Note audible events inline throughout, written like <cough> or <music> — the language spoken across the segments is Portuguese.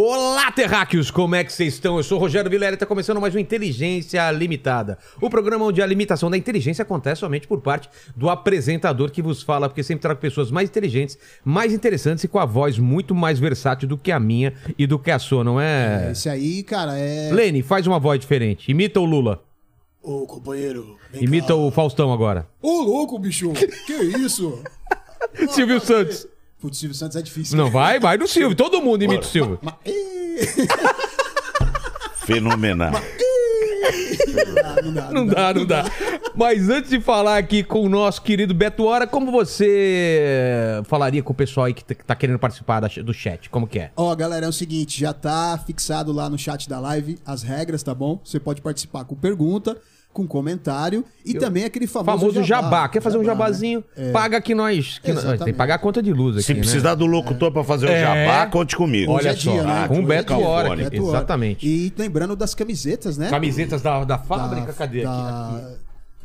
Olá, terráqueos! Como é que vocês estão? Eu sou o Rogério Vilela e está começando mais um Inteligência Limitada. O programa onde a limitação da inteligência acontece somente por parte do apresentador que vos fala, porque sempre trago pessoas mais inteligentes, mais interessantes e com a voz muito mais versátil do que a minha e do que a sua, não é? Esse aí, cara, é. Lene, faz uma voz diferente. Imita o Lula. Ô, companheiro. vem Imita cá. o Faustão agora. Ô, louco, bicho. que isso? <laughs> Silvio Santos. Putz, Silvio Santos é difícil. Não, vai, vai no Silvio. Todo mundo imita o Silvio. Ih, <laughs> Fenomenal. não dá, Não dá, não dá. Mas antes de falar aqui com o nosso querido Beto Hora, como você falaria com o pessoal aí que tá- que tá querendo participar da- do chat? Como que é? Ó, galera, é o seguinte, já tá fixado lá no chat da live as regras, tá bom? Você pode participar com pergunta, com comentário e também aquele famoso, Famoso jabá. Quer fazer um Jabá, né? jabazinho? Paga que nós. Que nós- tem que pagar a conta de luz aqui. Se né? precisar do locutor pra fazer o É. jabá, conte comigo. Olha é só, dia, né? com o é Beto. Hora. Exatamente. E lembrando das camisetas, né? Camisetas da, da Da- fábrica, cadê? da- Aqui, aqui.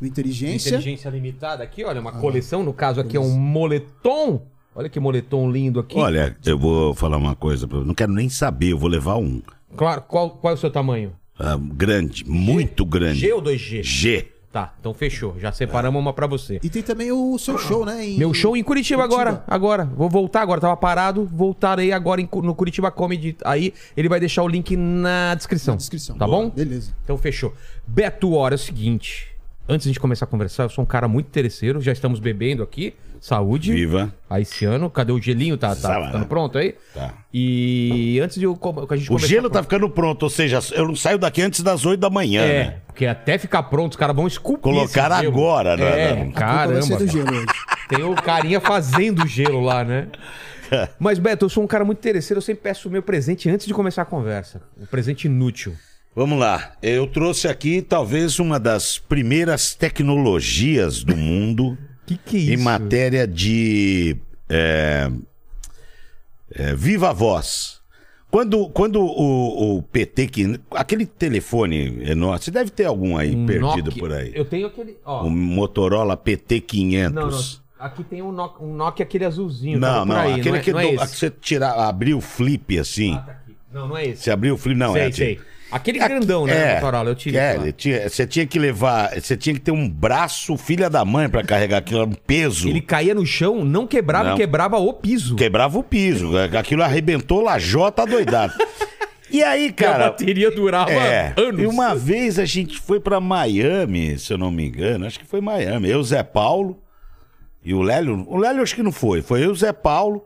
do Inteligência. Inteligência limitada aqui, olha, uma coleção. No caso aqui é um moletom. Olha que moletom lindo aqui. Olha, eu vou falar uma coisa, pra- não quero nem saber, eu vou levar um. Claro, qual, qual é o seu tamanho? Ah, grande, muito grande. G ou 2G? G. Tá, então fechou. Já separamos uma pra você. E tem também o seu show, né? em- Meu show em Curitiba, Curitiba. agora. Agora. Vou voltar agora. Tava parado. Voltarei agora em Cu- no Curitiba Comedy. Aí ele vai deixar o link na descrição. Na descrição. Tá bom? Beleza. Então fechou. Beto Hora, é o seguinte. Antes de a gente começar a conversar, eu sou um cara muito interesseiro. Já estamos bebendo aqui. Saúde. Viva. Aí esse ano. Cadê o gelinho? Tá, tá ficando né? pronto aí? Tá. E antes de eu, a gente O gelo a- tá ficando pronto, ou seja, eu não saio daqui antes das 8 da manhã, É, né? porque até ficar pronto, os caras vão esculpir. Colocar esse gelo. agora, né? É, A A vai caramba. ser do cara. gelo hoje. Tem o carinha fazendo gelo lá, né? <laughs> Mas, Beto, eu sou um cara muito interesseiro, eu sempre peço o meu presente antes de começar a conversa. Um presente inútil. Vamos lá. Eu trouxe aqui talvez uma das primeiras tecnologias do mundo <laughs> Que que é isso? em matéria de é, é, viva voz. Quando, quando o, o PT, que, aquele telefone enorme, você deve ter algum aí Um perdido Nokia- por aí. Eu tenho aquele. Ó, O Motorola PT500. não, não. Aqui tem um Nokia, um Nokia aquele azulzinho. Não, tava por não, aí, aquele não é, que, não é do- esse. que você tirar, abrir o flip assim. Ah, tá. Não, não é esse. Você abriu o flip, não sei, é? sei. Aquele grandão, né? É, Motorola, eu tive. é, tinha- você tinha que levar, você tinha que ter um braço filha da mãe pra carregar aquilo, era um peso. Ele caía no chão, não quebrava, Não. quebrava o piso. Quebrava o piso, aquilo arrebentou lajota doidado. E aí, E a cara, bateria durava é, anos. e uma vez a gente foi pra Miami, se eu não me engano, acho que foi Miami. Eu, Zé Paulo e o Lélio, o Lélio acho que não foi, foi eu, Zé Paulo.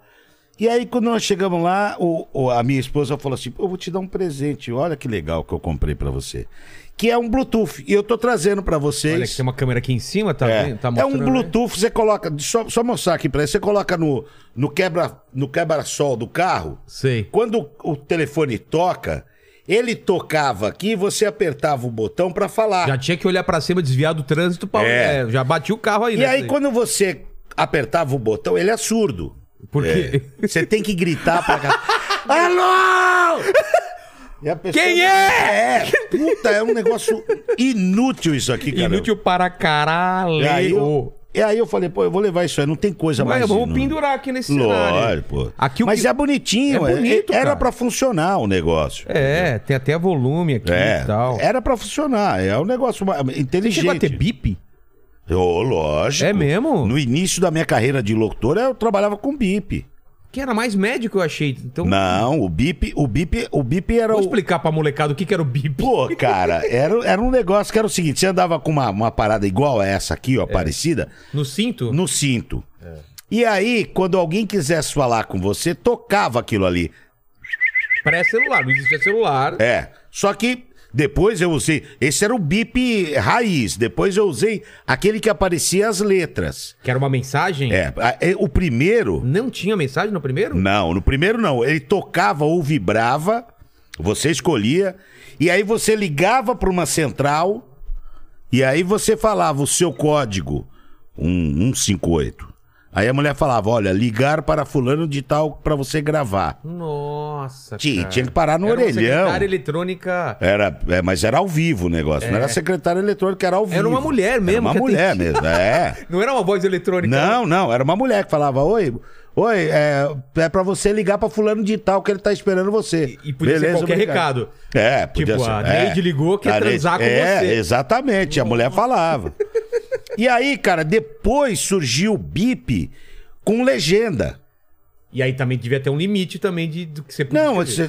E aí quando nós chegamos lá, o, o- a minha esposa falou assim: "Pô, "Eu vou te dar um presente, olha que legal que eu comprei pra você". Que é um Bluetooth, e eu tô trazendo pra vocês. Olha que tem uma câmera aqui em cima, tá, É, tá é um né? Bluetooth, você coloca, só, só mostrar aqui pra você, você coloca no, no quebra no quebra-sol do carro. Sei. Quando o telefone toca, ele tocava aqui, você apertava o botão pra falar. Já tinha que olhar pra cima, desviar do trânsito, pra... É. é, já bati o carro aí, e né? aí quando você apertava o botão, ele é surdo. Porque... É. Você tem que gritar pra cá. <laughs> Alô! Quem é? É, puta, é um negócio inútil isso aqui, cara. Inútil para caralho. E aí, eu, e aí eu falei, pô, eu vou levar isso aí, não tem coisa mais. Mas vamos inútil. pendurar aqui nesse cenário. Pô. Aqui Mas que- é bonitinho, É é- bonito, era cara. pra funcionar o negócio. É, tem até volume aqui É, e tal. era pra funcionar, é um negócio ma- Você inteligente. chegou a ter bip? Ô, lógico. É mesmo? No início da minha carreira de locutor, eu trabalhava com bip. Que era mais médico, eu achei. Então, Não, o bip, o bip, o bip era vamos o explicar pra molecada o que, que era o bip. Pô, cara, era, era um negócio que era o seguinte: você andava com uma, uma parada igual a essa aqui, É. ó, parecida, No cinto? no cinto. E aí, quando alguém quisesse falar com você, tocava aquilo ali. Pré-celular, não existia celular. É. Só que depois eu usei. Esse era o bip raiz. Depois eu usei aquele que aparecia as letras. Que era uma mensagem? É. é, O primeiro. Não tinha mensagem no primeiro? Não, no primeiro não. Ele tocava ou vibrava, você escolhia, e aí você ligava para uma central, e aí você falava o seu código, um, 158. Aí a mulher falava, olha, ligar para fulano de tal para você gravar. Nossa, Tinha, cara. tinha que parar no Era orelhão. secretária eletrônica. Era, é, mas era ao vivo o negócio, não era secretária eletrônica, era ao vivo. É. Era uma mulher mesmo Era uma mulher atendia. mesmo, é. <laughs> Não era uma voz eletrônica. Não, não, era uma mulher que falava, oi, oi, é, é pra você ligar pra fulano de tal que ele tá esperando você. E- e podia ser qualquer recado. É, podia Tipo, ser. a é. Neide ligou, quer A transar com é, você. exatamente, a mulher falava. E aí, cara, depois surgiu o bip com legenda. E aí também devia ter um limite também de, do que você podia Não, você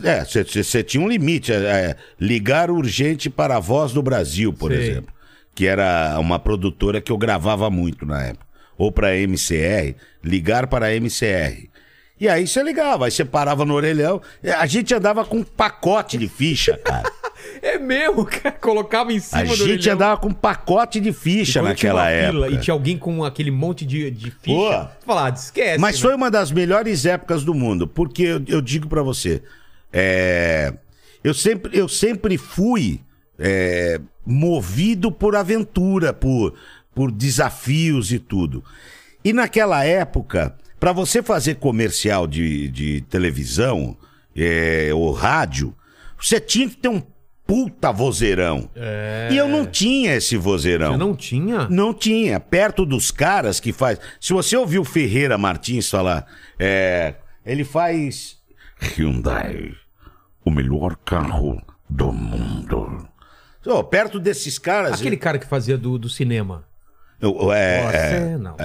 é, tinha um limite. é, é, ligar urgente para a Voz do Brasil, por Sei. exemplo. Que era uma produtora que eu gravava muito na época. Ou para MCR, ligar para a MCR. E aí você ligava, aí você parava no orelhão. É, A gente andava com um pacote de ficha, cara. <laughs> É mesmo, cara. Colocava em cima A do gente orelhão. andava com um pacote de ficha naquela uma fila época. E tinha alguém com aquele monte de, de ficha. Pô. Você fala, ah, esquece. Mas né? foi uma das melhores épocas do mundo, porque eu, eu digo pra você, é, eu, sempre, eu sempre fui é, movido por aventura, por, por desafios e tudo. E naquela época, pra você fazer comercial de, de televisão é, ou rádio, você tinha que ter um puta vozeirão. E eu não tinha esse vozeirão. Você não tinha? Não tinha. Perto dos caras que faz. Se você ouviu o Ferreira Martins falar, é, ele faz Hyundai, o melhor carro do mundo. Ô, perto desses caras. Aquele cara que fazia do, do cinema. eu- é, Você é, não.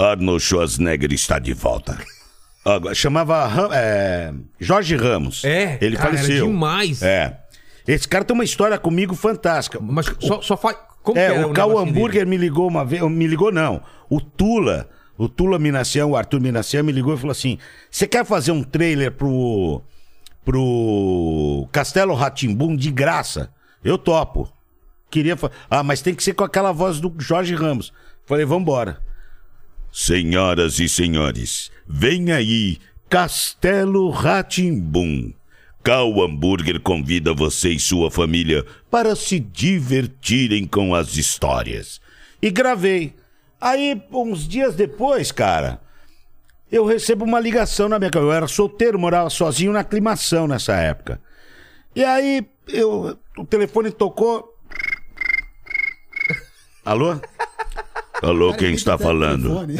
Arnold Schwarzenegger está de volta. Agora, chamava Ram- é, Jorge Ramos. É, ele cara, faleceu. demais. É. Esse cara tem uma história comigo fantástica. Mas só, só faz. Como É, que era o Cal Hambúrguer me ligou uma vez, me ligou não, o Tula, o Tula Minacião, o Arthur Minacião me ligou e falou assim, você quer fazer um trailer pro, pro Castelo Ratimbum de graça? Eu topo. Queria Ah, mas tem que ser com aquela voz do Jorge Ramos. Falei, vambora. Senhoras e senhores, vem aí Castelo Ratimbum. Cal Hambúrguer convida você e sua família para se divertirem com as histórias. E gravei. Aí, uns dias depois, cara, eu recebo uma ligação na minha casa. Eu era solteiro, morava sozinho na aclimação nessa época. E aí, eu, o telefone tocou. Alô? Alô, quem está o falando? telefone.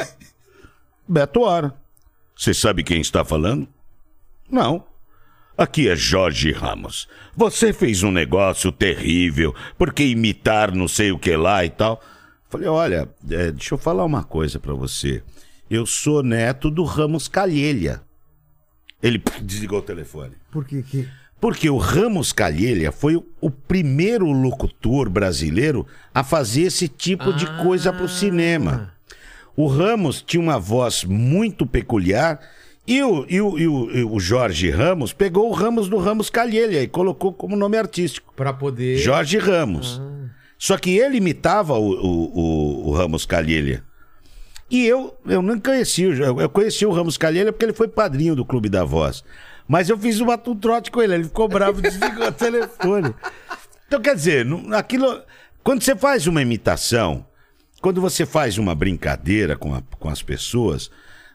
Beto Hora. Você sabe quem está falando? Não. Aqui é Jorge Ramos. Você fez um negócio terrível, porque imitar não sei o que lá e tal. Falei, olha, é, deixa eu falar uma coisa pra você. Eu sou neto do Ramos Calhelha. Ele <laughs> desligou o telefone. Por que que... Porque o Ramos Calhelha foi o- o primeiro locutor brasileiro a fazer esse tipo de coisa pro cinema. O Ramos tinha uma voz muito peculiar e o, e o, e o, o Jorge Ramos pegou o Ramos do Ramos Calhelha e colocou como nome artístico. Pra poder... Jorge Ramos. Só que ele imitava o, o, o- o Ramos Calhelha. E eu, eu não conheci, o- eu conheci o Ramos Calhelha porque ele foi padrinho do Clube da Voz. Mas eu fiz uma um trote com ele, ele ficou bravo e desligou o telefone. Então, quer dizer, aquilo. Quando você faz uma imitação, quando você faz uma brincadeira com, a- com as pessoas,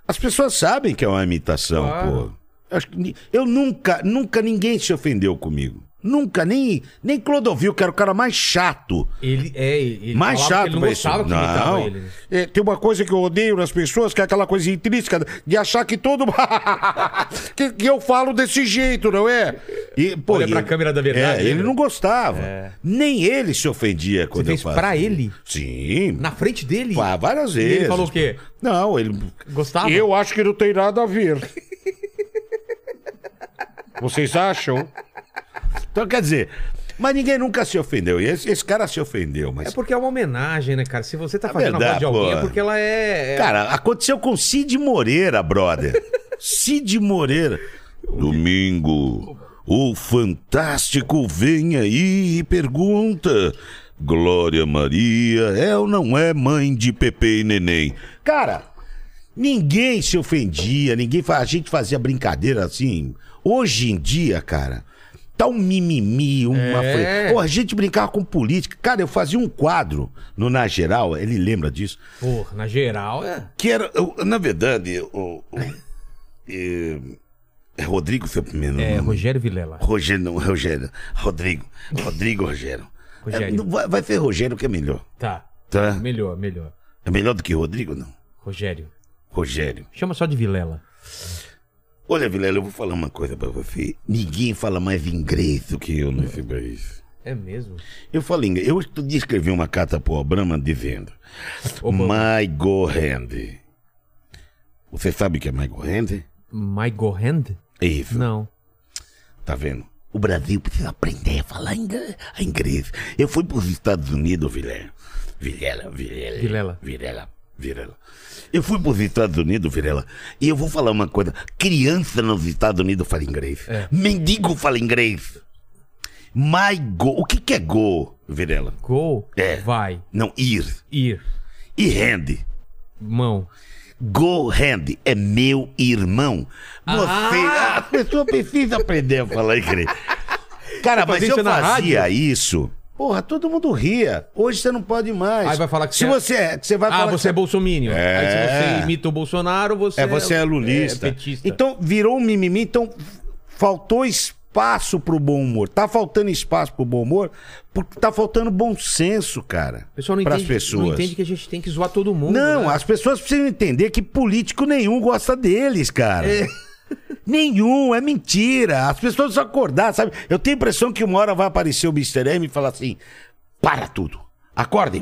as pessoas sabem que é uma imitação, Claro. pô. Eu, eu nunca, nunca ninguém se ofendeu comigo. Nunca, nem, nem Clodovil, que era o cara mais chato. Ele, é, ele Mais chato, ele não gostava que não. ele. né? É, tem uma coisa que eu odeio nas pessoas, que é aquela coisa intrínseca de achar que todo. <laughs> que, que eu falo desse jeito, não é? E, pô, Olha e- pra câmera da verdade, É, né, ele meu? não gostava. Nem ele se ofendia quando Você eu fez fazia. pra ele? Sim. Na frente dele? Pá, várias E vezes. ele falou o quê? Não, ele. Gostava? Eu acho que não tem nada a ver. Vocês acham? Então, quer dizer, mas ninguém nunca se ofendeu. E esse, esse cara se ofendeu, mas. É porque é uma homenagem, né, cara? Se você tá É fazendo a voz verdade, de alguém, pô. é porque ela é... é- Cara, aconteceu com Cid Moreira, brother. Cid Moreira. Domingo, o Fantástico vem aí e pergunta: Glória Maria é ou não é mãe de Pepe e Neném? Cara, ninguém se ofendia, ninguém a gente fazia brincadeira assim. Hoje em dia, cara, Tá um mimimi, uma. É. Pô, a gente brincava com política. Cara, eu fazia um quadro no Na Geral, ele lembra disso. Porra, na geral é. Que era, eu- na verdade, o. o- é, é Rodrigo seu primeiro É, nome? Rogério Vilela. Rogério, não, Rogério. Rodrigo. Rodrigo Rogério. Rogério. É, vai, vai ser Rogério que é melhor. Tá. Tá? Melhor, melhor. É melhor do que Rodrigo, não? Rogério. Rogério. Chama só de Vilela. Olha, Vilela, eu vou falar uma coisa pra você. Ninguém fala mais inglês do que eu nesse país. É mesmo? Eu falei inglês. Eu dia escrevi uma carta pro Obama dizendo: Obama. My go hand. Você sabe o que é my go hand? My Go Hand? Isso. Não. Tá vendo? O Brasil precisa aprender a falar inglês. Eu fui pros Estados Unidos, Vilela. Vilela, Vilela. Vilela. Vilela, Vilela. Eu fui pros Estados Unidos, Vilela, e eu vou falar uma coisa. Criança nos Estados Unidos fala inglês. É. Mendigo fala inglês. My go. O que que é go, Vilela? Go. É. Vai. Não, ir. Ir. E hand. Mão. Go hand é meu irmão. Você, Ah! a pessoa precisa aprender a falar inglês. <laughs> Cara, mas eu fazia isso. Porra, todo mundo ria. Hoje você não pode mais. Aí vai falar que Se você é- você é, você vai Ah, falar que você é bolsominion. É. Aí se você imita o Bolsonaro, você É, você é lulista. É petista. Então virou um mimimi, então faltou espaço pro bom humor. Tá faltando espaço pro bom humor porque tá faltando bom senso, cara. o pessoal não pras entende, pessoas. não entende que a gente tem que zoar todo mundo. Não, né? as pessoas precisam entender que político nenhum gosta deles, cara. É. Nenhum, é mentira. As pessoas precisam acordar, sabe? Eu tenho a impressão que uma hora vai aparecer o Mr. M e falar assim: para tudo, acordem.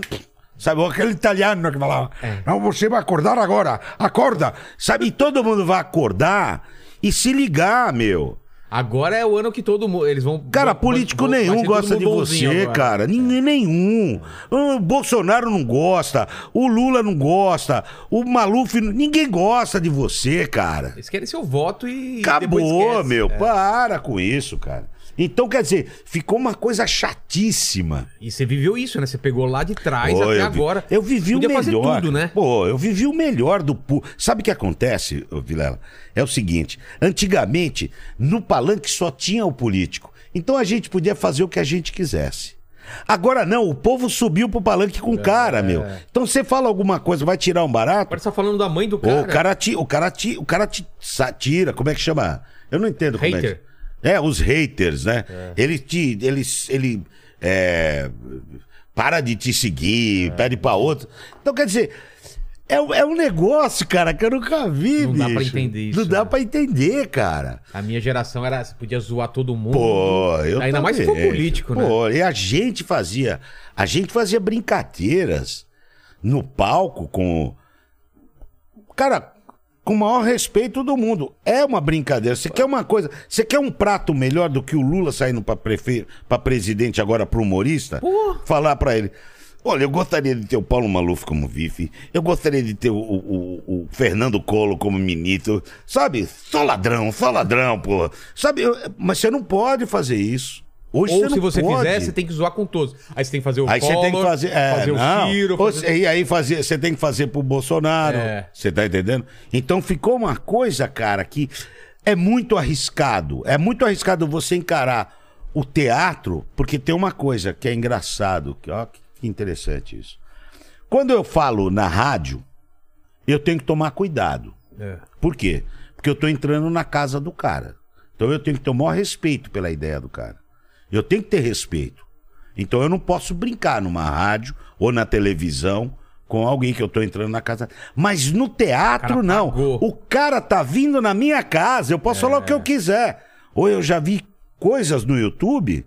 Sabe, aquele italiano que falava: É. não, você vai acordar agora, acorda. Sabe, e todo mundo vai acordar e se ligar, meu. Agora é o ano que todo mundo. Eles vão. Cara, político vão- nenhum gosta de você, agora. cara. Ninguém nenhum. O Bolsonaro não gosta. O Lula não gosta. O Maluf. Ninguém gosta de você, cara. Eles querem seu voto e. Acabou, meu. É. Para com isso, cara. Então, quer dizer, ficou uma coisa chatíssima. E você viveu isso, né? Você pegou lá de trás Pô, até eu vi- agora. Eu vivi Podia o melhor. fazer tudo, né? Pô, eu vivi o melhor do. Sabe o que acontece, Vilela? É o seguinte: antigamente, no palanque só tinha o político. Então a gente podia fazer o que a gente quisesse. Agora não, o povo subiu pro palanque com cara, meu. Então você fala alguma coisa, vai tirar um barato? Agora você tá falando da mãe do cara. o cara te, o cara te, o cara te sa- tira, como é que chama? Eu não entendo como é Hater. que... É, os haters, né? Ele te, ele, ele, é, para de te seguir, pede pra outro. Então, quer dizer, é, um- é um negócio, cara, que eu nunca vi, Não dá bicho. pra entender isso, Não dá né? pra entender, cara. A minha geração era. Você podia zoar todo mundo. Pô, eu Ainda mais se for também. político, né? Pô, e a gente fazia, a gente fazia brincadeiras no palco com cara, com o maior respeito do mundo. É uma brincadeira. Você quer uma coisa, você quer um prato melhor do que o Lula saindo pra prefe... para presidente agora pro humorista? Pô. Falar pra ele Olha, eu gostaria de ter o Paulo Maluf como vice. Eu gostaria de ter o, o- o- Fernando Collor como ministro. Sabe? Só ladrão, só ladrão, pô. Sabe? eu- mas você não pode fazer isso. Hoje Ou se você pode. fizer, você tem que zoar com todos. Aí você tem que fazer o Aí você tem que Collor, fazer, é, fazer o não. Ciro. Ou fazer- E aí fazer, você tem que fazer pro Bolsonaro. É. Você tá entendendo? Então ficou uma coisa, cara, que é muito arriscado. É muito arriscado você encarar o teatro, porque tem uma coisa que é engraçado, que ó, que interessante isso. Quando eu falo na rádio, eu tenho que tomar cuidado. É. Por quê? Porque eu tô entrando na casa do cara. Então eu tenho que ter o maior respeito pela ideia do cara. Eu tenho que ter respeito. Então eu não posso brincar numa rádio ou na televisão com alguém que eu tô entrando na casa. Mas no teatro, O cara não. pagou. O cara tá vindo na minha casa, eu posso falar o que eu quiser. Ou eu já vi coisas no YouTube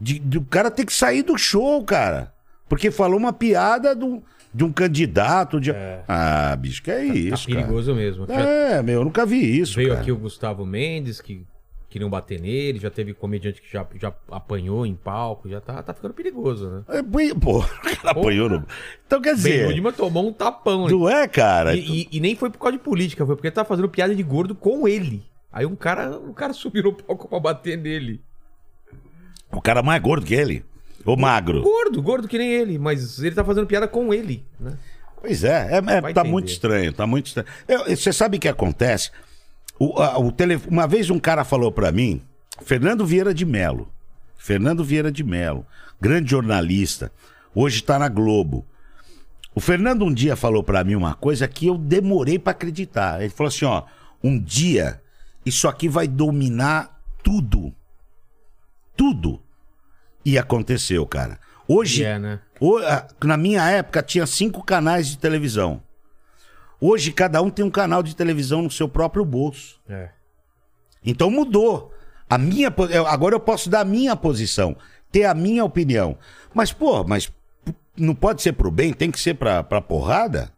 de, de o cara ter que sair do show, cara. Porque falou uma piada do, de um candidato. De... Ah, bicho, que é Tá isso, cara. perigoso mesmo. Já É, meu, eu nunca vi isso. veio cara. aqui o Gustavo Mendes, que queriam bater nele, já teve comediante que já, já apanhou em palco, já tá, tá ficando perigoso, né? É, bem- Pô, <laughs> o cara apanhou no. Então quer Ben dizer. Rudman tomou um tapão, né? Não é, cara? E, e- e nem foi por causa de política, foi porque ele tava fazendo piada de gordo com ele. Aí um cara, um cara <laughs> subiu no palco pra bater nele. O cara mais gordo que ele. Ou magro. Gordo, gordo que nem ele, mas ele tá fazendo piada com ele, né? Pois é, é, é, tá entender. muito estranho, tá muito estranho. Eu- Você sabe o que acontece? O, a- o tele... Uma vez um cara falou pra mim, Fernando Vieira de Melo. Fernando Vieira de Melo, grande jornalista, hoje está na Globo. O Fernando um dia falou pra mim uma coisa que eu demorei pra acreditar. Ele falou assim, ó, um dia isso aqui vai dominar tudo. Tudo. E aconteceu, cara. Hoje, E é, né? na minha época, tinha cinco canais de televisão. Hoje, cada um tem um canal de televisão no seu próprio bolso. É. Então mudou. A minha, agora eu posso dar a minha posição, ter a minha opinião. Mas, pô, mas não pode ser pro bem, tem que ser pra, pra porrada?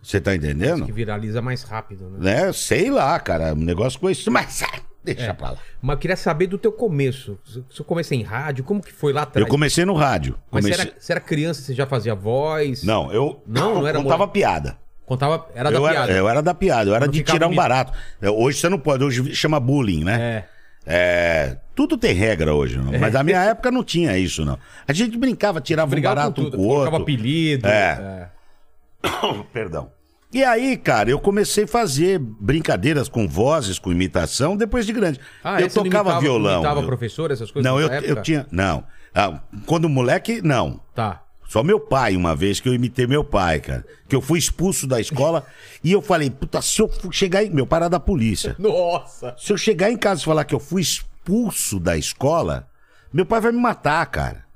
Você tá entendendo? Que viraliza mais rápido, né? Né? Sei lá, cara. Um negócio com isso. Mas <laughs> deixa É. pra lá. Mas eu queria saber do teu começo. Seu começo em rádio, como que foi lá atrás? Eu comecei no rádio. Mas Comecei... você era, você era criança, você já fazia voz? Não, eu Não, não <coughs> era contava piada. Contava, era da eu, piada. Era, eu era da piada, eu era de tirar um barato. É, Hoje você não pode, hoje chama bullying, né? É. É, tudo tem regra hoje, não? mas na minha <laughs> época não tinha isso, não. A gente brincava, tirava um Brigava barato com um tudo. com o outro. apelido. É. <coughs> Perdão. E aí, cara, eu comecei a fazer brincadeiras com vozes, com imitação, depois de grande. Ah, eu é? Tocava imitava- violão. Imitava eu- professor, essas coisas? Não, eu, eu tinha. Não. Ah, quando moleque, não. Tá. Só meu pai, uma vez que eu imitei meu pai, cara. Que eu fui expulso da escola e eu falei, puta, se eu chegar em. Meu pai era da polícia. <laughs> Nossa! Se eu chegar em casa e falar que eu fui expulso da escola, meu pai vai me matar, cara.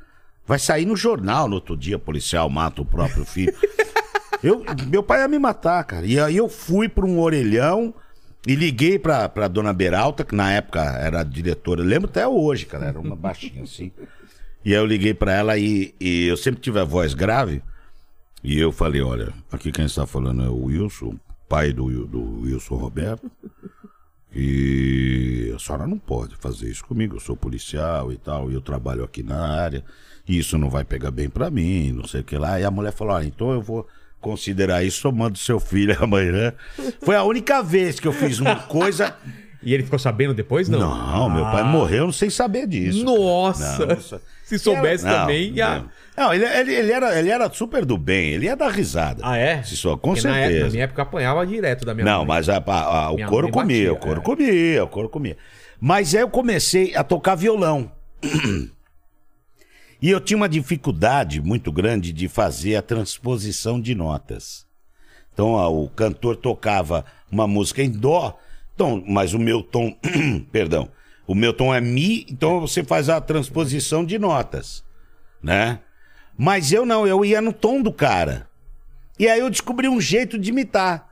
Vai sair no jornal no outro dia, policial mata o próprio filho. <laughs> eu, meu pai ia me matar, cara. E aí eu fui para um orelhão e liguei pra, pra dona Beralta, que na época era diretora. Eu lembro até hoje, cara, era uma baixinha assim. E aí eu liguei pra ela e, e eu sempre tive a voz grave. E eu falei, olha, aqui quem está falando é o Wilson, pai do, do Wilson Roberto. E a senhora não pode fazer isso comigo, eu sou policial e tal, e eu trabalho aqui na área, e isso não vai pegar bem pra mim, não sei o que lá. E a mulher falou: ah, então eu vou considerar isso, eu mando seu filho <laughs> amanhã. Foi a única vez que eu fiz uma coisa. E ele ficou sabendo depois? Não. Não, meu pai morreu sem saber disso. Nossa! Não, Se soubesse Não, também, ia... não. Não, ele, ele, ele era, ele era super do bem, ele ia dar risada. Ah, é? Se só, com Porque na certeza. época- Na minha época apanhava direto da minha Não, mãe. mas a- a- a- o couro comia, batia, o couro é. comia, o couro comia. Mas aí eu comecei a tocar violão. <clears throat> e eu tinha uma dificuldade muito grande de fazer a transposição de notas. Então a- o cantor tocava uma música em dó, então, mas o meu tom, <clears throat> perdão, o meu tom é mi, então você faz a transposição de notas, né? Mas eu não, eu ia no tom do cara. E aí eu descobri um jeito de imitar.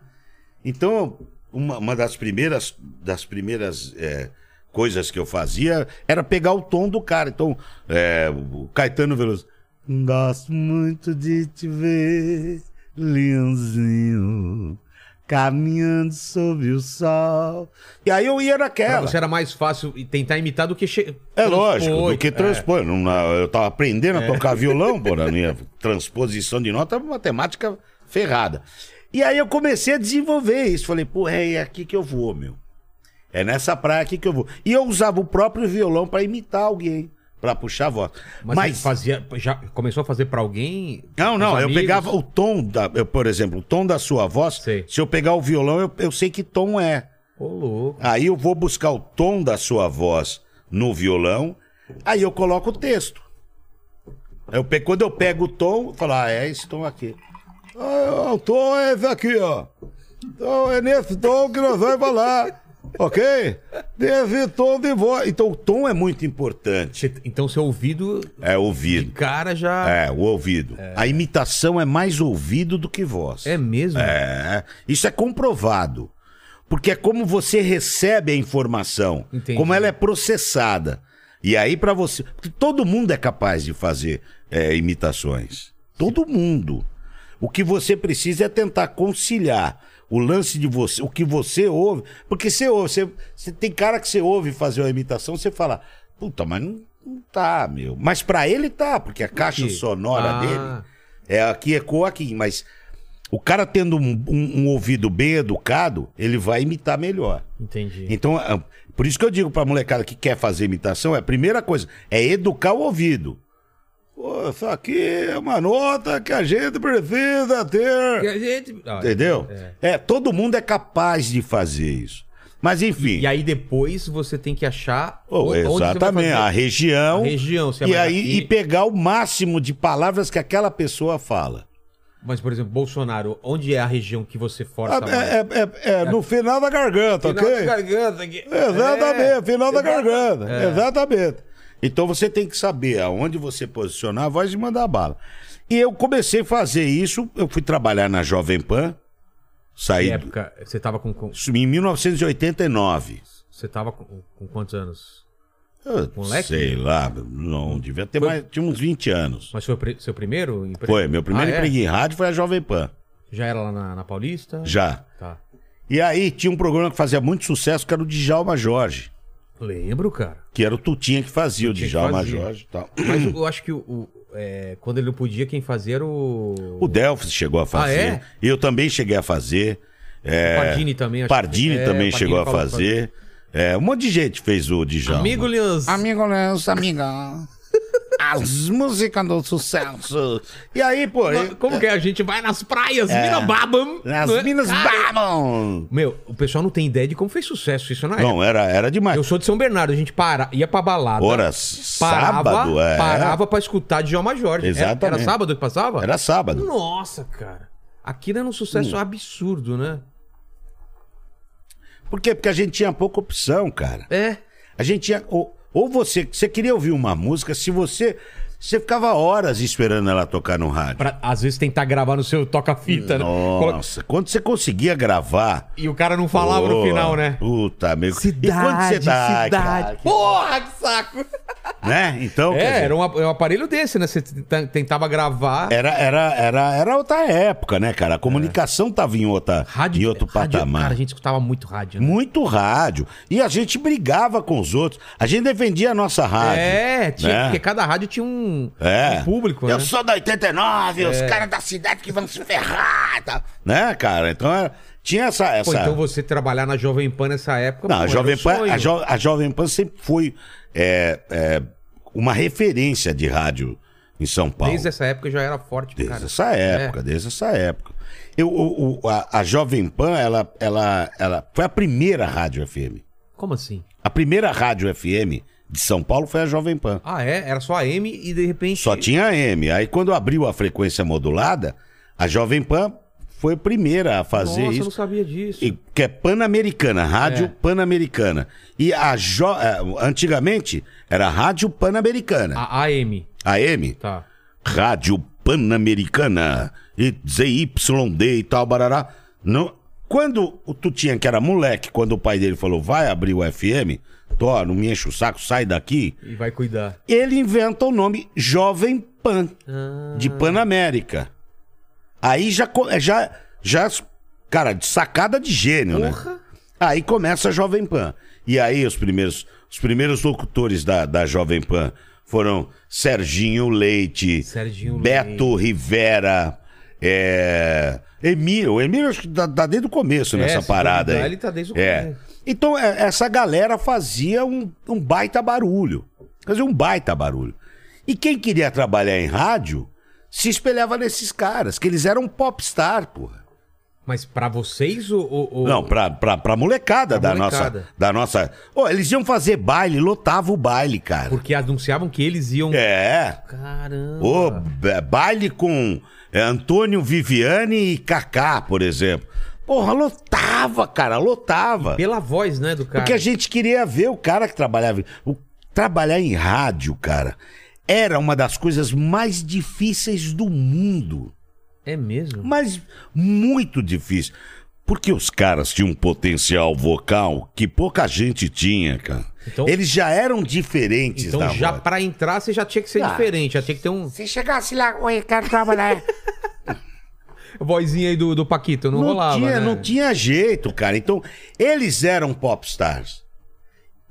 Então, uma, uma das primeiras, das primeiras é, coisas que eu fazia era pegar o tom do cara. Então, é, o Caetano Veloso. Gosto muito de te ver, Leãozinho, caminhando sob o sol. E aí eu ia Pra naquela. você era mais fácil tentar imitar do que... Che... É lógico, do que É. transpor. Não, não, eu tava aprendendo a tocar violão, porra, <laughs> minha transposição de nota é uma matemática ferrada. E aí eu comecei a desenvolver isso. Falei, pô, é aqui que eu vou, meu. É nessa praia aqui que eu vou. E eu usava o próprio violão pra imitar alguém, pra puxar a voz. Mas, Mas, fazia... Já começou a fazer pra alguém? não, não, eu amigos? pegava o tom da, eu, por exemplo, o tom da sua voz. Sei. Se eu pegar o violão, eu, eu sei que tom é. Louco. Aí eu vou buscar o tom da sua voz no violão, aí eu coloco o texto. Eu pe- quando eu pego o tom, eu falo, ah, é esse tom aqui. Ah, o tom é esse aqui, ó. Então é nesse tom que nós vamos falar, ok? Nesse tom de voz. Então o tom é muito importante. Então seu ouvido É de ouvido. cara já... É, o ouvido. A imitação é mais ouvido do que voz. É mesmo? É, isso é comprovado. Porque é como você recebe a informação, Entendi. como ela é processada. E aí para você, porque todo mundo é capaz de fazer é, imitações. Todo mundo. O que você precisa é tentar conciliar o lance de você, o que você ouve, porque você ouve, você, você tem cara que você ouve fazer uma imitação, você fala, puta, mas não, não tá, meu. Mas para ele tá, porque a caixa sonora Ah. dele é aqui ecoa aqui, mas o cara tendo um, um- um ouvido bem educado, ele vai imitar melhor. Entendi. Então, ah, por isso que eu digo pra molecada que quer fazer imitação, é a primeira coisa, é educar o ouvido. Pô, isso aqui é uma nota que a gente precisa ter. Que a gente- Ah, Entendeu? é. É. todo mundo é capaz de fazer isso. Mas enfim. E aí depois você tem que achar Oh, exatamente, a região. A região, e aí e- e pegar o máximo de palavras que aquela pessoa fala. Mas, por exemplo, Bolsonaro, onde é a região que você força? É, é- é- é no final da garganta, Final ok? da garganta aqui. Exatamente, É. final da garganta. É. Exatamente. Então você tem que saber aonde você posicionar a voz e mandar bala. E eu comecei a fazer isso, eu fui trabalhar na Jovem Pan, Que saí época? Você tava com, com- em 1989. você tava com, com quantos anos? Eu Moleque? Sei lá, não devia ter Foi- mais, tinha uns 20 anos. Mas foi o seu primeiro emprego? Foi, meu primeiro Ah, é? emprego em rádio foi a Jovem Pan. Já era lá na, na Paulista? Já. Tá. E aí tinha um programa que fazia muito sucesso, que era o Djalma Jorge. Lembro, cara. Que era o Tutinha que fazia, o Tutinha que Djalma fazia. Jorge e tal. Mas eu acho que o, o- é, quando ele não podia, quem fazia era o. O Delphi chegou a fazer. Ah, é? Eu também cheguei a fazer. É, O Pardini também, acho Pardini que- é, também Pardini chegou a fazer. É, um monte de gente fez o Djalma. Amigo Leandro. Amigo Leandro, amiga. As músicas do sucesso. E aí, pô, Como que é? A gente vai nas praias, É. Minas babam. nas não é? Minas Cara, babam. Meu, o pessoal não tem ideia de como fez sucesso isso na época. Não, era, era demais. Eu sou de São Bernardo, a gente para, ia pra balada. Horas, parava, sábado, é. Parava pra escutar Djalma Jorge. Era- Era, Exatamente. sábado que passava? Era sábado. Nossa, cara. Aquilo era um Hum. sucesso absurdo, né? Por quê? Porque a gente tinha pouca opção, cara. É. A gente tinha. Ou você, você queria ouvir uma música, se você. Você ficava horas esperando ela tocar no rádio. Pra, às vezes tentar gravar no seu toca-fita, né? Coloca- Nossa, quando você conseguia gravar. E o cara não falava no Pô, final, né? Puta, meu. Cidade, e quando você tá, cidade. cara, Porra, que saco! Né? Então, É, dizer, era um, ap- um aparelho desse, né? Você tenta- tentava gravar. era, era, era, era outra época, né, cara? A comunicação tava em, outra, em outro rádio- patamar. Cara, a gente escutava muito rádio, né? Muito rádio. E a gente brigava com os outros. A gente defendia a nossa rádio. É, tinha, né? porque cada rádio tinha um, É. um público, Eu né? sou da 89, os caras da cidade que vão se ferrar. Tá? Né, cara? Então era- tinha essa. essa... Pô, então você trabalhar na Jovem Pan nessa época. Não, pô, a Jovem, Pan, a, Jo- a Jovem Pan sempre foi é, é, uma referência de rádio em São Paulo. Desde essa época já era forte, Desde cara. essa época, desde essa época. Eu, o- o- a, a Jovem Pan, ela, ela, ela foi a primeira rádio FM. Como assim? A primeira rádio FM de São Paulo foi a Jovem Pan. Ah, é? Era só a M e de repente. Só tinha AM. Aí quando abriu a frequência modulada, a Jovem Pan foi a primeira a fazer Nossa, eu não isso. sabia disso. E- que é Pan-Americana, Rádio É. Pan-Americana. E a jo... é, antigamente era Rádio Pan-Americana. A AM. AM, Tá. Rádio Pan-Americana. E ZYD e tal, barará. Não... Quando o Tutinha, que era moleque, quando o pai dele falou, vai abrir o FM, Tó, não me enche o saco, sai daqui. E vai cuidar. Ele inventa o nome Jovem Pan, Ah. de Panamérica. Aí já, co- já, já, cara, de sacada de gênio, né? Porra. Aí começa a Jovem Pan. E aí os primeiros, os primeiros locutores da, da Jovem Pan foram Serginho Leite, Serginho Beto Rivera, é, Emílio. O Emílio acho que tá, tá desde o começo É, nessa parada aí. ele tá desde o é. começo. Então é, essa galera fazia um, um baita barulho. Fazia um baita barulho. E quem queria trabalhar em rádio se espelhava nesses caras, que eles eram popstar, porra. Mas pra vocês ou. ou- Não, pra, pra, pra molecada, Pra da, molecada. Nossa, da nossa. Ô, eles iam fazer baile, lotava o baile, cara. Porque anunciavam que eles iam. É. Caramba. Ô, ba- baile com é, Antônio Viviane e Kaká, por exemplo. Porra, lotava, cara, lotava. Pela voz, né, do cara. Porque a gente queria ver o cara que trabalhava. O, trabalhar em rádio, cara, era uma das coisas mais difíceis do mundo. É mesmo? Mas muito difícil. Porque os caras tinham um potencial vocal que pouca gente tinha, cara. Então- Eles já eram diferentes Então da já pra entrar você já tinha que ser Ah. diferente, já tinha que ter um Se chegasse lá, oi, quero trabalhar. <laughs> vozinha aí do, do Paquito, não, Não, rolava, tinha, né? não tinha jeito, cara. Então, eles eram popstars.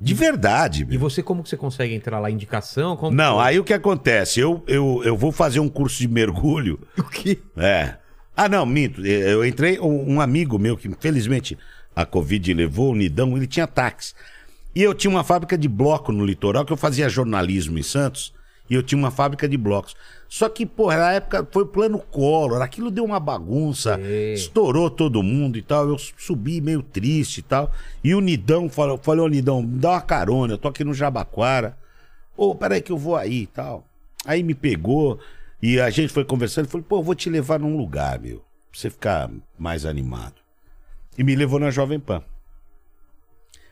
De verdade. E meu. você, como que você consegue entrar lá? Indicação? Como... Não, aí o que acontece? Eu, eu, eu vou fazer um curso de mergulho. <laughs> O quê? É. Ah, não, minto. Eu entrei, um um amigo meu, que infelizmente a Covid levou, o Nidão, ele tinha táxi. E eu tinha uma fábrica de bloco no litoral, que eu fazia jornalismo em Santos. E eu tinha uma fábrica de blocos. Só que, porra, na época foi o plano Collor, aquilo deu uma bagunça, estourou todo mundo e tal. Eu subi meio triste e tal. E o Nidão falou: falei, ô Nidão, me dá uma carona, eu tô aqui no Jabaquara. Ô, peraí que eu vou aí e tal. Aí me pegou e a gente foi conversando. Falei, pô, eu vou te levar num lugar, meu, pra você ficar mais animado. E me levou na Jovem Pan.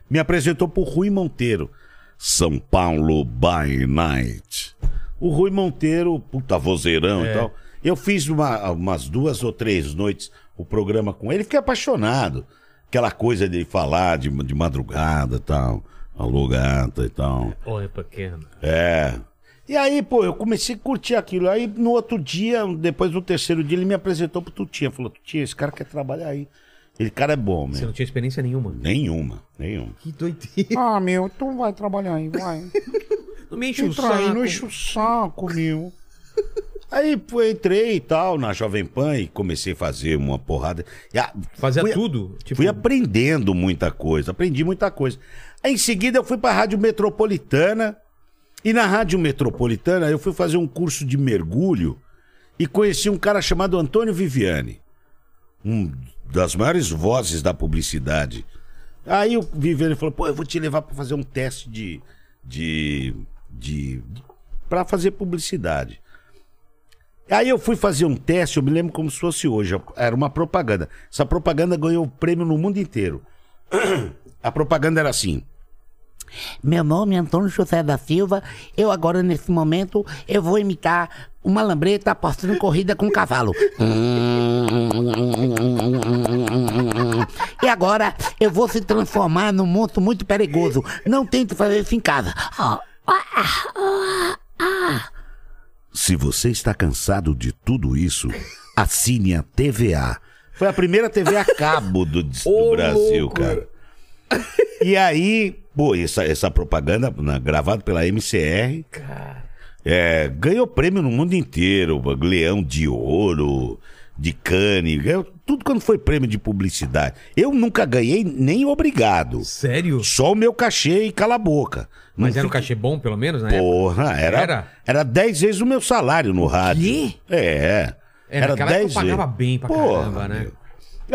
Me apresentou pro Rui Monteiro. São Paulo by Night. O Rui Monteiro, puta vozeirão e tal. Eu fiz uma- umas duas ou três noites o programa com ele, fiquei apaixonado. Aquela coisa de falar de, de madrugada e tal. Alô, gata e tal. Oi, pequena. É. E aí, pô, eu comecei a curtir aquilo. Aí no outro dia, depois do terceiro dia, ele me apresentou pro Tutinha. Falou, Tutinha, esse cara quer trabalhar aí. Ele cara é bom, Você meu. não tinha experiência nenhuma. Nenhuma, nenhuma. Que doideira. Ah, meu, tu vai trabalhar aí, vai. <laughs> Não me enche o Entra aí, saco. não enche o saco, meu. Aí pô, entrei e tal na Jovem Pan e comecei a fazer uma porrada. E, ah, Fazia fui- tudo. Tipo, Fui aprendendo muita coisa, aprendi muita coisa. Aí em seguida eu fui pra Rádio Metropolitana. E na Rádio Metropolitana eu fui fazer um curso de mergulho e conheci um cara chamado Antônio Viviane. Um das maiores vozes da publicidade. Aí o Viviane falou: pô, eu vou te levar pra fazer um teste de. de. De. pra fazer publicidade. Aí eu fui fazer um teste, eu me lembro como se fosse hoje. Era uma propaganda. Essa propaganda ganhou prêmio no mundo inteiro. <clears throat> A propaganda era assim. Meu nome é Antônio José da Silva. Eu agora, nesse momento, eu vou imitar uma lambreta apostando corrida com cavalo. E agora eu vou se transformar num monstro muito perigoso. Não tente fazer isso em casa. Se você está cansado de tudo isso, assine a TVA. Foi a primeira TV a cabo do, <laughs> do Ô, Brasil, louco. cara. E aí, pô, essa, essa propaganda na, gravada pela MCR é, ganhou prêmio no mundo inteiro. Leão de Ouro, de Cannes, ganhou tudo quando foi prêmio de publicidade. Eu nunca ganhei nem obrigado. Sério? Só o meu cachê e cala a boca. Mas Não era um cachê bom, pelo menos, época? Porra, era, Era? era 10 vezes o meu salário no rádio. quê? É. É, naquela época pagava bem pra caramba, né? meu.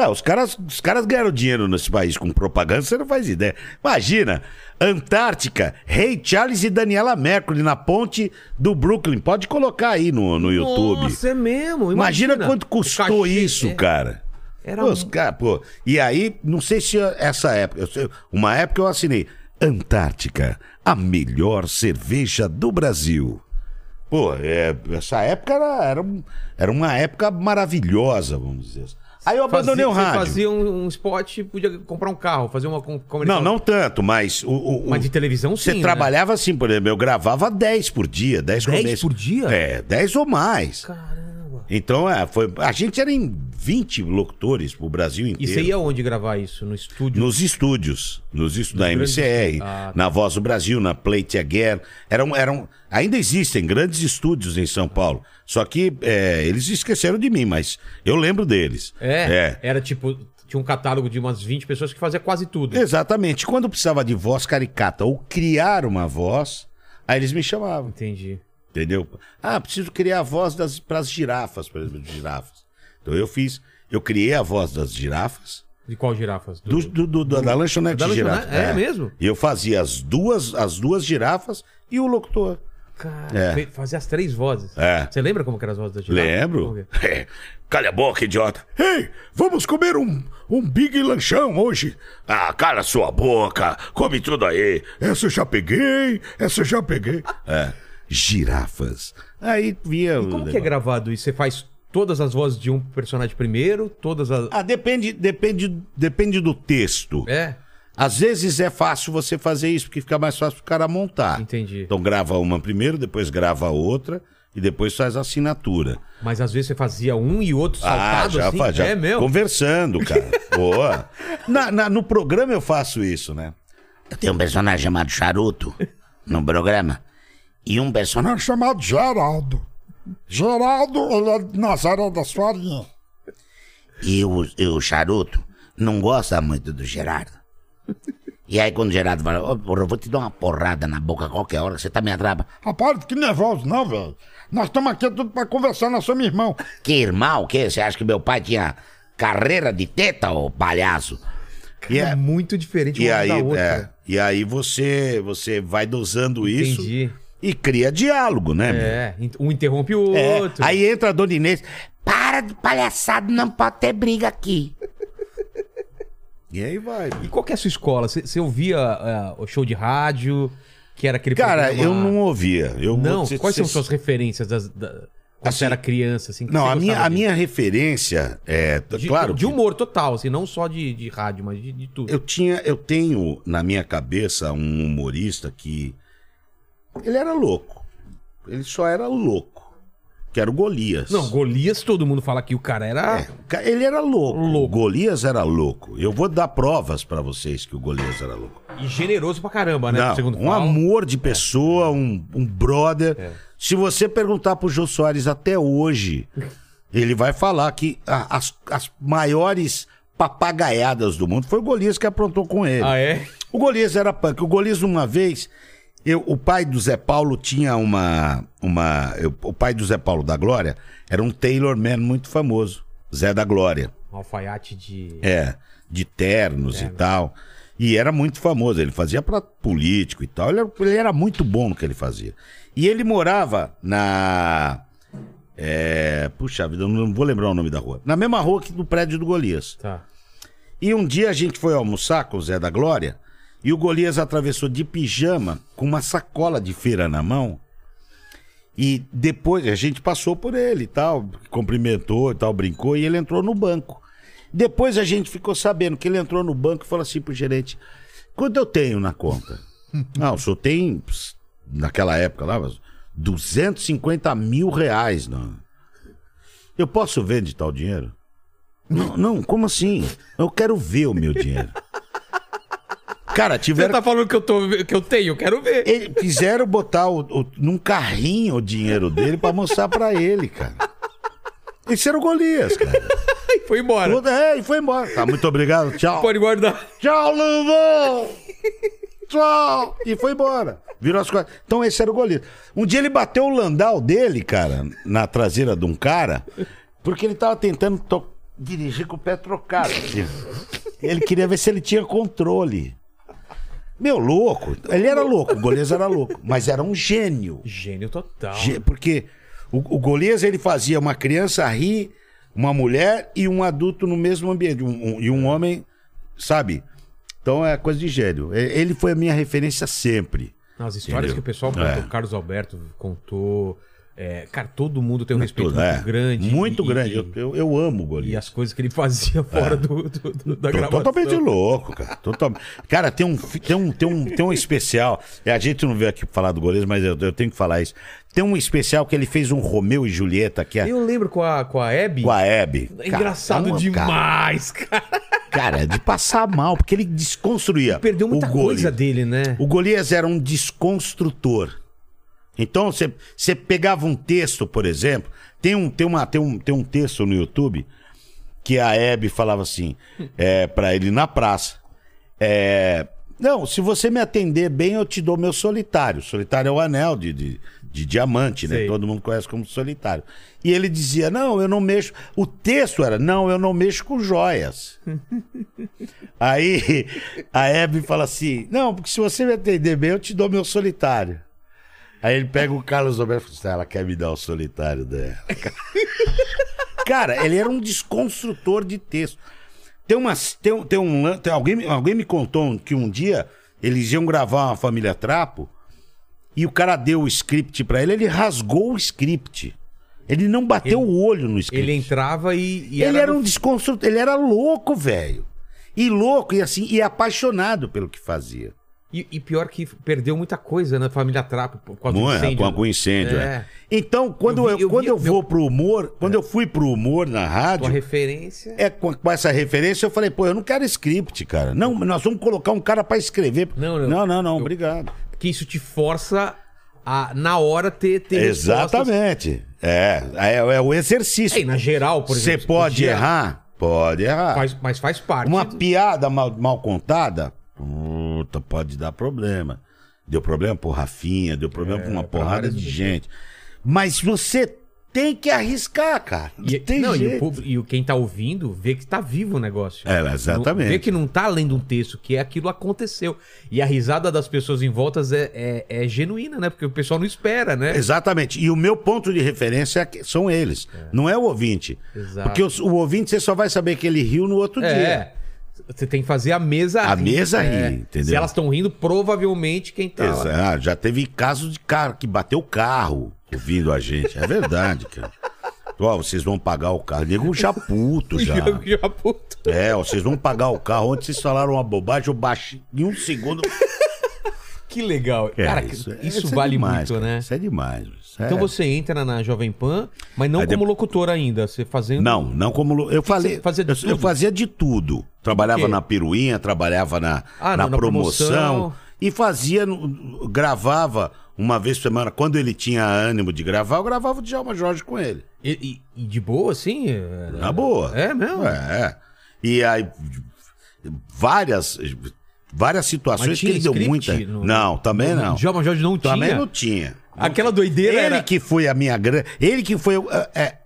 Ah, os caras, os caras ganharam dinheiro nesse país com propaganda, você não faz ideia. Imagina, Antártica, Rei Charles e Daniela Mercury na ponte do Brooklyn. Pode colocar aí no, no YouTube. Nossa, é mesmo. Imagina, quanto O custou cachê, isso, é. cara. Era Pô, um- cara, pô. E aí, não sei se essa época. uma época eu assinei Antártica, a melhor cerveja do Brasil. Pô, é, essa época era, era, um- era uma época maravilhosa, vamos dizer. Aí eu abandonei Fazia- o você rádio. fazia um, um spot, podia comprar um carro, fazer uma com- Não, comercial. não tanto, mas. O, o- Mas de televisão, Você sim, né? trabalhava assim, por exemplo, eu gravava 10 por dia, 10 10 começos. por dia? É, 10 ou mais. Caramba. Então, é, foi, a gente era em 20 locutores pro Brasil E inteiro. você ia onde gravar isso? No estúdio? Nos estúdios, nos estúdios da MCR. Ah, tá. na Voz do Brasil, na Plate Again. Eram, eram, ainda existem grandes estúdios em São Paulo. Só que é, eles esqueceram de mim, mas eu lembro deles. É, É. Era tipo... Tinha um catálogo de umas 20 pessoas que fazia quase tudo. Exatamente. Quando precisava de voz caricata ou criar uma voz, aí eles me chamavam. Entendi. Entendeu? Ah, preciso criar a voz das pras girafas, por exemplo, de girafas. Então eu fiz, eu criei a voz das girafas. De qual girafas? Do, do- do- da, da lanchonete Da lanchonete? girafa. É mesmo? E eu fazia as duas, as duas girafas e o locutor. Cara, É. fazia as três vozes. É. Você lembra como eram as vozes da girafa? Lembro. É, Calha a boca, idiota. Ei, vamos comer um, um big lanchão hoje. Ah, cala sua boca. Come tudo aí. Essa eu já peguei, essa eu já peguei. É, girafas. Aí via... E como que é gravado isso? Você faz todas as vozes de um personagem primeiro, todas as... Ah, depende, depende, depende do texto. É, Às vezes é fácil você fazer isso, porque fica mais fácil o cara montar. Entendi. Então grava uma primeiro, depois grava outra e depois faz a assinatura. mas às vezes você fazia um e outro Ah, saltado já assim? faz, já É meu. conversando, cara. <laughs> Boa. Na- na- no programa eu faço isso, né? Eu tenho um personagem chamado Charuto no programa. E um personagem Chamado Geraldo. Geraldo, ele é de Nazaré das Farinhas. E o, e o Charuto não gosta muito do Gerardo. E aí quando o Gerardo fala, ô, porra, eu vou te dar uma porrada na boca a qualquer hora, que você tá me atrapa. Rapaz, que nervoso não, velho. Nós estamos aqui tudo pra conversar, nós somos irmão. Que irmão, o quê? Você acha que meu pai tinha carreira de teta, ô palhaço? E, É é- muito diferente e uma aí, da outra. é, e aí você, você vai dosando isso Entendi. E cria diálogo, né? É, um interrompe o É, outro. Aí entra a Dona Inês. Para de palhaçada, não pode ter briga aqui. E aí vai. E qual que é a sua escola? Você ouvia ah, o show de rádio, que era aquele Cara, programa- eu não ouvia. Eu vou Não, dizer- quais são cês- suas referências das, da... quando Assim, você era criança? Assim, que Não, a minha, a minha referência é. De, claro. de que humor total, assim, não só de, de rádio, mas de, de tudo. Eu tinha, eu tenho na minha cabeça um humorista que. Ele era louco. Ele só era louco. Que era o Golias. Não, Golias, todo mundo fala que o cara era. É, ele era louco. Louco. O Golias era louco. Eu vou dar provas pra vocês que o Golias era louco. E generoso pra caramba, né? Não, segundo um falam. amor de pessoa, um, um brother. É. Se você perguntar pro Jô Soares até hoje, ele vai falar que as, as maiores papagaiadas do mundo foi o Golias que aprontou com ele. Ah, é? O Golias era punk. O Golias, uma vez, eu, o pai do Zé Paulo tinha uma. uma eu- o pai do Zé Paulo da Glória era um Taylor-man muito famoso. Zé da Glória. Um alfaiate de. É, de ternos e tal. E era muito famoso, ele fazia pra político e tal. Ele era, ele era muito bom no que ele fazia. E ele morava na. É, puxa vida, eu não vou lembrar o nome da rua. Na mesma rua que do prédio do Golias. Tá. E um dia a gente foi almoçar com o Zé da Glória e o Golias atravessou de pijama com uma sacola de feira na mão. E depois a gente passou por ele e tal, cumprimentou e tal, brincou e ele entrou no banco. Depois a gente ficou sabendo que ele entrou no banco e falou assim pro gerente: quanto eu tenho na conta? <laughs> Não, o senhor tem, naquela época lá, mas 250 mil reais. Não. Eu posso ver de tal dinheiro? Não, não, como assim? Eu quero ver o meu dinheiro. <laughs> Cara, Você tiveram. tá falando que eu, tô, que eu tenho, eu quero ver. Ele- fizeram botar o, o- num carrinho o dinheiro dele pra mostrar pra ele, cara. Esse era o Golias, cara. <laughs> E foi embora. É, e foi embora. Tá, muito obrigado. Tchau. Pode guardar. Tchau, Luvão! Tchau! E foi embora. Virou as coisas. Então esse era o Golias. Um dia ele bateu o landau dele, cara, na traseira de um cara, porque ele tava tentando dirigir com o pé trocado. assim. Ele queria ver se ele tinha controle. Meu, louco. Ele era louco, o Golias era louco. Mas era um gênio. Gênio total. Gê- Porque o, o Golias ele fazia uma criança rir, uma mulher e um adulto no mesmo ambiente. um- um- e um homem, sabe? Então é coisa de gênio. E- Ele foi a minha referência sempre. As histórias Entendeu? que o pessoal contou, É. o Carlos Alberto contou. É, cara, todo mundo tem um respeito Tudo, muito é. grande. Muito e- grande. E, Eu, eu, eu amo o e Golias. as coisas que ele fazia <laughs> fora do, do- do- da Tô gravação. Totalmente louco, cara. Total... Cara, tem um, tem, um, tem, um, tem um especial. É, a gente não veio aqui falar do Golias, mas eu, eu tenho que falar isso. Tem um especial que ele fez um Romeu e Julieta, que é Eu lembro com a, com a Abby. com a Hebe. É engraçado Cara, é demais, cara. Cara, é de passar mal, porque ele desconstruía. Perdeu muita coisa dele, né? O Golias era um desconstrutor. Então, você você pegava um texto, por exemplo, tem um, tem, uma, tem, um, tem um texto no YouTube que a Hebe falava assim, <laughs> é, para ele na praça. É, não, se você me atender bem, eu te dou meu solitário. Solitário é o anel de, de, de diamante, né? Sei. Todo mundo conhece como solitário. E ele dizia: Não, eu não mexo. O texto era: Não, eu não mexo com joias. <laughs> Aí a Hebe fala assim: Não, porque se você me atender bem, eu te dou meu solitário. Aí ele pega o Carlos Alberto e fala assim: "Ah, Ela quer me dar o solitário dela. <laughs> Cara, ele era um desconstrutor de texto. Tem umas. Tem, tem um. Tem, alguém, alguém me contou que um dia eles iam gravar uma família Trapo e o cara deu o script pra ele, ele rasgou o script. Ele não bateu o olho no script. Ele entrava e. e Ele era no- um desconstrutor, ele era louco, velho. E louco, e assim, e apaixonado pelo que fazia. E, e pior que perdeu muita coisa na família Trapo por causa do Não é? incêndio. Com, com incêndio, É. é. Então, quando Eu vi- eu quando vi- eu meu- vou pro humor, quando eu fui pro humor na rádio, referência. é com, com essa referência, eu falei, pô, eu não quero script, cara. Não, nós vamos colocar um cara pra escrever. Não, não. não, não, não, Eu- obrigado. Que isso te força a, na hora, ter. ter. Exatamente. É, é, é o exercício. É, na geral, por Você exemplo. pode podia- errar? Pode errar. Faz, mas faz parte. Uma piada mal, mal contada? Puta, pode dar problema. Deu problema pro Rafinha, deu problema pra uma porrada de gente. Mas você tem que arriscar, cara. Não E, tem não, e, o jeito. público- e o- quem tá ouvindo vê que tá vivo o negócio. É, exatamente. Vê que não tá lendo um texto, que aquilo aconteceu. E a risada das pessoas em volta é, é, é genuína, né? Porque o pessoal não espera, né? Exatamente. E o meu ponto de referência é que- são eles. Não é o ouvinte. Exato. Porque o, o ouvinte você só vai saber que ele riu no outro dia. Você tem que fazer a mesa A rir. mesa É. rir, entendeu? Se elas estão rindo, provavelmente quem tá lá. Exato. Já teve caso de cara que bateu o carro ouvindo a gente. É verdade, cara. Ó, vocês vão pagar o carro. Nego já puto <laughs> já. Já, puto. É, ó, vocês vão pagar o carro. Ontem vocês falaram uma bobagem, eu baixei em um segundo. Que legal. É, cara, isso, é- isso é vale demais, muito, cara. né? Isso é demais. Isso é- Então você entra na Jovem Pan, mas não Aí como depois- locutor ainda. Você fazendo. Não, não como. Eu falei. fazia de eu, eu tudo? fazia de tudo. Trabalhava na peruinha, trabalhava na, Ah, na, não, na promoção, promoção. E fazia. Gravava uma vez por semana. Quando ele tinha ânimo de gravar, eu gravava o Djalma Jorge com ele. E, e- e de boa, assim? Na boa. É mesmo? É. E aí. Várias. Várias situações que ele deu muita. no- Não, também não. Djalma Jorge não Também tinha. não tinha. Aquela doideira Ele era... que foi a minha grande. Ele que foi o- é, é,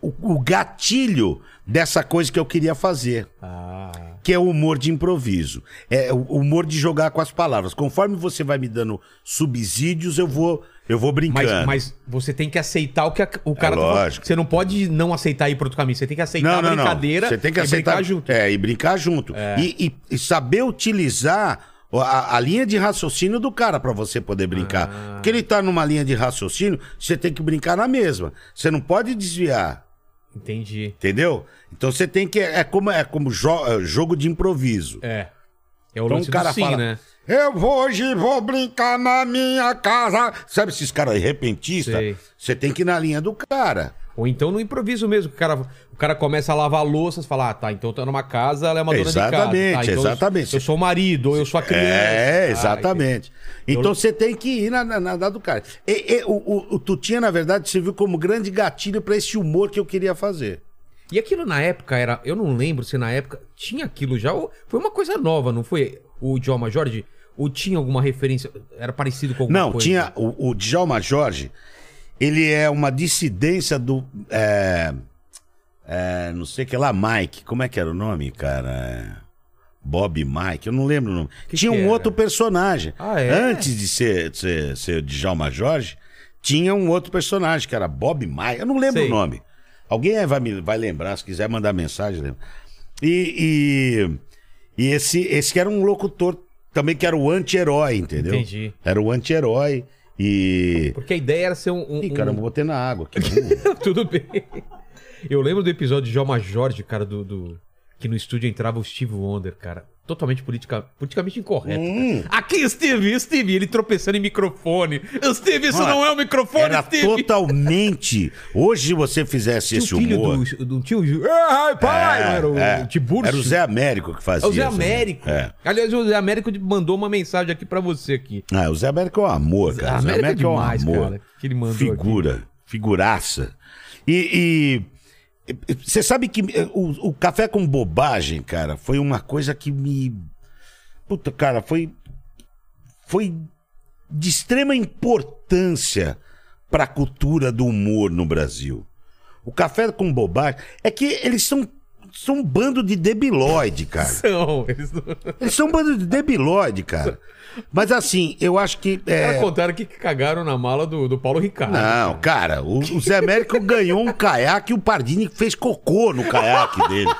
o, o gatilho dessa coisa que eu queria fazer. Ah, Que é o humor de improviso. É o humor de jogar com as palavras. Conforme você vai me dando subsídios, eu vou, eu vou brincando. mas, mas você tem que aceitar o que a- o cara tá falando. lógico. Você não pode não aceitar ir pro outro caminho. Você tem que aceitar não, a não, não. brincadeira Você tem que e aceitar brincar junto. É, e brincar junto. E, e- e saber utilizar a, a linha de raciocínio do cara pra você poder brincar. Ah. Porque ele tá numa linha de raciocínio, você tem que brincar na mesma. Você não pode desviar. Entendi. Entendeu? Então você tem que. É como, é como jo- é jogo de improviso. É. É o Então lance o cara do sim, fala, né? Eu vou hoje vou brincar na minha casa. Sabe esses caras repentistas? Você tem que ir na linha do cara. Ou então no improviso mesmo, que o cara, o cara começa a lavar a louça, você fala, ah, tá, então eu tô numa casa, ela é uma dona de casa. Exatamente, Tá, então eu- exatamente. Eu, sou o marido, ou eu sou a criança. É, Ah, exatamente. Então você tem que ir na, na, na do cara. E, e, o, o, o Tutinha, na verdade, serviu como grande gatilho pra esse humor que eu queria fazer. E aquilo na época era. Eu não lembro se na época tinha aquilo já. Ou foi uma coisa nova, não foi? O Djalma Jorge? Ou tinha alguma referência? Era parecido com alguma Não, coisa? tinha o, o Djalma Jorge, ele é uma dissidência do. é, é, não sei o que lá, Mike. Como é que era o nome, cara? É, Bob Mike, eu não lembro o nome. Que tinha que um era? outro personagem. Ah, é? Antes de ser, de ser, ser Djalma Jorge, tinha um outro personagem, que era Bob Mike. Eu não lembro Sei. o nome. Alguém aí vai, me, vai lembrar, se quiser mandar mensagem, lembra. E, e, e esse, esse que era um locutor também, que era o anti-herói, entendeu? Entendi. Era o anti-herói. E. Porque a ideia era ser um. um- Ih, um- caramba, botei na água. <laughs> Tudo bem. Eu lembro do episódio de Djalma Jorge, cara, do, do- No estúdio entrava o Steve Wonder, cara. Totalmente politica, politicamente incorreto. Hum. cara. Aqui, Steve, Steve, ele tropeçando em microfone. Steve, isso Olha, não é um microfone, Era Steve. totalmente. Hoje, você fizesse Tinha esse o filho humor. do, do tio. Ai, pai! não era o é, Tiburcio? era o Zé Américo que fazia. É o Zé né? Américo. É. Aliás, o Zé Américo mandou uma mensagem aqui pra você aqui. Ah, o Zé Américo é um amor, cara. O Zé Américo é Américo é um demais, amor. cara, que ele mandou Figura, figuraça. E. e- Você sabe que eh, o, o café com bobagem, cara, foi uma coisa que me. Puta, cara, foi. Foi de extrema importância para a cultura do humor no Brasil. O café com bobagem é que eles são, são um bando de debilóide, cara. <laughs> Não, eles. Eles são um bando de debilóide, cara. Mas assim, eu acho que. é, Cara, contaram que cagaram na mala do, do Paulo Ricardo. Não, cara, o, o Zé Américo ganhou um caiaque e o Pardini fez cocô no caiaque dele.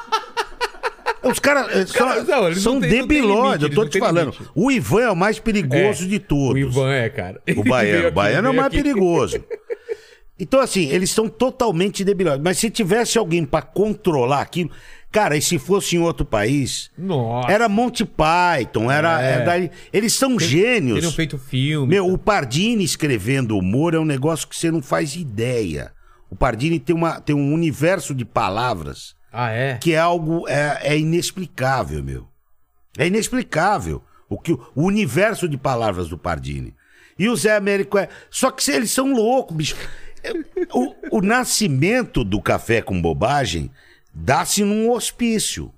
Os caras são, Cara, não, são debilóides, eu tô te falando. limite. O Ivan é o mais perigoso É, de todos. O Ivan é, cara. O baiano. <laughs> O baiano é o mais aqui. perigoso. Então, assim, eles são totalmente debilóides. Mas se tivesse alguém pra controlar aquilo. Cara, e se fosse em outro país. Nossa. Era Monty Python, era. É. era- eles são gênios. Teriam feito filme. Meu, o Pardini escrevendo humor é um negócio que você não faz ideia. O Pardini tem, uma, tem um universo de palavras Ah, é? que é algo é, é inexplicável, meu. É inexplicável o que o, o universo de palavras do Pardini. E o Zé Américo é. Só que eles são loucos, bicho. O, o nascimento do café com bobagem dá-se num hospício.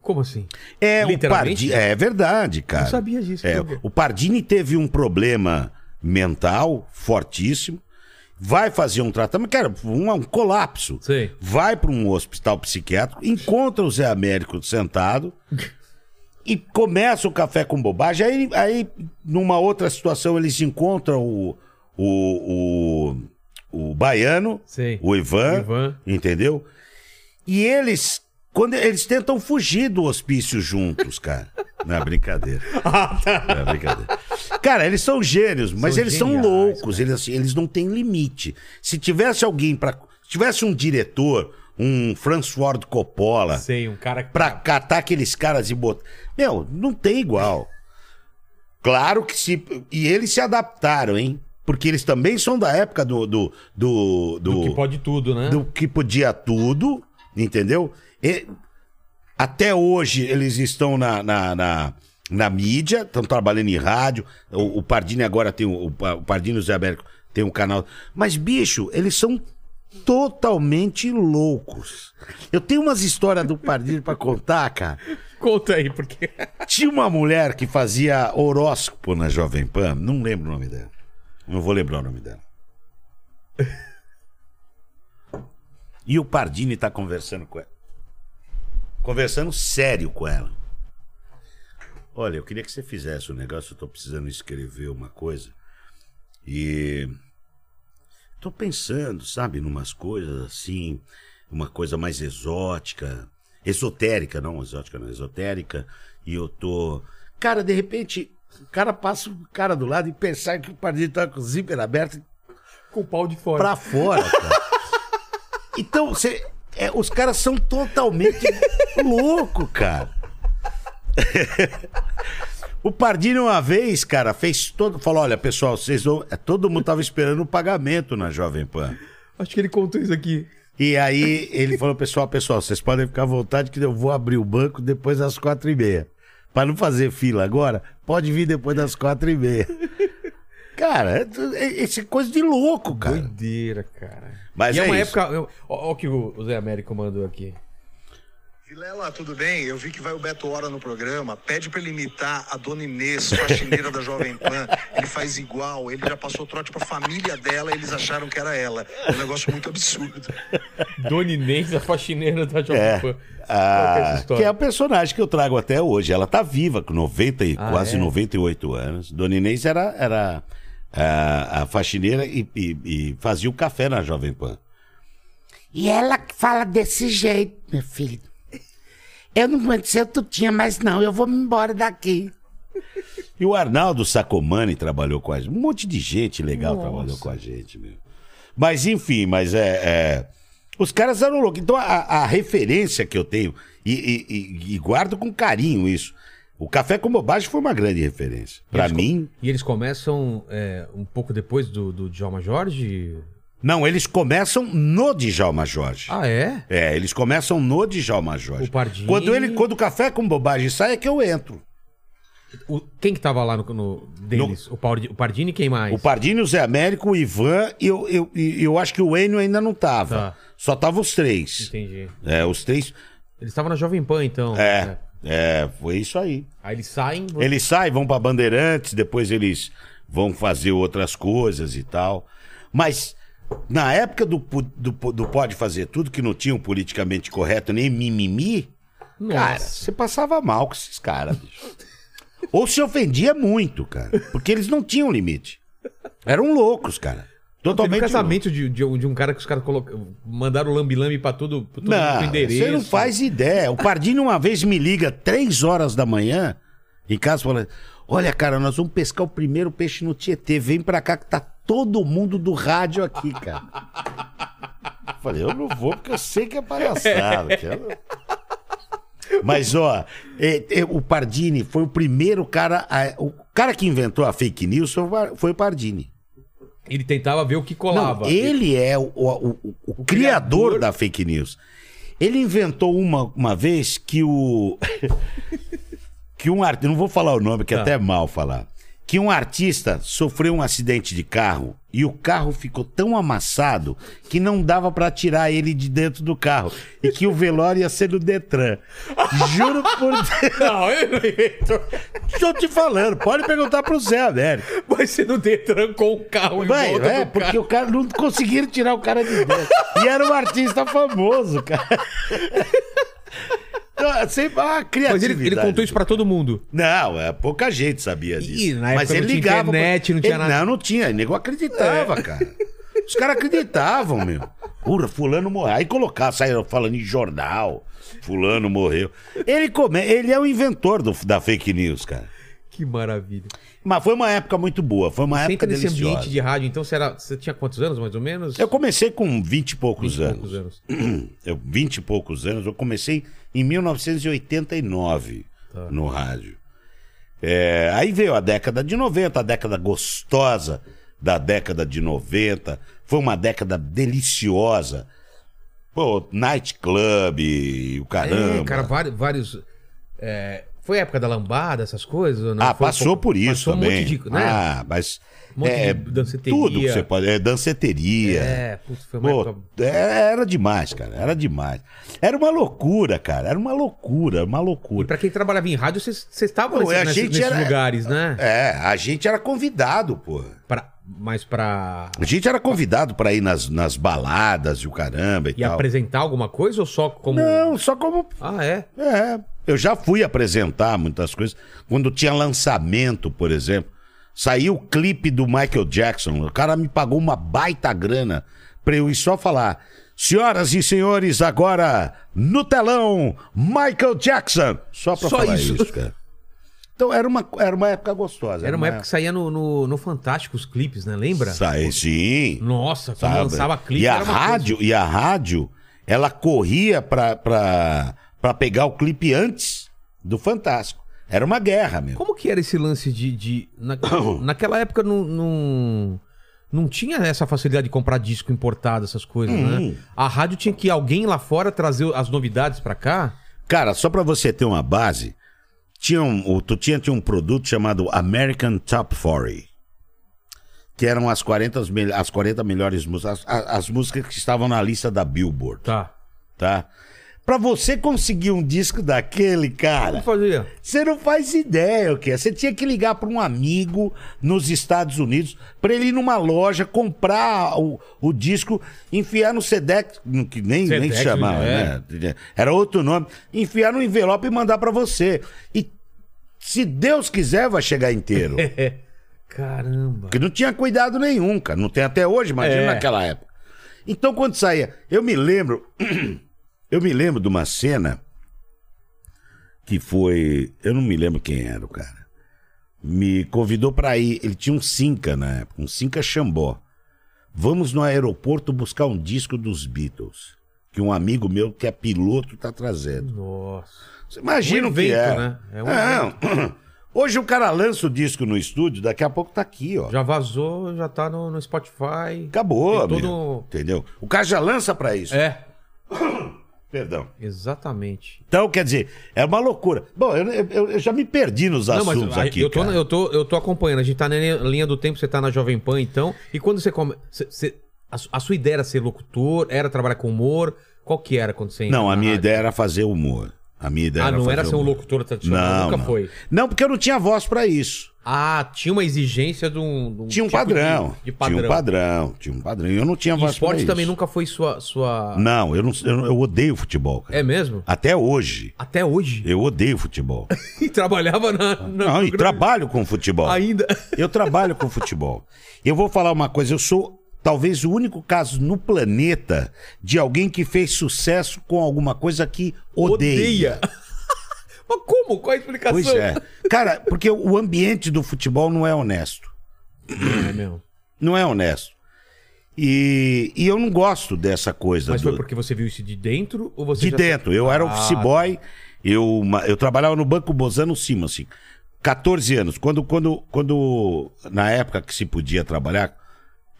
Como assim? É, o? Pardini, é verdade, cara. Não sabia disso, É, o Pardini teve um problema mental fortíssimo. Vai fazer um tratamento, cara, um, um colapso. Sei. Vai para um hospital psiquiátrico, encontra o Zé Américo sentado e começa o café com bobagem. Aí, aí numa outra situação, eles encontram o, o, o, o baiano, Sei. o Ivan, O Ivan. entendeu? E eles, quando eles tentam fugir do hospício juntos, cara. <laughs> Não é brincadeira. Não é brincadeira. Cara, eles são gênios, mas São eles são geniais, loucos. Eles, assim, eles não têm limite. Se tivesse alguém para, se tivesse um diretor, um Francis Ford Coppola, Sei, um cara que. pra catar aqueles caras e botar. Meu, não tem igual. Claro que se. E eles se adaptaram, hein? Porque eles também são da época do. Do, do, do, Do que pode tudo, né? do que podia tudo, entendeu? E até hoje eles estão na, na, na, na mídia, estão trabalhando em rádio. O, o Pardini agora tem o, o Pardini e o Zé Américo tem um canal. Mas, bicho, eles são totalmente loucos. Eu tenho umas histórias do Pardini pra contar, cara. Conta aí, porque. Tinha uma mulher que fazia horóscopo na Jovem Pan, não lembro o nome dela. Não vou lembrar o nome dela. E o Pardini tá conversando com ela. Conversando sério com ela. Olha, eu queria que você fizesse um negócio, eu tô precisando escrever uma coisa. E tô pensando, sabe, numas coisas assim, uma coisa mais exótica, esotérica, não exótica, não esotérica. E eu tô, cara, de repente, o cara passa o cara do lado e pensar que o Pardini tá com o zíper aberto Com o pau de fora. pra fora, <laughs> cara. Então, você, é, os caras são totalmente loucos, cara. <laughs> o Pardini uma vez, cara, fez todo, falou, olha, pessoal, vocês vão, é, todo mundo tava esperando o pagamento na Jovem Pan. Acho que ele contou isso aqui. E aí ele falou, pessoal, pessoal, vocês podem ficar à vontade que eu vou abrir o banco depois das quatro e meia. Pra não fazer fila agora, pode vir depois das quatro e meia. Cara, é, é, é coisa de louco, cara. Doideira, cara. Mas e é, é uma isso. época. ó o que o Zé Américo mandou aqui. Vilela, tudo bem? Eu vi que vai o Beto Hora no programa. Pede pra ele imitar a dona Inês, faxineira da Jovem Pan. Ele faz igual. Ele já passou trote pra família dela e eles acharam que era ela. É um negócio muito absurdo. Dona Inês, a faxineira da Jovem É. Pan. Que é Ah, história? que é o personagem que eu trago até hoje. Ela tá viva, com 90 e Ah, quase é? 98 anos. Dona Inês era, era a, a faxineira e, e- e fazia o café na Jovem Pan. E ela fala desse jeito, meu filho. Eu não aguento ser tutinha mais não, eu vou me embora daqui. E o Arnaldo Sacomani trabalhou com a gente. Um monte de gente legal trabalhou com a gente, meu. Mas enfim, mas é. é, Os caras eram loucos. Então a, a referência que eu tenho, e, e- e- e guardo com carinho isso. O Café com Bobagem foi uma grande referência. Co- mim. E eles começam é, um pouco depois do, do Djalma Jorge? Não, eles começam no Djalma Jorge. Ah, é? É, eles começam no Djalma Jorge. O Pardini- Quando, ele, quando o Café com Bobagem sai, é que eu entro. O- quem que tava lá no, no deles? O, Paudi- o Pardini e quem mais? O Pardini, o Zé Américo, o Ivan e eu, eu, eu acho que o Enio ainda não tava. Tá. Só tava os três. Entendi. É, os três. Eles estavam na Jovem Pan, então. É, é, foi isso aí. Aí eles saem. Eles saem, vão pra Bandeirantes, depois eles vão fazer outras coisas e tal. Mas na época do, do, do Pode Fazer Tudo, que não tinha um politicamente correto nem mimimi, cara, Nossa. você passava mal com esses caras, bicho. Ou se ofendia muito, cara. Porque eles não tinham limite. Eram loucos, cara. Teve um Totalmente casamento de, de, um- de um cara que os caras mandaram lambi-lambi pra tudo, pra todo Não, endereço. você não faz ideia. O Pardini uma vez me liga três horas da manhã em casa falando: Olha, cara, nós vamos pescar o primeiro peixe no Tietê. Vem pra cá que tá todo mundo do rádio aqui, cara. Eu falei, eu não vou porque eu sei que é palhaçada. que eu Mas, ó, é, é, o Pardini foi o primeiro cara. a- o cara que inventou a fake news foi o Pardini. Ele tentava ver o que colava. Não, ele é o, o- o- o criador da fake news. Ele inventou uma, uma vez que o. <laughs> que um artista. Não vou falar o nome, que é Tá. até mal falar. Que um artista sofreu um acidente de carro E o carro ficou tão amassado que não dava pra tirar ele de dentro do carro. E que o velório ia ser no Detran. Juro por <laughs> Deus. Não, eu não invento. Estou te falando, pode perguntar pro Zé Américo. Vai ser no Detran com o carro em Vai, volta é, do porque o cara não conseguiram tirar o cara de dentro. E era um artista famoso, cara. <laughs> Então, Sempre a criatividade. Mas ele, ele contou isso pra todo mundo. Não, é, pouca gente sabia disso. Na Mas ele não tinha ligava. internet, não tinha ele, nada. É. Não, não tinha. O nego acreditava, cara. Os caras acreditavam, meu. Porra, fulano morreu. Aí colocar, saíram falando em jornal. Fulano morreu. Ele, come... ele é o inventor do- da fake news, cara. Que maravilha. Mas foi uma época muito boa. Foi uma Você época nesse deliciosa. ambiente de rádio, então você, era, você tinha quantos anos, mais ou menos? Eu comecei com 20 e poucos 20 e anos. poucos anos. <clears throat> Eu, 20 e poucos anos. Eu comecei em 1989 Tá. no rádio. É, aí veio a década de 90, a década gostosa da década de 90. Foi uma década deliciosa. Pô, nightclub, o caramba. É, cara, vários. vários é, foi a época da lambada, essas coisas? Ah, passou por isso passou também. Um monte de, né? Ah, mas. Um monte é, de danceteria. Tudo que você pode. É, danceteria. É, putz, foi uma Pô, época. é, era demais, cara. Era demais. Era uma loucura, cara. Era uma loucura, uma E loucura. pra quem trabalhava em rádio, vocês estavam nesses, nesses- era- lugares, né? É, a gente era convidado, pô. Pra, mas pra. A gente era convidado pra ir nas, nas baladas e o caramba e, E tal. apresentar alguma coisa ou só como. Não, só como. Ah, é? É. Eu já fui apresentar muitas coisas. Quando tinha lançamento, por exemplo. Saiu o clipe do Michael Jackson. O cara me pagou uma baita grana pra eu ir só falar. Senhoras e senhores, agora no telão, Michael Jackson. Só pra Só falar isso. isso. cara. Então era uma, era uma época gostosa. Era uma época que saía no, no, no Fantástico os clipes, né? Lembra? Sai, sim. Nossa, quando sabe? lançava clipe. e a uma rádio, e a rádio, ela corria pra, pra, pra pegar o clipe antes do Fantástico. Era uma guerra, meu. Como que era esse lance de. de na- <coughs> naquela época não, não, não tinha essa facilidade de comprar disco importado, essas coisas, Hum. né? A rádio tinha que alguém lá fora trazer as novidades pra cá. Cara, só pra você ter uma base, tinha um, tu tinha, tinha um produto chamado American Top 40. Que eram as 40, mel- as 40 melhores músicas, as, as músicas que estavam na lista da Billboard, Tá. tá? Pra você conseguir um disco daquele, cara? Você não faz ideia o que é. Você tinha que ligar para um amigo nos Estados Unidos para ele ir numa loja comprar o, o disco, enfiar no Sedex, que nem, nem Sedex, chamava, é. né? Era outro nome. Enfiar no envelope e mandar para você. E se Deus quiser, vai chegar inteiro. <laughs> Caramba. Porque não tinha cuidado nenhum, cara. Não tem até hoje, imagina É. naquela época. Então, quando saía, eu me lembro. <clears throat> eu me lembro de uma cena que foi. Eu não me lembro quem era o cara. Me convidou pra ir. Ele tinha um Cinca na época, um Cinca Xambó. Vamos no aeroporto buscar um disco dos Beatles. Que um amigo meu que é piloto tá trazendo. Nossa. Você imagina Um o que evento, é. né? É um Não. <clears throat> Hoje o cara lança o disco no estúdio, daqui a pouco tá aqui, ó. Já vazou, já tá no, no Spotify. Acabou, todo-. Entendeu? O cara já lança pra isso. É, <clears throat> Perdão. exatamente. Então, quer dizer, é uma loucura. Bom, eu, eu- eu já me perdi nos Não, mas assuntos a- aqui. eu, tô, cara. eu, tô, eu tô acompanhando. A gente tá na linha, do tempo, você tá na Jovem Pan, então. E quando você come. você- você- a, a sua ideia era ser locutor, era trabalhar com humor? Qual que era quando você entra Não, a minha rádio? ideia era fazer humor. A minha ideia Ah, era não era ser um locutor tradicional, Não, nunca não. foi. Não, porque eu não tinha voz pra isso. Ah, tinha uma exigência de um. de um Tinha um tipo padrão. De, de padrão. Tinha um padrão. Tinha um padrão. Eu não tinha voz pra esporte isso. também nunca foi sua. sua... Não, eu, não, eu, eu odeio futebol, cara. É mesmo? Até hoje. Até hoje. Eu odeio futebol. <laughs> E trabalhava na. na não, e trabalho com futebol. Ainda. Eu trabalho com futebol. <laughs> Eu vou falar uma coisa, eu sou talvez o único caso no planeta de alguém que fez sucesso com alguma coisa que odeia. <laughs> Mas como? Qual a explicação? Pois é. Cara, porque o ambiente do futebol não é honesto. É mesmo. Não é honesto. E, e eu não gosto dessa coisa. Mas do- foi porque você viu isso de dentro ou você De dentro. Eu era Ah, office boy, eu, ma- eu trabalhava no Banco Bozano Cima, assim. 14 anos. Quando, quando, quando, na época que se podia trabalhar,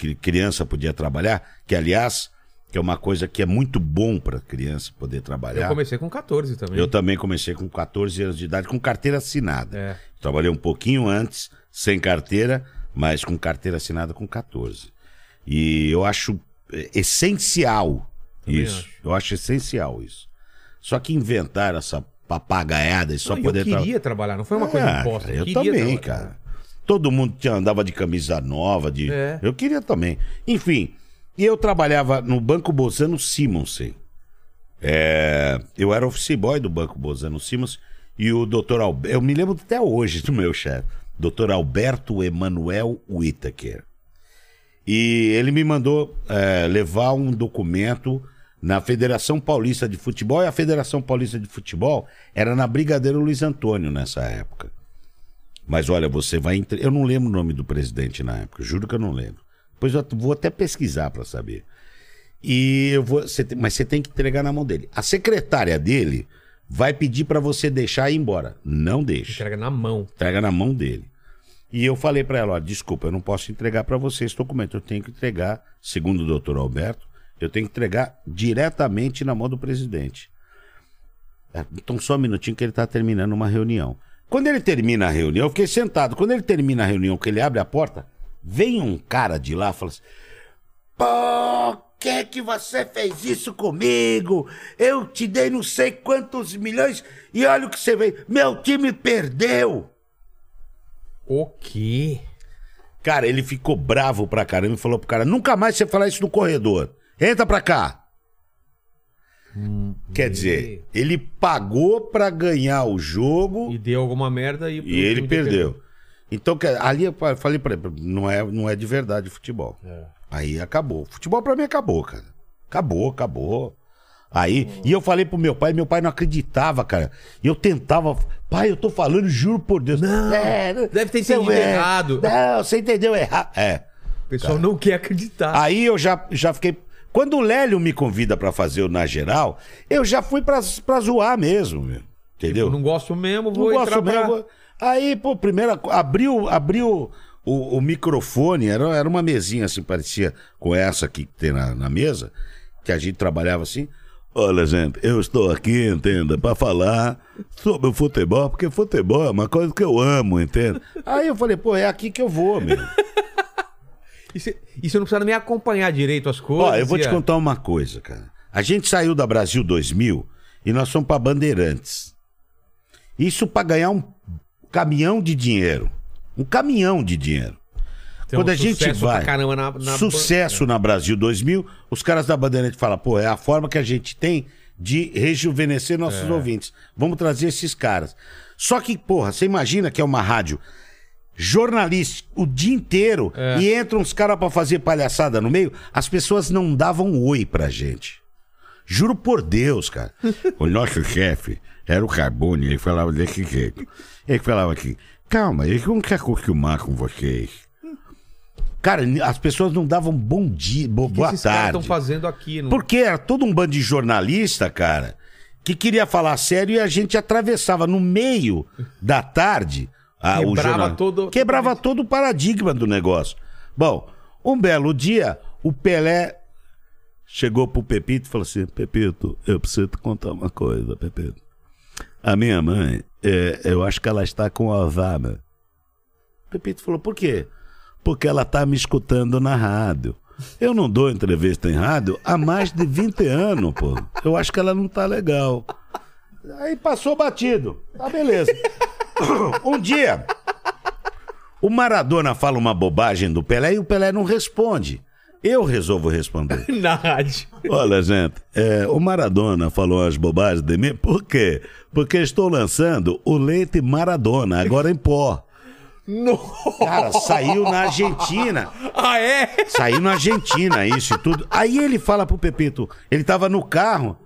que criança podia trabalhar, que aliás, que é uma coisa que é muito bom para criança poder Eu trabalhar. comecei com 14 também. Eu também comecei com 14 anos de idade, com carteira assinada. É. Trabalhei um pouquinho antes, sem carteira, mas com carteira assinada com 14. E eu acho é, essencial Também isso. acho. Eu acho essencial isso. Só que inventaram essa papagaiada e só Não, poder eu tra- queria trabalhar, não foi uma coisa Ah, imposta. eu queria também, trabalhar. cara. Todo mundo tinha- andava de camisa nova, de. É. Eu queria também. Enfim, e eu trabalhava no Banco Bozano Simonsen. É, eu era office boy do Banco Bozano Simonsen e o doutor Alberto. Eu me lembro até hoje do meu chefe, doutor Alberto Emanuel Whittaker. E ele me mandou é, levar um documento na Federação Paulista de Futebol, e a Federação Paulista de Futebol era na Brigadeiro Luiz Antônio nessa época. Mas olha, você vai. entre- Eu não lembro o nome do presidente na época, juro que eu não lembro. Depois eu vou até pesquisar para saber. E eu vou. você tem- mas você tem que entregar na mão dele. A secretária dele vai pedir para você deixar e ir embora. Não deixa. Entrega na mão. Entrega na mão dele. E eu falei para ela: ó, desculpa, eu não posso entregar para você esse documento. Eu tenho que entregar, segundo o doutor Alberto, eu tenho que entregar diretamente na mão do presidente. É, Então, só um minutinho que ele está terminando uma reunião. Quando ele termina a reunião, eu fiquei sentado. Quando ele termina a reunião, que ele abre a porta, vem um cara de lá e fala assim: Por que que você fez isso comigo? Eu te dei não sei quantos milhões e olha o que você veio. Meu time perdeu. O quê? Cara, ele ficou bravo pra caramba e falou pro cara: nunca mais você falar isso no corredor. Entra pra cá. Quer dizer, ele pagou pra ganhar o jogo E deu alguma merda e... e ele perdeu. Então, quer- ali eu fa- falei pra ele: não é, não é de verdade futebol. Aí acabou. Futebol pra mim acabou, cara. Acabou, acabou. Aí, e eu falei pro meu pai, meu pai não acreditava, cara. E eu tentava, pai, eu tô falando, juro por Deus. Não, É, deve ter entendido é, errado. Não, você entendeu errado. É. O pessoal não quer acreditar. Aí eu já, já fiquei. Quando o Lélio me convida pra fazer o Na Geral, eu já fui pra, pra zoar mesmo, meu. Entendeu? Eu não gosto mesmo, vou Não entrar gosto pra... mesmo. Aí, pô, primeira. Abriu, abriu o, o microfone, era, era uma mesinha assim, parecia com essa aqui que tem na, na mesa, que a gente trabalhava assim. Olha, gente, eu estou aqui, entenda, pra falar sobre o futebol, porque futebol é uma coisa que eu amo, entende? Aí eu falei, pô, é aqui que eu vou, meu. E você não precisa nem acompanhar direito as coisas. Ó, eu vou te contar uma coisa, cara. A gente saiu da Brasil 2000 e nós fomos pra Bandeirantes. Isso pra ganhar um caminhão de dinheiro. Um caminhão de dinheiro. Tem Quando a gente vai. na, na sucesso na Brasil 2000, os caras da Bandeirantes falam, pô, é a forma que a gente tem de rejuvenescer nossos É. ouvintes. Vamos trazer esses caras. Só que, porra, você imagina que é uma rádio jornalística o dia inteiro É. e entram uns caras pra fazer palhaçada no meio, as pessoas não davam oi pra gente. Juro por Deus, cara. <laughs> o nosso chefe era o Carbone, ele falava desse jeito. Ele falava aqui, calma, ele não quer acostumar com vocês. Cara, as pessoas não davam bom dia, bo- O que boa esses caras tarde. estão fazendo aqui? Não... Porque era todo um bando de jornalista, cara, que queria falar sério e a gente atravessava no meio da tarde. A- o Quebrava jornal- todo- Quebrava todo o paradigma do negócio. Bom, um belo dia, o Pelé chegou pro Pepito e falou assim: Pepito, eu preciso te contar uma coisa, Pepito. A minha mãe, é, eu acho que ela está com Alzheimer. Pepito falou: por quê? Porque ela tá me escutando na rádio. Eu não dou entrevista em rádio há mais de 20 anos, pô. Eu acho que ela não tá legal. Aí passou batido. Tá beleza. <laughs> Um dia, o Maradona fala uma bobagem do Pelé e o Pelé não responde. Eu resolvo responder. <laughs> Na rádio. Olha, gente, é, o Maradona falou as bobagens de mim. Por quê? Porque estou lançando o leite Maradona, agora em pó. Cara, saiu na Argentina. Ah, é? Saiu na Argentina, isso e tudo. Aí ele fala pro Pepito, ele tava no carro.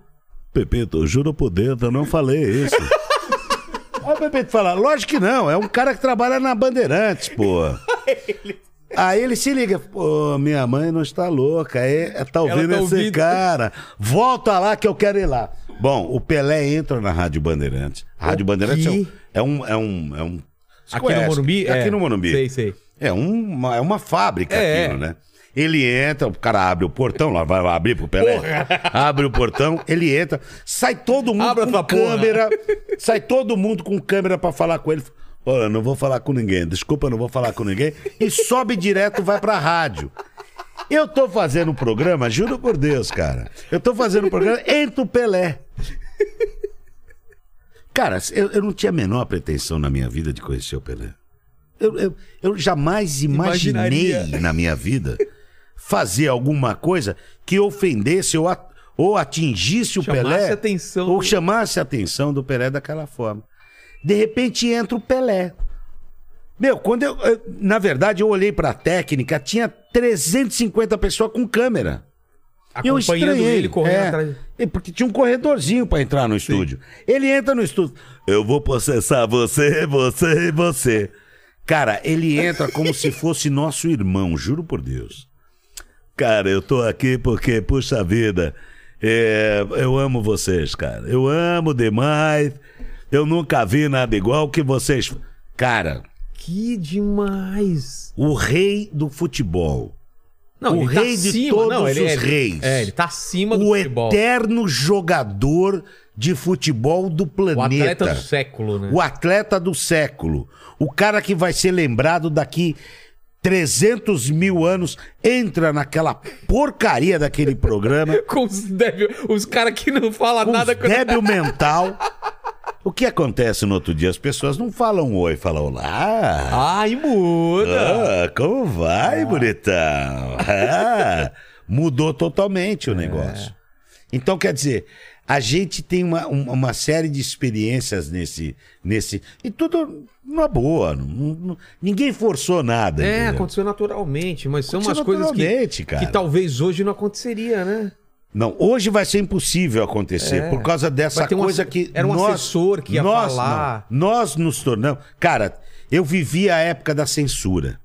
Pepito, juro por Deus, eu não falei isso. Aí o Pepito fala, lógico que não, é um cara que trabalha na Bandeirantes, pô. Aí ele se liga, pô, minha mãe não está louca, é, é tá ouvindo tá esse ouvindo. cara. Volta lá que eu quero ir lá. Bom, o Pelé entra na Rádio Bandeirantes. A Rádio Bandeirantes é um, é um, é um, é um- Aqui no conhece? Morumbi? Aqui É, no Morumbi. sei, sei. É uma, é uma fábrica É. aquilo, né? Ele entra, o cara abre o portão, lá vai abrir pro Pelé. Abre o portão, ele entra, sai todo mundo Abra com essa porra. câmera, sai todo mundo com câmera pra falar com ele. Olha, não vou falar com ninguém, desculpa, não vou falar com ninguém. E sobe direto, vai pra rádio. Eu tô fazendo um programa, juro por Deus, cara. Eu tô fazendo um programa entre o Pelé. Cara, eu, eu não tinha a menor pretensão na minha vida de conhecer o Pelé. Eu, eu, eu jamais imaginei na minha vida fazer alguma coisa que ofendesse ou, a- ou atingisse o Chamasse Pelé. atenção Ou do- chamasse a atenção do Pelé daquela forma. De repente entra o Pelé. Meu, quando eu. eu- na verdade, eu olhei pra técnica, tinha 350 pessoas com câmera. Eu Acompanhando estranhei. ele correndo é, atrás. Porque tinha um corredorzinho pra entrar no estúdio. Ele entra no estúdio. Eu vou processar você, você e você. Cara, ele entra como se fosse nosso irmão, juro por Deus. Cara, eu tô aqui porque, puxa vida, é, eu amo vocês, cara. Eu amo demais. Eu nunca vi nada igual que vocês. Cara, Que demais. o rei do futebol. Não, O ele tá rei de acima, todos não, ele, os é- reis. É, ele tá acima do o futebol. eterno jogador de futebol do O planeta. atleta do século, né? O atleta do século. O cara que vai ser lembrado daqui 300 mil anos. Entra naquela porcaria daquele programa. <laughs> Com os débil, os caras que não falam com nada uns débil <laughs> mental. O que acontece no outro dia? As pessoas não falam oi, falam olá. Ai, muda. Ah, como vai, bonitão? Ah, mudou totalmente o negócio. Então, quer dizer, a gente tem uma, um- uma série de experiências nesse. nesse e tudo numa boa. não- não- ninguém forçou nada. É, entendeu? aconteceu naturalmente, mas são Aconteceu umas coisas que, cara. que talvez hoje não aconteceria, né? Não, hoje vai ser impossível acontecer É. por causa dessa um coisa que. era um nós, assessor que ia nós, falar. não, nós nos tornamos. Cara, eu vivi a época da censura.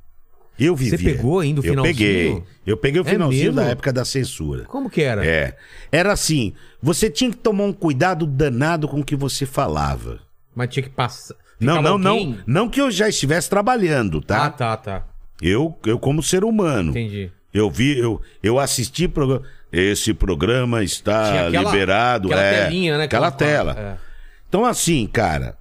Eu vivi. pegou ainda o Eu finalzinho? peguei. Eu peguei o É finalzinho mesmo? da época da censura. Como que era? É. Era assim: você tinha que tomar um cuidado danado com o que você falava. Mas tinha que passar. Não, não, alguém- não. Não que eu já estivesse trabalhando, tá? Ah, tá, tá. Eu, eu como ser humano. Entendi. Eu vi, eu, eu assisti programa. Esse programa está aquela- liberado. aquela é, telinha, né, que Aquela ela fala, tela. é. Então, assim, cara.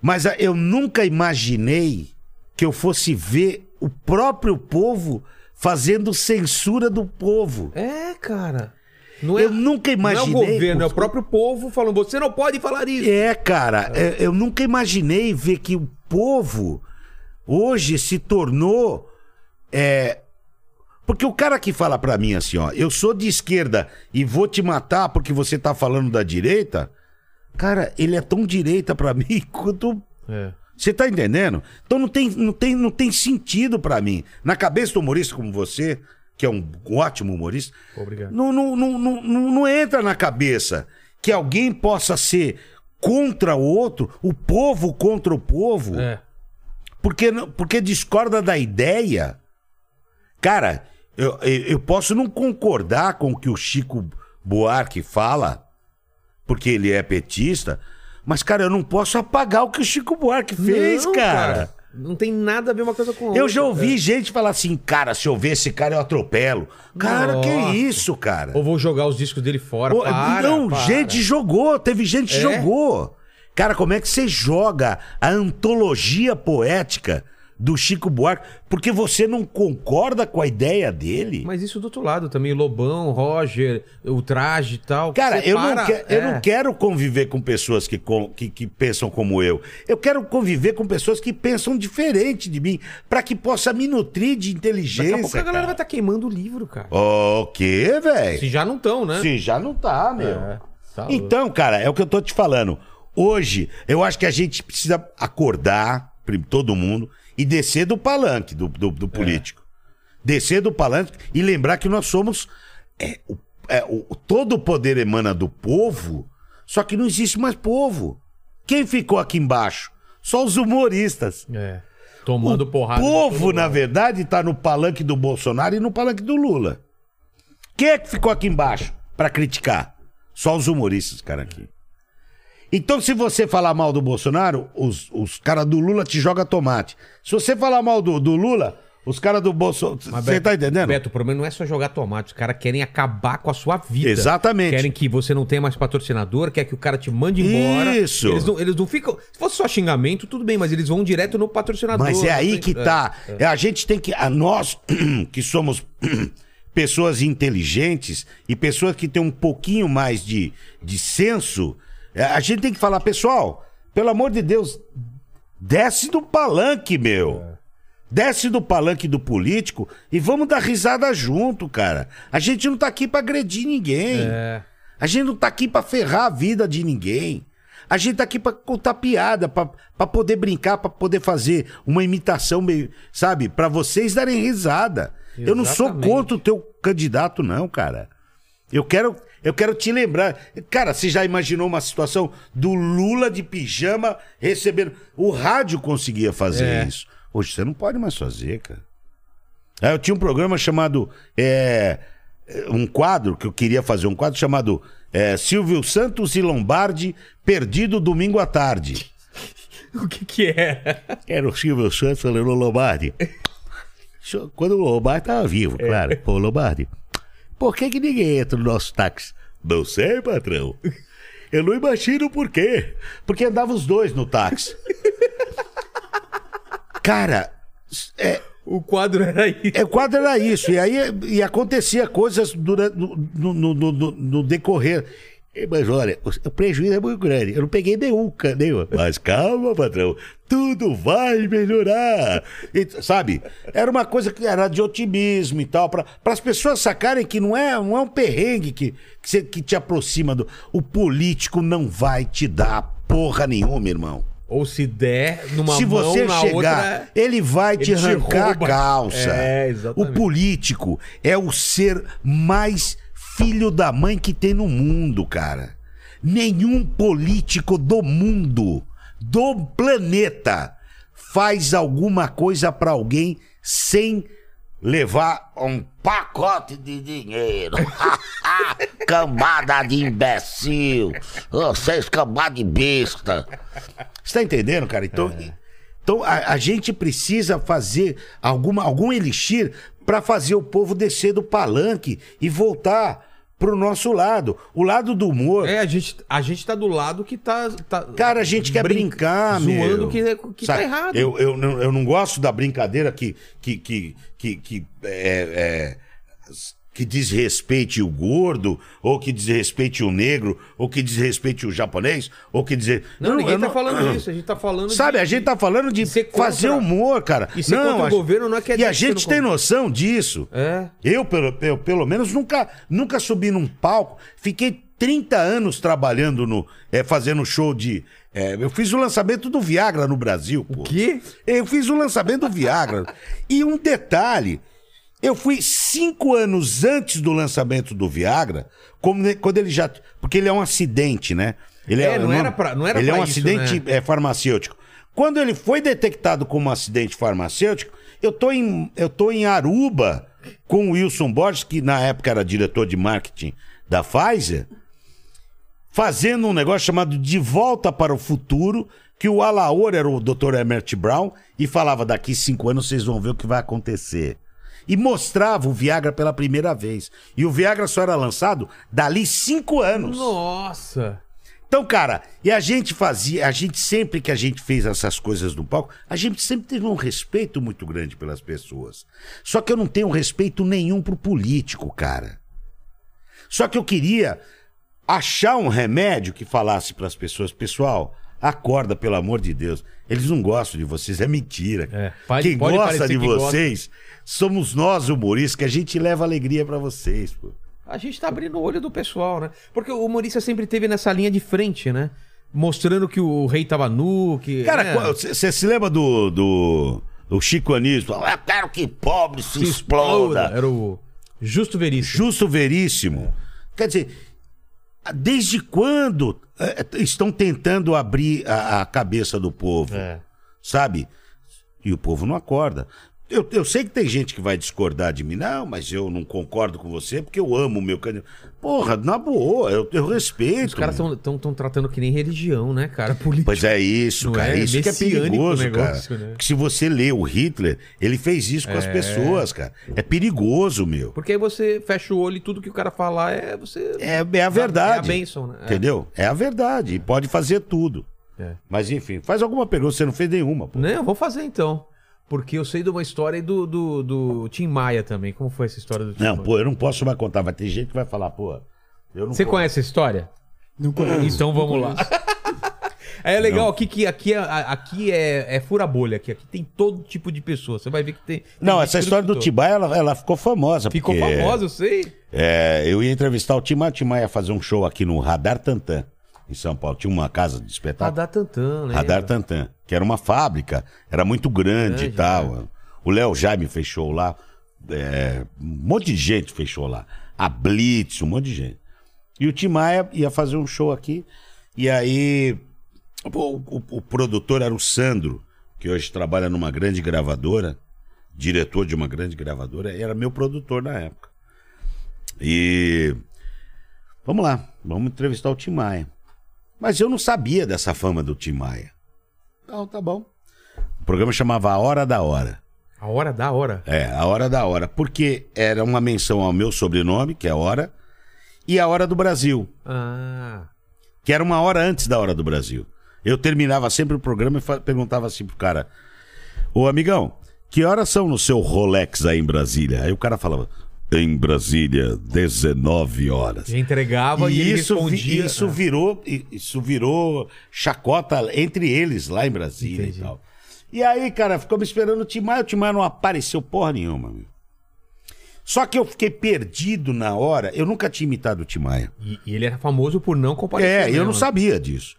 Mas eu nunca imaginei que eu fosse ver o próprio povo fazendo censura do povo. É, cara. Não é, Eu nunca imaginei. Não é o governo, é o próprio povo falando, você não pode falar isso. É, cara, é, eu nunca imaginei ver que o povo hoje se tornou. é, Porque o cara que fala pra mim assim, ó, eu sou de esquerda e vou te matar porque você tá falando da direita, cara, ele é tão direita pra <laughs> mim quanto. É. Você tá entendendo? Então não tem, não tem, não tem sentido pra mim. Na cabeça do humorista como você, que é um ótimo humorista, Obrigado. não, não, não, não, não, entra na cabeça que alguém possa ser contra o outro, o povo contra o povo, É. porque, porque discorda da ideia. Cara, eu, eu, eu posso não concordar com o que o Chico Buarque fala, porque ele é petista, mas, cara, eu não posso apagar o que o Chico Buarque fez, Não, cara. Não tem nada a ver uma coisa com outra. Eu já ouvi cara. gente falar assim, cara, se eu ver esse cara eu atropelo. Cara, que Nossa. isso, cara? Ou vou jogar os discos dele fora. Pô, para, não, para. gente jogou, teve gente que É? jogou. Cara, como é que você joga a antologia poética do Chico Buarque porque você não concorda com a ideia dele? Mas isso do outro lado também, Lobão, Roger, o traje e tal. Cara, eu, para- não que- eu é. não quero conviver com pessoas que, com- que, que pensam como eu. Eu quero conviver com pessoas que pensam diferente de mim, pra que possa me nutrir de inteligência. Daqui a pouco a galera vai cara. estar queimando o livro, cara. O quê, velho? Se já não estão, né? Sim, já não tá, meu. É, tá então, cara, é o que eu tô te falando. Hoje, eu acho que a gente precisa acordar, todo mundo, e descer do palanque do, do, do político. Descer do palanque e lembrar que nós somos. É, o, é, o- todo o poder emana do povo, só que não existe mais povo. Quem ficou aqui embaixo? Só os humoristas. É. Tomando o porrada. de povo, na verdade, tá no palanque do Bolsonaro e no palanque do Lula. Quem é que ficou aqui embaixo pra criticar? Só os humoristas, cara, aqui. Então, se você falar mal do Bolsonaro, os, os caras do Lula te jogam tomate. Se você falar mal do, do Lula, Os caras do Bolsonaro. Você tá entendendo? Beto, o problema não é só jogar tomate. Os caras querem acabar com a sua vida. Exatamente. Querem que você não tenha mais patrocinador, quer que o cara te mande embora. Isso. Eles não, eles não ficam. Se fosse só xingamento, tudo bem, mas eles vão direto no patrocinador. Mas é aí que tá. É, A gente tem que. A nós, <clears throat> que somos <clears throat> pessoas inteligentes e pessoas que têm um pouquinho mais de, de senso, é, a gente tem que falar, pessoal, pelo amor de Deus, desce do palanque, meu. Desce do palanque do político e vamos dar risada junto, cara. A gente não tá aqui pra agredir ninguém. É. A gente não tá aqui pra ferrar a vida de ninguém. A gente tá aqui pra contar piada, pra pra poder brincar, pra poder fazer uma imitação, meio, sabe? Pra vocês darem risada. Eu não sou Exatamente. contra o teu candidato, não, cara. Eu quero, eu quero te lembrar. Cara, você já imaginou uma situação do Lula de pijama recebendo. O rádio conseguia fazer É. isso. Hoje você não pode mais fazer, cara. É, Eu tinha um programa chamado. é, um quadro, que eu queria fazer um quadro chamado é, Silvio Santos e Lombardi Perdido Domingo à Tarde. <laughs> O que que é? Era o Silvio Santos falando Lombardi. <laughs> Quando o Lombardi estava vivo, claro. Pô, Lombardi, por que, que ninguém entra no nosso táxi? Não sei, patrão. Eu não imagino por quê. Porque andavam os dois no táxi. <laughs> Cara, é, O quadro era isso. é, o quadro era isso. E aí e acontecia coisas durante, no, no, no- no- no decorrer. Mas olha, o, prejuízo é muito grande. Eu não peguei nenhum, nenhum. Mas calma, patrão. Tudo vai melhorar. E, sabe? Era uma coisa que era de otimismo e tal. Para as pessoas sacarem que não é, não é um perrengue que, que, você- que te aproxima do. O político não vai te dar porra nenhuma, irmão. Ou se der numa Se mão, você chegar, outra. ele vai te ele te arrancar rouba. a calça. É, o político é o ser mais filho da mãe que tem no mundo, cara. Nenhum político do mundo, do planeta, faz alguma coisa pra alguém sem levar um pacote de dinheiro. <laughs> <laughs> cambada de imbecil. Vocês cambada de besta. Você tá entendendo, cara? Então, então a, a gente precisa fazer alguma, algum elixir pra fazer o povo descer do palanque e voltar pro nosso lado. O lado do humor. É, a gente, a gente tá do lado que tá. tá Cara, a gente quer brin- brincar, zoando meu. que, que tá Sabe, errado. Eu, eu, não, eu não gosto da brincadeira que, que, que, que, que, é, é, que desrespeite o gordo, ou que desrespeite o negro, ou que desrespeite o japonês, ou que dizer. Não, Eu ninguém eu tá falando isso. A gente tá falando. Sabe, de- a gente tá falando de contra- fazer humor, cara. E ser contra o governo não é quer E a que gente não tem contra. noção disso. É. Eu, pelo, eu, pelo menos, nunca, nunca subi num palco. Fiquei 30 anos trabalhando no. é, fazendo show de. é, eu fiz o lançamento do Viagra no Brasil, pô. quê? Eu fiz o lançamento do Viagra. e um detalhe. Eu fui cinco anos antes do lançamento do Viagra, quando ele já. Porque ele é um acidente, né? Ele É, não era pra- não era Ele é um isso, acidente né? é, farmacêutico. Quando ele foi detectado como um acidente farmacêutico, eu tô em, eu tô em Aruba com o Wilson Borges, que na época era diretor de marketing da Pfizer, fazendo um negócio chamado De Volta para o Futuro, que o Alaor era o Dr. Emmert Brown e falava: daqui cinco anos vocês vão ver o que vai acontecer. E mostrava o Viagra pela primeira vez. E o Viagra só era lançado dali cinco anos. Nossa. Então, cara, e a gente fazia, a gente sempre que a gente fez essas coisas no palco, a gente sempre teve um respeito muito grande pelas pessoas. Só que eu não tenho respeito nenhum pro político, cara. Só que eu queria achar um remédio que falasse pras pessoas, pessoal, acorda, pelo amor de Deus. Eles não gostam de vocês, é mentira. É, pode- Quem pode gosta de que gosta. Somos nós, humoristas, que a gente leva alegria pra vocês, pô. A gente tá abrindo o olho do pessoal, né? Porque o humorista sempre teve nessa linha de frente, né? Mostrando que o rei tava nu, que. Cara, né? você se lembra do, do, Chico Anísio? Eu quero que pobre se, Se exploda. Era o Justo Veríssimo. Justo veríssimo. Quer dizer, desde quando eh, estão tentando abrir a, a cabeça do povo? É. Sabe? E o povo não acorda. Eu, eu sei que tem gente que vai discordar de mim. Não, mas eu não concordo com você porque eu amo o meu candidato. Porra, na boa, eu, eu respeito. Os caras estão tratando que nem religião, né, cara? Político. Pois é isso, Não cara. é? Isso que é perigoso, negócio, cara. né? Se você lê o Hitler, ele fez isso com as pessoas, cara. É perigoso, meu. Porque aí você fecha o olho e tudo que o cara falar é você. É, é a verdade. É a bênção, né? É. Entendeu? É a verdade. E pode fazer tudo. É. Mas enfim, faz alguma pergunta. Você não fez nenhuma, pô. Não, eu vou fazer então. Porque eu sei de uma história aí do, do, do Tim Maia também. Como foi essa história do Tim Não, Maia? pô, eu não posso mais contar. Vai ter gente que vai falar, pô. Eu não Você vou- conhece a história? Não conheço. Então vamos lá. <laughs> É legal aqui que aqui, é, aqui é, é fura bolha. Aqui, aqui tem todo tipo de pessoa. Você vai ver que tem. tem Não, essa história do. Tibaia, ela, ela ficou famosa. Ficou porque, famosa, eu sei. É, eu ia entrevistar o Timar, o Timar ia fazer um show aqui no Radar Tantan, em São Paulo. Tinha uma casa de espetáculo. Radar Tantan, né? Radar Tantan, que era uma fábrica, era muito grande, Grande, e tal. O Léo Jaime fez show lá, é, um monte de gente fez show lá. A Blitz, um monte de gente. E o Tim Maia ia fazer um show aqui, e aí o, o- o produtor era o Sandro, que hoje trabalha numa grande gravadora, diretor de uma grande gravadora, era meu produtor na época. E vamos lá, vamos entrevistar o Tim Maia. Mas eu não sabia dessa fama do Tim Maia. Não, tá bom. O programa chamava A Hora da Hora. A hora da hora. É, A Hora da Hora. Porque era uma menção ao meu sobrenome, que é Hora, e a Hora do Brasil, Ah. que era uma hora antes da Hora do Brasil. Eu terminava sempre o programa e perguntava assim pro cara: Ô amigão, que horas são no seu Rolex aí em Brasília? Aí o cara falava: Em Brasília, 19 horas. Já entregava e, E isso, vi- respondia. isso virou i- isso virou chacota entre eles lá em Brasília Entendi. e tal. E aí, cara, ficou me esperando o Tim Maia, o Tim Maia não apareceu porra nenhuma, meu. Só que eu fiquei perdido na hora, eu nunca tinha imitado o Tim Maia. E, e ele era famoso por não comparecer. É, eu mesmo. não sabia disso.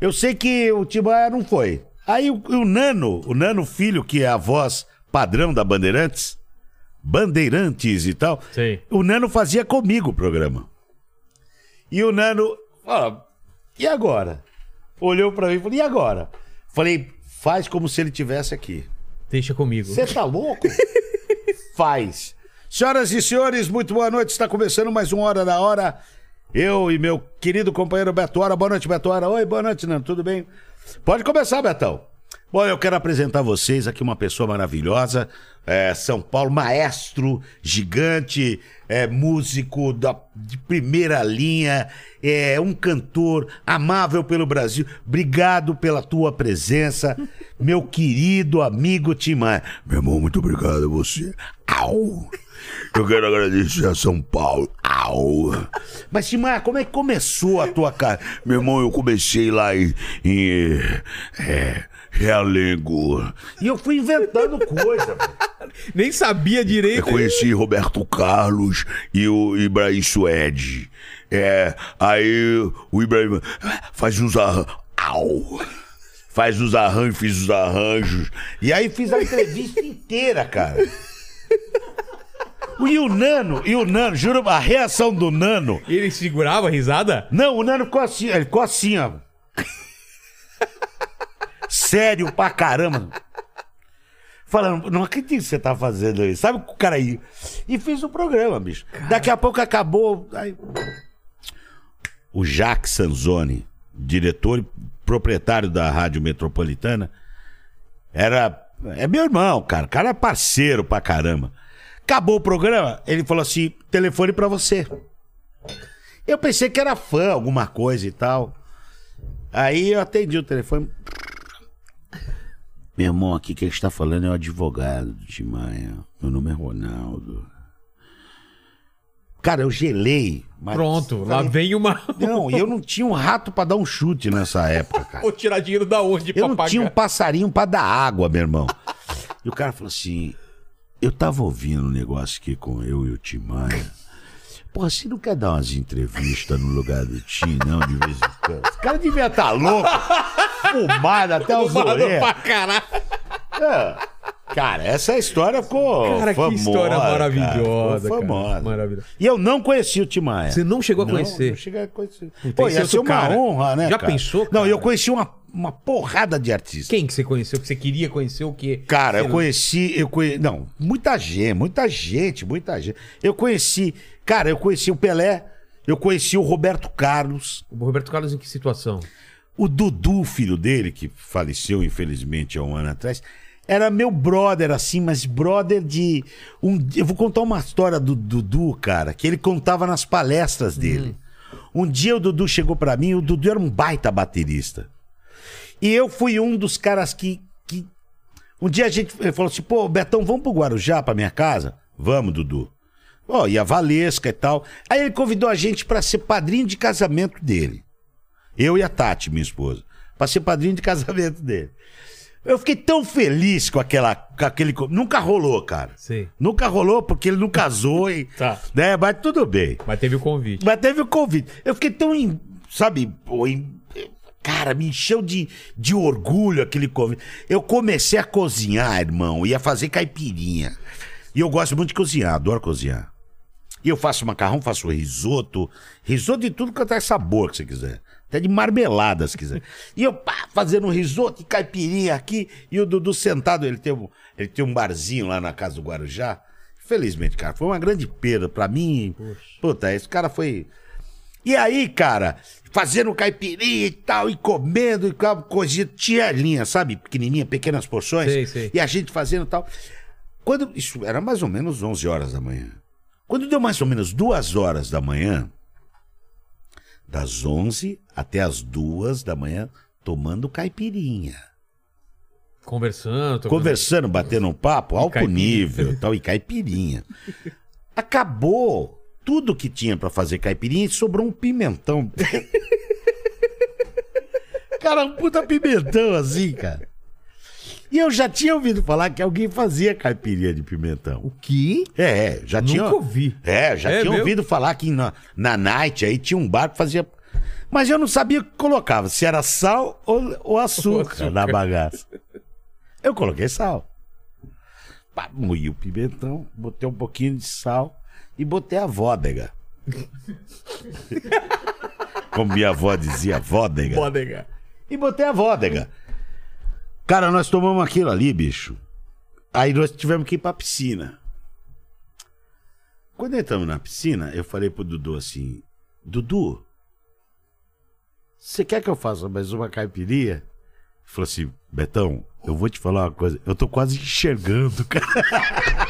Eu sei que o Tim Maia não foi. Aí o, o Nano, o Nano Filho, que é a voz padrão da Bandeirantes, Bandeirantes e tal, Sei. o Nano fazia comigo o programa. E o Nano, ó, e agora? Olhou pra mim e falou, e agora? Falei, faz como se ele tivesse aqui. Deixa comigo. Você tá louco? <laughs> Faz. Senhoras e senhores, muito boa noite. Está começando mais uma Hora da Hora. Eu e meu querido companheiro Beto Hora. Boa noite, Beto Hora. Oi, boa noite, Nando. Tudo bem? Pode começar, Betão. Bom, eu quero apresentar a vocês aqui uma pessoa maravilhosa, é, São Paulo, maestro, gigante, é, músico da, de primeira linha, é um cantor amável pelo Brasil. Obrigado pela tua presença, <laughs> meu querido amigo Timar. Meu irmão, muito obrigado a você. Au! Eu quero agradecer a São Paulo. Au! Mas, Timar, como é que começou a tua cara? Meu irmão, eu comecei lá em. em é, Realengo. E eu fui inventando coisa. <laughs> Nem sabia Eu direito. conheci Roberto Carlos e o Ibrahim Suede. É, aí o Ibrahim faz uns arranjos. Au! Faz uns arranjos, fiz os arranjos. E aí fiz a entrevista inteira, cara. E o Nano, e o Nano, juro, a reação do Nano. Ele segurava a risada? Não, o Nano ficou assim, ele ficou assim, ó. Sério pra caramba. Falando, não acredito que você tá fazendo isso. Sabe o cara aí? E fiz o programa, bicho. Daqui a pouco acabou. aí- O Jacques Sanzoni, diretor e proprietário da Rádio Metropolitana, era. É meu irmão, cara. O cara é parceiro pra caramba. Acabou o programa, ele falou assim: telefone pra você. Eu pensei que era fã, alguma coisa e tal. Aí eu atendi o telefone. Meu irmão, aqui quem está falando é o advogado do Timaya. Meu nome é Ronaldo. Cara, eu gelei. Pronto, lá Falei, vem uma. Não, e eu não tinha um rato pra dar um chute nessa época, <laughs> cara. Vou tirar dinheiro da onde Eu não pagar? tinha um passarinho pra dar água, meu irmão. E o cara falou assim: eu tava ouvindo um negócio aqui com eu e o Tim Maia. Porra, você não quer dar umas entrevistas no lugar do Tim, não, de vez em quando? Esse cara devia estar louco, fumado até os Mano, orelhas. pra caralho. É. Cara, essa história ficou Cara, que famosa. história cara. maravilhosa, cara. famosa. Maravilhosa. E eu não conheci o Tim Maia. Você não chegou a Não, conhecer? Não cheguei a conhecer. Pô, ia ser uma cara. honra, né? Já cara? pensou, Não, cara? eu conheci uma, uma porrada de artistas. Quem que você conheceu? Que você queria conhecer o quê? Cara, eu Sei conheci, eu conheci, não, muita gente, muita gente, muita gente. Eu conheci, cara, eu conheci o Pelé, eu conheci o Roberto Carlos, O Roberto Carlos em que situação? o Dudu, filho dele, que faleceu infelizmente há um ano atrás, era meu brother, assim, mas brother de. Um, eu vou contar uma história do Dudu, cara, que ele contava nas palestras dele. Um dia o Dudu chegou pra mim, o Dudu era um baita baterista. E eu fui um dos caras que. que... Um dia a gente ele falou assim: pô, Betão, vamos pro Guarujá, pra minha casa? Vamos, Dudu. Ó, e a Valesca e tal. Aí ele convidou a gente pra ser padrinho de casamento dele. Eu e a Tati, minha esposa. Pra ser padrinho de <laughs> casamento dele. Eu fiquei tão feliz com aquela. Com aquele. Nunca rolou, cara. Sei. Nunca rolou porque ele não casou e. <laughs> Tá. Né, mas tudo bem. Mas teve o convite. Mas teve o convite. Eu fiquei tão. em- sabe, pô, em- cara, me encheu de, de orgulho aquele convite. Eu comecei a cozinhar, irmão, ia fazer caipirinha. E eu gosto muito de cozinhar, adoro cozinhar. E eu faço macarrão, faço risoto, risoto de tudo quanto é sabor que você quiser. Até de marmelada, se quiser. E eu pá, fazendo um risoto e caipirinha aqui, e o Dudu sentado, ele tem, um, ele tem um barzinho lá na casa do Guarujá. Felizmente, cara, foi uma grande perda pra mim. Puta, esse cara foi. E aí, cara, fazendo caipirinha e tal, e comendo, e coisinha, tialinha, sabe? Pequenininha, pequenas porções. Sei, sei. E a gente fazendo tal. Quando, isso era mais ou menos 11 horas da manhã. Quando deu mais ou menos duas horas da manhã, das 11 até as duas da manhã, tomando caipirinha. Conversando. Conversando, batendo um papo, alto caipirinha. nível e <laughs> tal, e caipirinha. Acabou tudo que tinha pra fazer caipirinha e sobrou um pimentão. <laughs> cara, um puta pimentão assim, cara. E eu já tinha ouvido falar que alguém fazia caipirinha de pimentão. O quê? É, já Nunca tinha. ouvi. É, já É tinha mesmo? ouvido falar que na, na night aí tinha um bar que fazia. Mas eu não sabia o que colocava, se era sal ou, ou açúcar, açúcar. na bagaça. Eu coloquei sal. Moí o pimentão, botei um pouquinho de sal e botei a vodega. <laughs> Como minha avó dizia, vodega. Bodega. E botei a vodega. Cara, nós tomamos aquilo ali, bicho. Aí nós tivemos que ir pra piscina. Quando entramos na piscina, eu falei pro Dudu assim: Dudu, você quer que eu faça mais uma caipirinha? Ele falou assim: Betão, eu vou te falar uma coisa. Eu tô quase enxergando, <laughs> cara.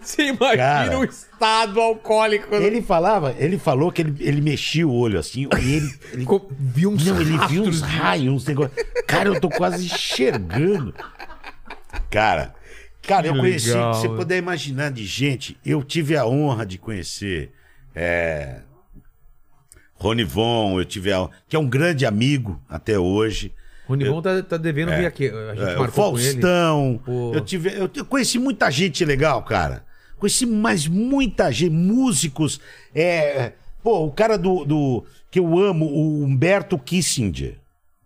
Você imagina Cara. o estado alcoólico. Ele falava, ele falou que ele, ele mexia o olho assim, e ele, ele Viu uns Não, ele viu uns raios, uns negócios. Cara, eu tô quase enxergando. Cara, cara, eu Que conheci, legal, você né? puder imaginar de gente, eu tive a honra de conhecer é, Rony Von, eu tive a, que é um grande amigo até hoje. Ronivon tá, tá devendo vir aqui. A gente É, o marcou com ele. Faustão. Eu, tive, eu, eu conheci muita gente legal, cara. Conheci mais muita gente, músicos. É, pô, o cara do, do que eu amo, o Humberto Kissinger.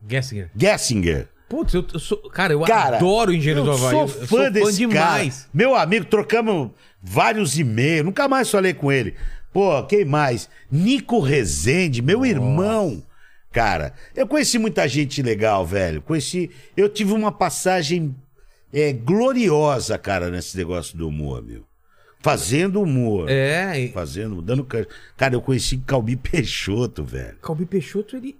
Gessinger. Gessinger. Putz, eu, eu sou. Cara, eu Cara, adoro o Engenheiro do Havaí. Sou fã eu sou desse demais. cara. Meu amigo, trocamos vários e-mails. Nunca mais falei com ele. Pô, quem mais? Nico Rezende, meu irmão. Cara, eu conheci muita gente legal, velho. Conheci. Eu tive uma passagem é, gloriosa, cara, nesse negócio do humor, meu. Fazendo humor. É, Fazendo, dando. ca- Cara, eu conheci Calbi Peixoto, velho. Calbi Peixoto, ele,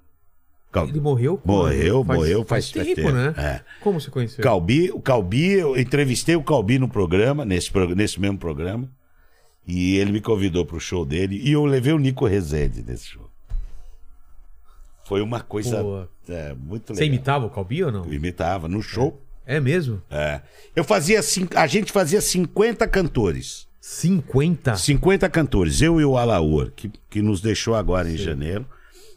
Cal- ele morreu? Morreu, faz, morreu faz, faz- tempo, tempo. né? É. Como você conheceu? Calbi, o Calbi, eu entrevistei o Calbi no programa, nesse, nesse mesmo programa. E ele me convidou pro show dele. E eu levei o Nico Rezende nesse show. Foi uma coisa é, muito legal. Você imitava o Calbi ou não? Eu imitava no show. É mesmo? É. Eu fazia. A gente fazia 50 cantores. 50? 50 cantores. Eu e o Alaor, que, que nos deixou agora em janeiro.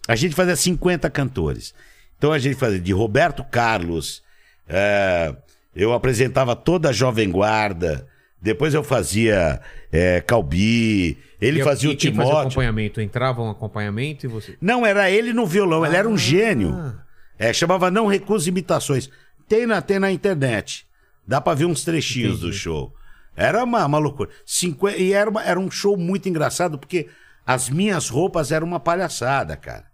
A gente fazia 50 cantores. Então a gente fazia de Roberto Carlos. é, eu apresentava toda a Jovem Guarda. Depois eu fazia é, Calbi. Ele E- fazia o quem fazia Timóteo. acompanhamento? Entrava um acompanhamento e você... Não, era ele no violão, ele era um Ah. gênio. É, chamava Não Recusa Imitações. Tem na, tem na internet. Dá pra ver uns trechinhos do show. Era uma, uma loucura. Cinqu- E era, uma- era um show muito engraçado, porque as minhas roupas eram uma palhaçada, cara.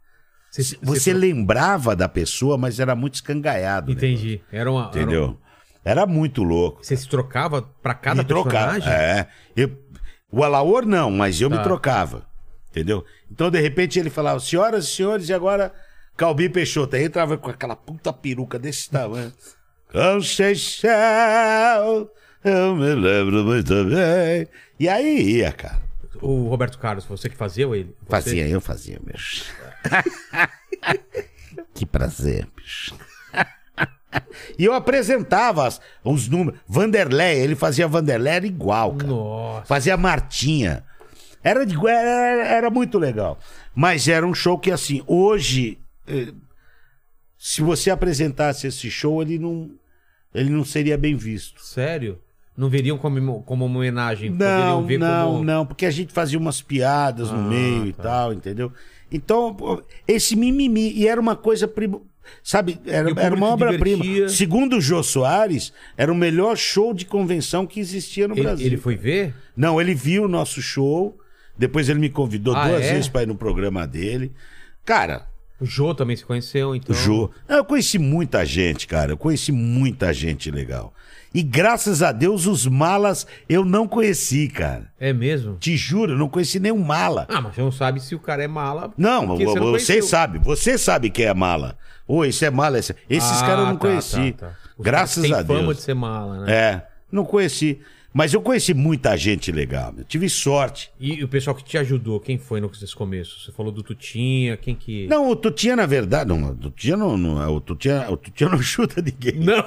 Você- Você, você- lembrava da pessoa, mas era muito escangaiado. Entendi. Era uma. era Entendeu? um- Era muito louco. Você se trocava pra cada me trocava. personagem? É. Eu, o Alaor não, mas eu Tá. me trocava. Entendeu? Então, de repente, ele falava, senhoras e senhores, e agora Calbi Peixoto. Aí entrava com aquela puta peruca desse tamanho. <laughs> Conceição, eu me lembro muito bem. E aí ia, cara. O Roberto Carlos, você que fazia ou ele? Você? Fazia, eu fazia, bicho. <laughs> que prazer, bicho. <laughs> e eu apresentava as- os números. Vanderlei, ele fazia Vanderlei, era igual, cara. Nossa. Fazia Martinha. Era, de- era, era muito legal. Mas era um show que, assim, hoje, eh, se você apresentasse esse show, ele não, ele não seria bem visto. Sério? Não veriam como, como uma homenagem? Não, não, como... não, porque a gente fazia umas piadas no Ah, meio e tá. tal, entendeu? Então, esse mimimi, e era uma coisa, prim- sabe, era, E era uma obra-prima. Segundo o Jô Soares, era o melhor show de convenção que existia no Ele, Brasil. ele foi ver? Não, ele viu o nosso show, depois ele me convidou Ah, duas é? vezes pra ir no programa dele. Cara, O Jô também se conheceu, então. o Jô. Eu conheci muita gente, cara. Eu conheci muita gente legal. E graças a Deus, os malas eu não conheci, cara. É mesmo? Te juro, eu não conheci nenhum mala. Ah, mas você não sabe se o cara é mala. Não, você, conheceu. sabe, você sabe que é mala. Ô, esse é mala. Esse... Esses Ah, caras eu não tá, conheci. tá, tá. Graças a têm fama Deus. de ser mala, né? É, não conheci. Mas eu conheci muita gente legal. Eu tive sorte. E o pessoal que te ajudou, quem foi nesse começo? Você falou do Tutinha, quem que... Não, o Tutinha, na verdade, não, o Tutinha não, não é- o Tutinha, o Tutinha não <laughs> chuta ninguém. Não.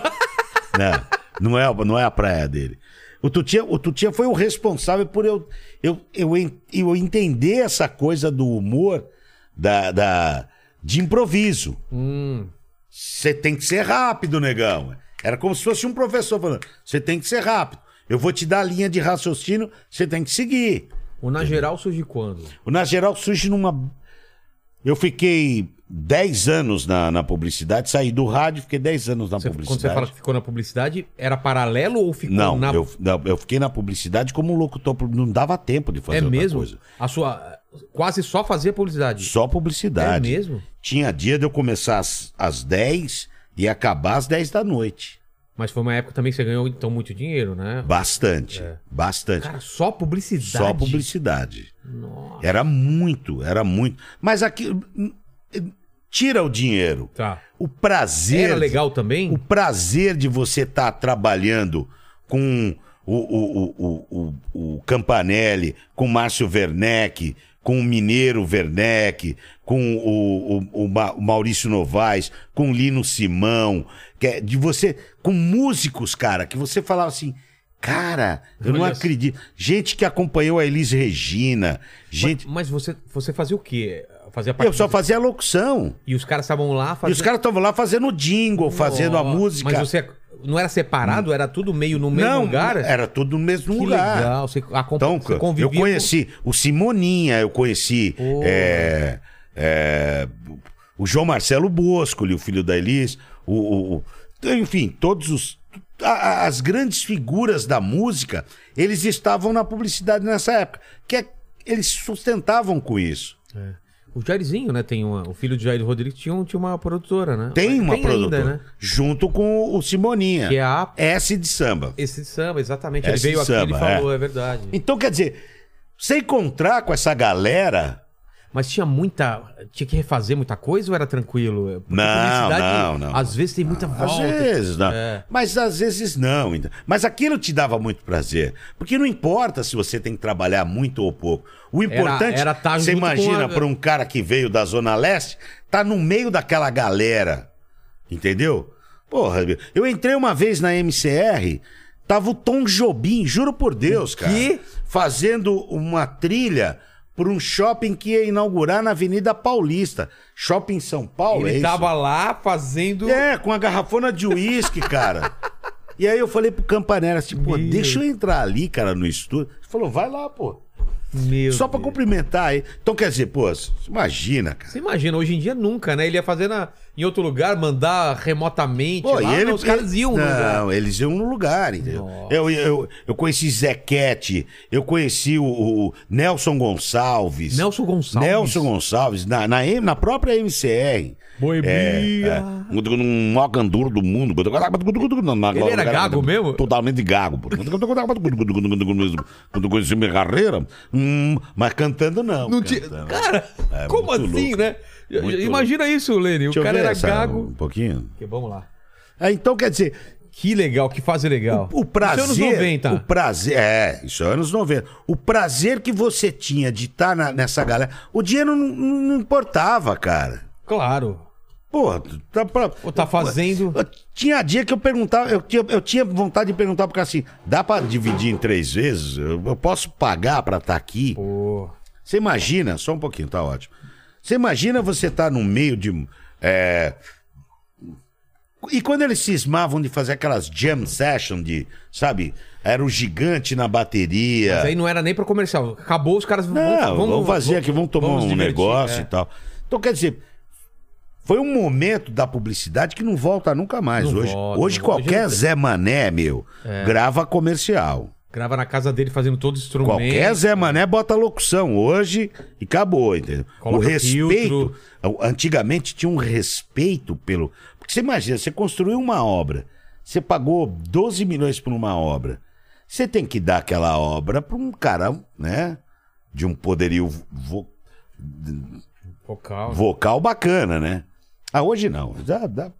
Não, não é, não é a praia dele. O Tutinha, o Tutinha foi o responsável por eu, eu, eu, eu entender essa coisa do humor da, da, de improviso. Hum, Você tem que ser rápido, negão. Era como se fosse um professor falando: você tem que ser rápido. Eu vou te dar a linha de raciocínio, você tem que seguir. o Na Geral surge quando? O Na Geral surge numa. Eu fiquei 10 anos na, na publicidade, saí do rádio, fiquei 10 anos na Você- quando publicidade. você fala que ficou na publicidade, era paralelo ou ficou Não, na... eu, não, eu fiquei na publicidade como locutor, não dava tempo de fazer É mesmo? coisa. A sua... Quase só fazia publicidade. Só publicidade. É mesmo? Tinha dia de eu começar às, às 10 e acabar às 10 da noite. Mas foi uma época também que você ganhou, então, muito dinheiro, né? Bastante, bastante. Cara, só publicidade? Só publicidade. Nossa. Era muito, era muito. Mas aqui. Tira o dinheiro. Tá. O prazer. Era legal também? O prazer de você estar trabalhando com o, o, o, o, o, o Campanelli, com o Márcio Werneck, com o Mineiro Werneck, com o, o, o Ma- o Maurício Novaes, com o Lino Simão, que é de você. Com músicos, cara, que você falava assim. Cara, eu não acredito. Gente que acompanhou a Elis Regina. Gente. Mas você, você fazia o quê? Fazia parte Eu só fazia locução. E os caras estavam lá E fazendo... os caras estavam lá fazendo o jingle, fazendo a Nossa. música. Mas você não era separado? Era tudo meio no mesmo não, lugar? era tudo no mesmo Que lugar. legal. Você. Então, você eu conheci o Simoninha, eu conheci Pô. é, é, o João Marcelo Bosco, o filho da Elis, o, o- o- enfim, todos os a- as grandes figuras da música, eles estavam na publicidade nessa época, que é- eles sustentavam com isso. Com... O Jairzinho, né? Tem uma... O filho de Jair Rodrigues tinha, tinha uma produtora, né? Tem uma ainda, produtora, né? junto com o Simoninha, Que é a... S de samba. Esse samba, exatamente. Esse Ele veio aqui e samba, falou, é. verdade. Então, quer dizer, você encontrar com essa galera. Mas tinha muita. Tinha que refazer muita coisa ou era tranquilo? Porque Não, não, não. Às vezes tem muita Às volta. vezes não. É. Mas às vezes não. então. Mas aquilo te dava muito prazer. Porque não importa se você tem que trabalhar muito ou pouco. O importante, era tá você imagina a- para um cara que veio da Zona Leste, tá no meio daquela galera. Entendeu? Porra, eu entrei uma vez na MCR, tava o Tom Jobim, juro por Deus, cara. quê? Fazendo uma trilha por um shopping que ia inaugurar na Avenida Paulista. Shopping São Paulo, é Ele isso? tava lá fazendo. É, com a garrafona de uísque, cara. <laughs> E aí eu falei pro Campanella assim, pô, Meu. deixa eu entrar ali, cara, no estúdio. Ele falou, vai lá, pô. Meu Só pra Deus. cumprimentar. Então, quer dizer, pô, imagina, cara. Você imagina, hoje em dia nunca, né? Ele ia fazer na, em outro lugar, mandar remotamente Pô, lá, e ele, não, os caras iam no Não, eles iam no lugar, entendeu? Nossa. Eu, eu, eu conheci Zequete, eu conheci o, o Nelson Gonçalves. Nelson Gonçalves. Nelson Gonçalves, na, na, na própria MCR. Boemia. É, é. Um maior canduro do mundo. Ele era gago mesmo? Totalmente gago. Quando conheci minha carreira, hum, mas cantando não. Não cantando. Cara, É, como assim, louco. né? Muito Imagina isso, Lene. O Deixa cara era gago. Um pouquinho. Vamos lá. É, então, quer dizer, Que legal, que fase legal. O prazer. Isso é anos 90. O prazer. É, isso é anos 90. O prazer que você tinha de estar nessa galera. O dinheiro não- não importava, cara. Claro. Pô, tá pra. Ou tá fazendo. Eu tinha dia que eu perguntava, eu tinha, eu tinha vontade de perguntar cara assim: dá pra dividir em três vezes? Eu, eu posso pagar pra estar aqui? Pô. Você imagina, só um pouquinho, tá ótimo. Você imagina você estar no meio de. é, E quando eles cismavam de fazer aquelas jam session de, sabe, era o gigante na bateria. Mas aí não era nem pra comercial. Acabou, os caras Não, vamos, fazer aqui, vamos tomar um divertir, negócio é. e tal. Então, quer dizer, foi um momento da publicidade que não volta nunca mais. Não hoje, volta, hoje qualquer Hoje- Zé Mané, meu, grava comercial. Grava na casa dele fazendo todo instrumento. Qualquer Zé Mané bota locução hoje e acabou, entendeu? Coloca o respeito. filtro. Antigamente tinha um respeito pelo. Porque você imagina, você construiu uma obra, você pagou 12 milhões por uma obra. Você tem que dar aquela obra para um cara, né? De um poderio vo- Vocal. vocal bacana, né? Ah, hoje não. Já dá.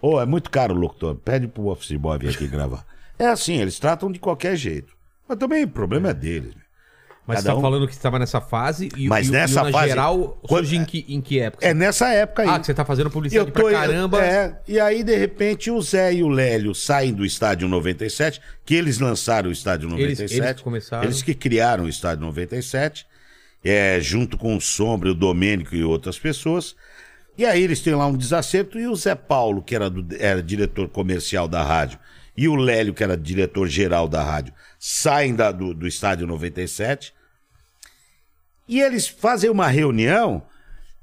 Ô, é muito caro o locutor. Pede pro office boy vir aqui gravar. É assim, eles tratam de qualquer jeito. Mas também o problema é deles. Mas cada você tá um- falando que estava nessa fase e, Mas e, o- nessa e na fase- geral Quando- surge em que, em que época? É nessa época aí. Ah, que você tá fazendo publicidade Eu tô, pra caramba. É, e aí, de repente, o Zé e o Lélio saem do Estádio 97, que eles lançaram o Estádio Eles- 97. eles que começaram. Eles que criaram o Estádio 97, é, junto com o Sombra, o Domênico e outras pessoas. E aí eles têm lá um desacerto, e o Zé Paulo, que era, do- era diretor comercial da rádio, e o Lélio, que era diretor geral da rádio, saem da- do, do Estádio 97. E eles fazem uma reunião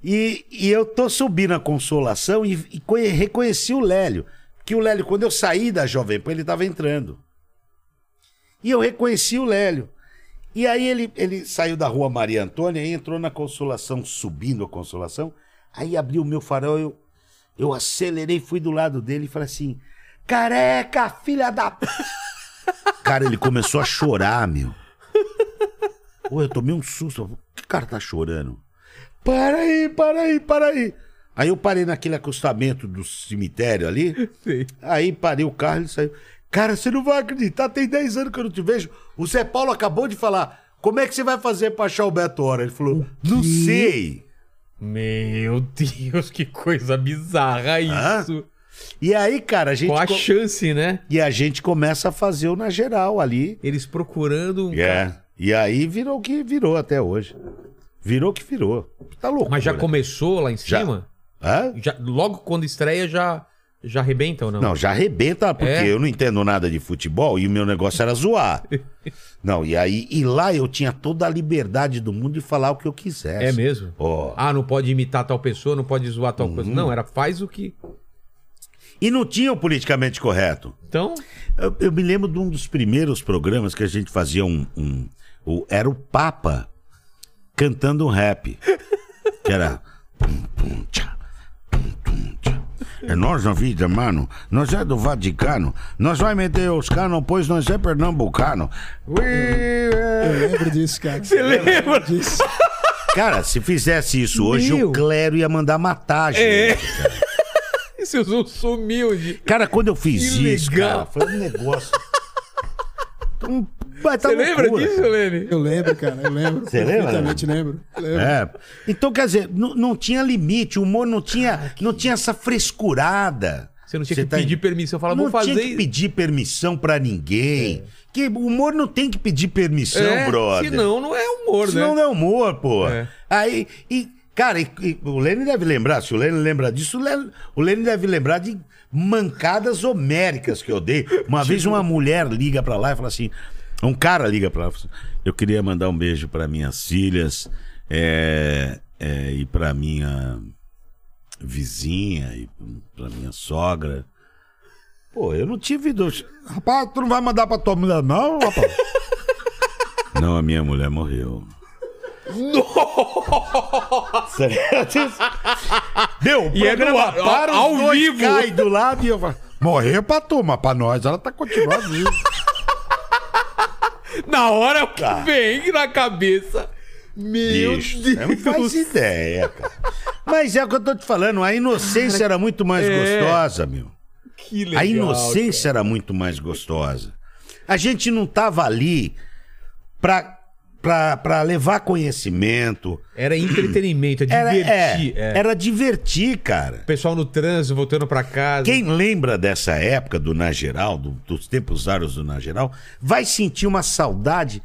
e, e eu tô subindo a consolação e, e conhe- reconheci o Lélio. Que o Lélio, quando eu saí da Jovem Pan, ele tava entrando. E eu reconheci o Lélio. E aí ele, ele saiu da rua Maria Antônia e entrou na consolação, subindo a consolação. Aí abriu o meu farol, eu, eu acelerei, fui do lado dele e falei assim: Careca, filha da. p-". <laughs> Cara, ele começou a chorar, meu. Pô, eu tomei um susto. Que cara tá chorando? Para aí, para aí, para aí. Aí eu parei naquele acostamento do cemitério ali. <laughs> Sei. Aí parei o carro e ele saiu. Cara, você não vai acreditar, tem 10 anos que eu não te vejo. O Zé Paulo acabou de falar. Como é que você vai fazer pra achar o Beto Hora? Ele falou, não sei. Meu Deus, que coisa bizarra isso. E aí, cara, a gente. Qual a chance, né? E a gente começa a fazer o na geral ali. Eles procurando um É. E aí virou o que virou até hoje. Virou o que virou. Tá louco. Mas já começou lá em Já. cima? Hã? Já, logo quando estreia já, já arrebenta ou não? Não, já arrebenta, porque É? eu não entendo nada de futebol e o meu negócio era zoar. <laughs> não, e aí, e lá eu tinha toda a liberdade do mundo de falar o que eu quisesse. É mesmo? Ó. Ah, não pode imitar tal pessoa, não pode zoar tal Uhum. coisa. Não, era faz o que. E não tinha o politicamente correto. Então, Eu, eu me lembro de um dos primeiros programas que a gente fazia um. um- o- era o Papa cantando um rap. Que era. <laughs> tum, tum, tchá. É nós na vida, mano. Nós é do Vaticano. Nós vai meter os canos, pois nós é pernambucano. We- Eu lembro disso, cara. Você lembra? disso? Cara, se fizesse isso hoje, Meu. o Clério ia mandar matar a É. gente. cara. <laughs> esse sumiu de. Cara, quando eu fiz Que isso, legal. cara, foi um negócio. Um Você lembra loucura, disso, cara. Lene? Eu lembro, cara. Eu lembro. Você lembra? Perfeitamente lembro. lembro. É. Então, quer dizer, não, não tinha limite, o humor não tinha, não tinha essa frescurada. Você não tinha Você que tá pedir permissão. Falar, não vou fazer. tinha que pedir permissão pra ninguém. Que o humor não tem que pedir permissão, é, brother. Senão não é humor, Senão né? não é humor, pô. É. Aí, e, cara, e- e o Lênin deve lembrar, se o Lênin lembra disso, o Lênin, deve lembrar de mancadas homéricas que eu dei. Uma vez Tipo? uma mulher liga pra lá e fala assim: Um cara liga pra ela. e assim, Eu queria mandar um beijo pra minhas filhas é, é, e pra minha vizinha e pra minha sogra. Pô, eu não tive dúvida. Rapaz, tu não vai mandar pra tua mulher, não, rapaz? <laughs> Não, a minha mulher morreu. Nossa! Deu, E é no- para, ao dois vivo. cai do lado e eu falo, Morreu pra tu, mas pra nós ela tá continuando viva. Na hora que Tá. vem na cabeça. Meu bicho, Deus. você não faz ideia, cara. Mas é o que eu tô te falando, a inocência era muito mais É. gostosa, meu. Que legal. A inocência era muito mais gostosa. A gente não tava ali pra, pra, pra levar conhecimento. Era entretenimento, é Era, divertir. é, é. era divertir, cara. O pessoal no trânsito, voltando pra casa. Quem lembra dessa época do Na Geral, do- dos tempos áureos do Na Geral, vai sentir uma saudade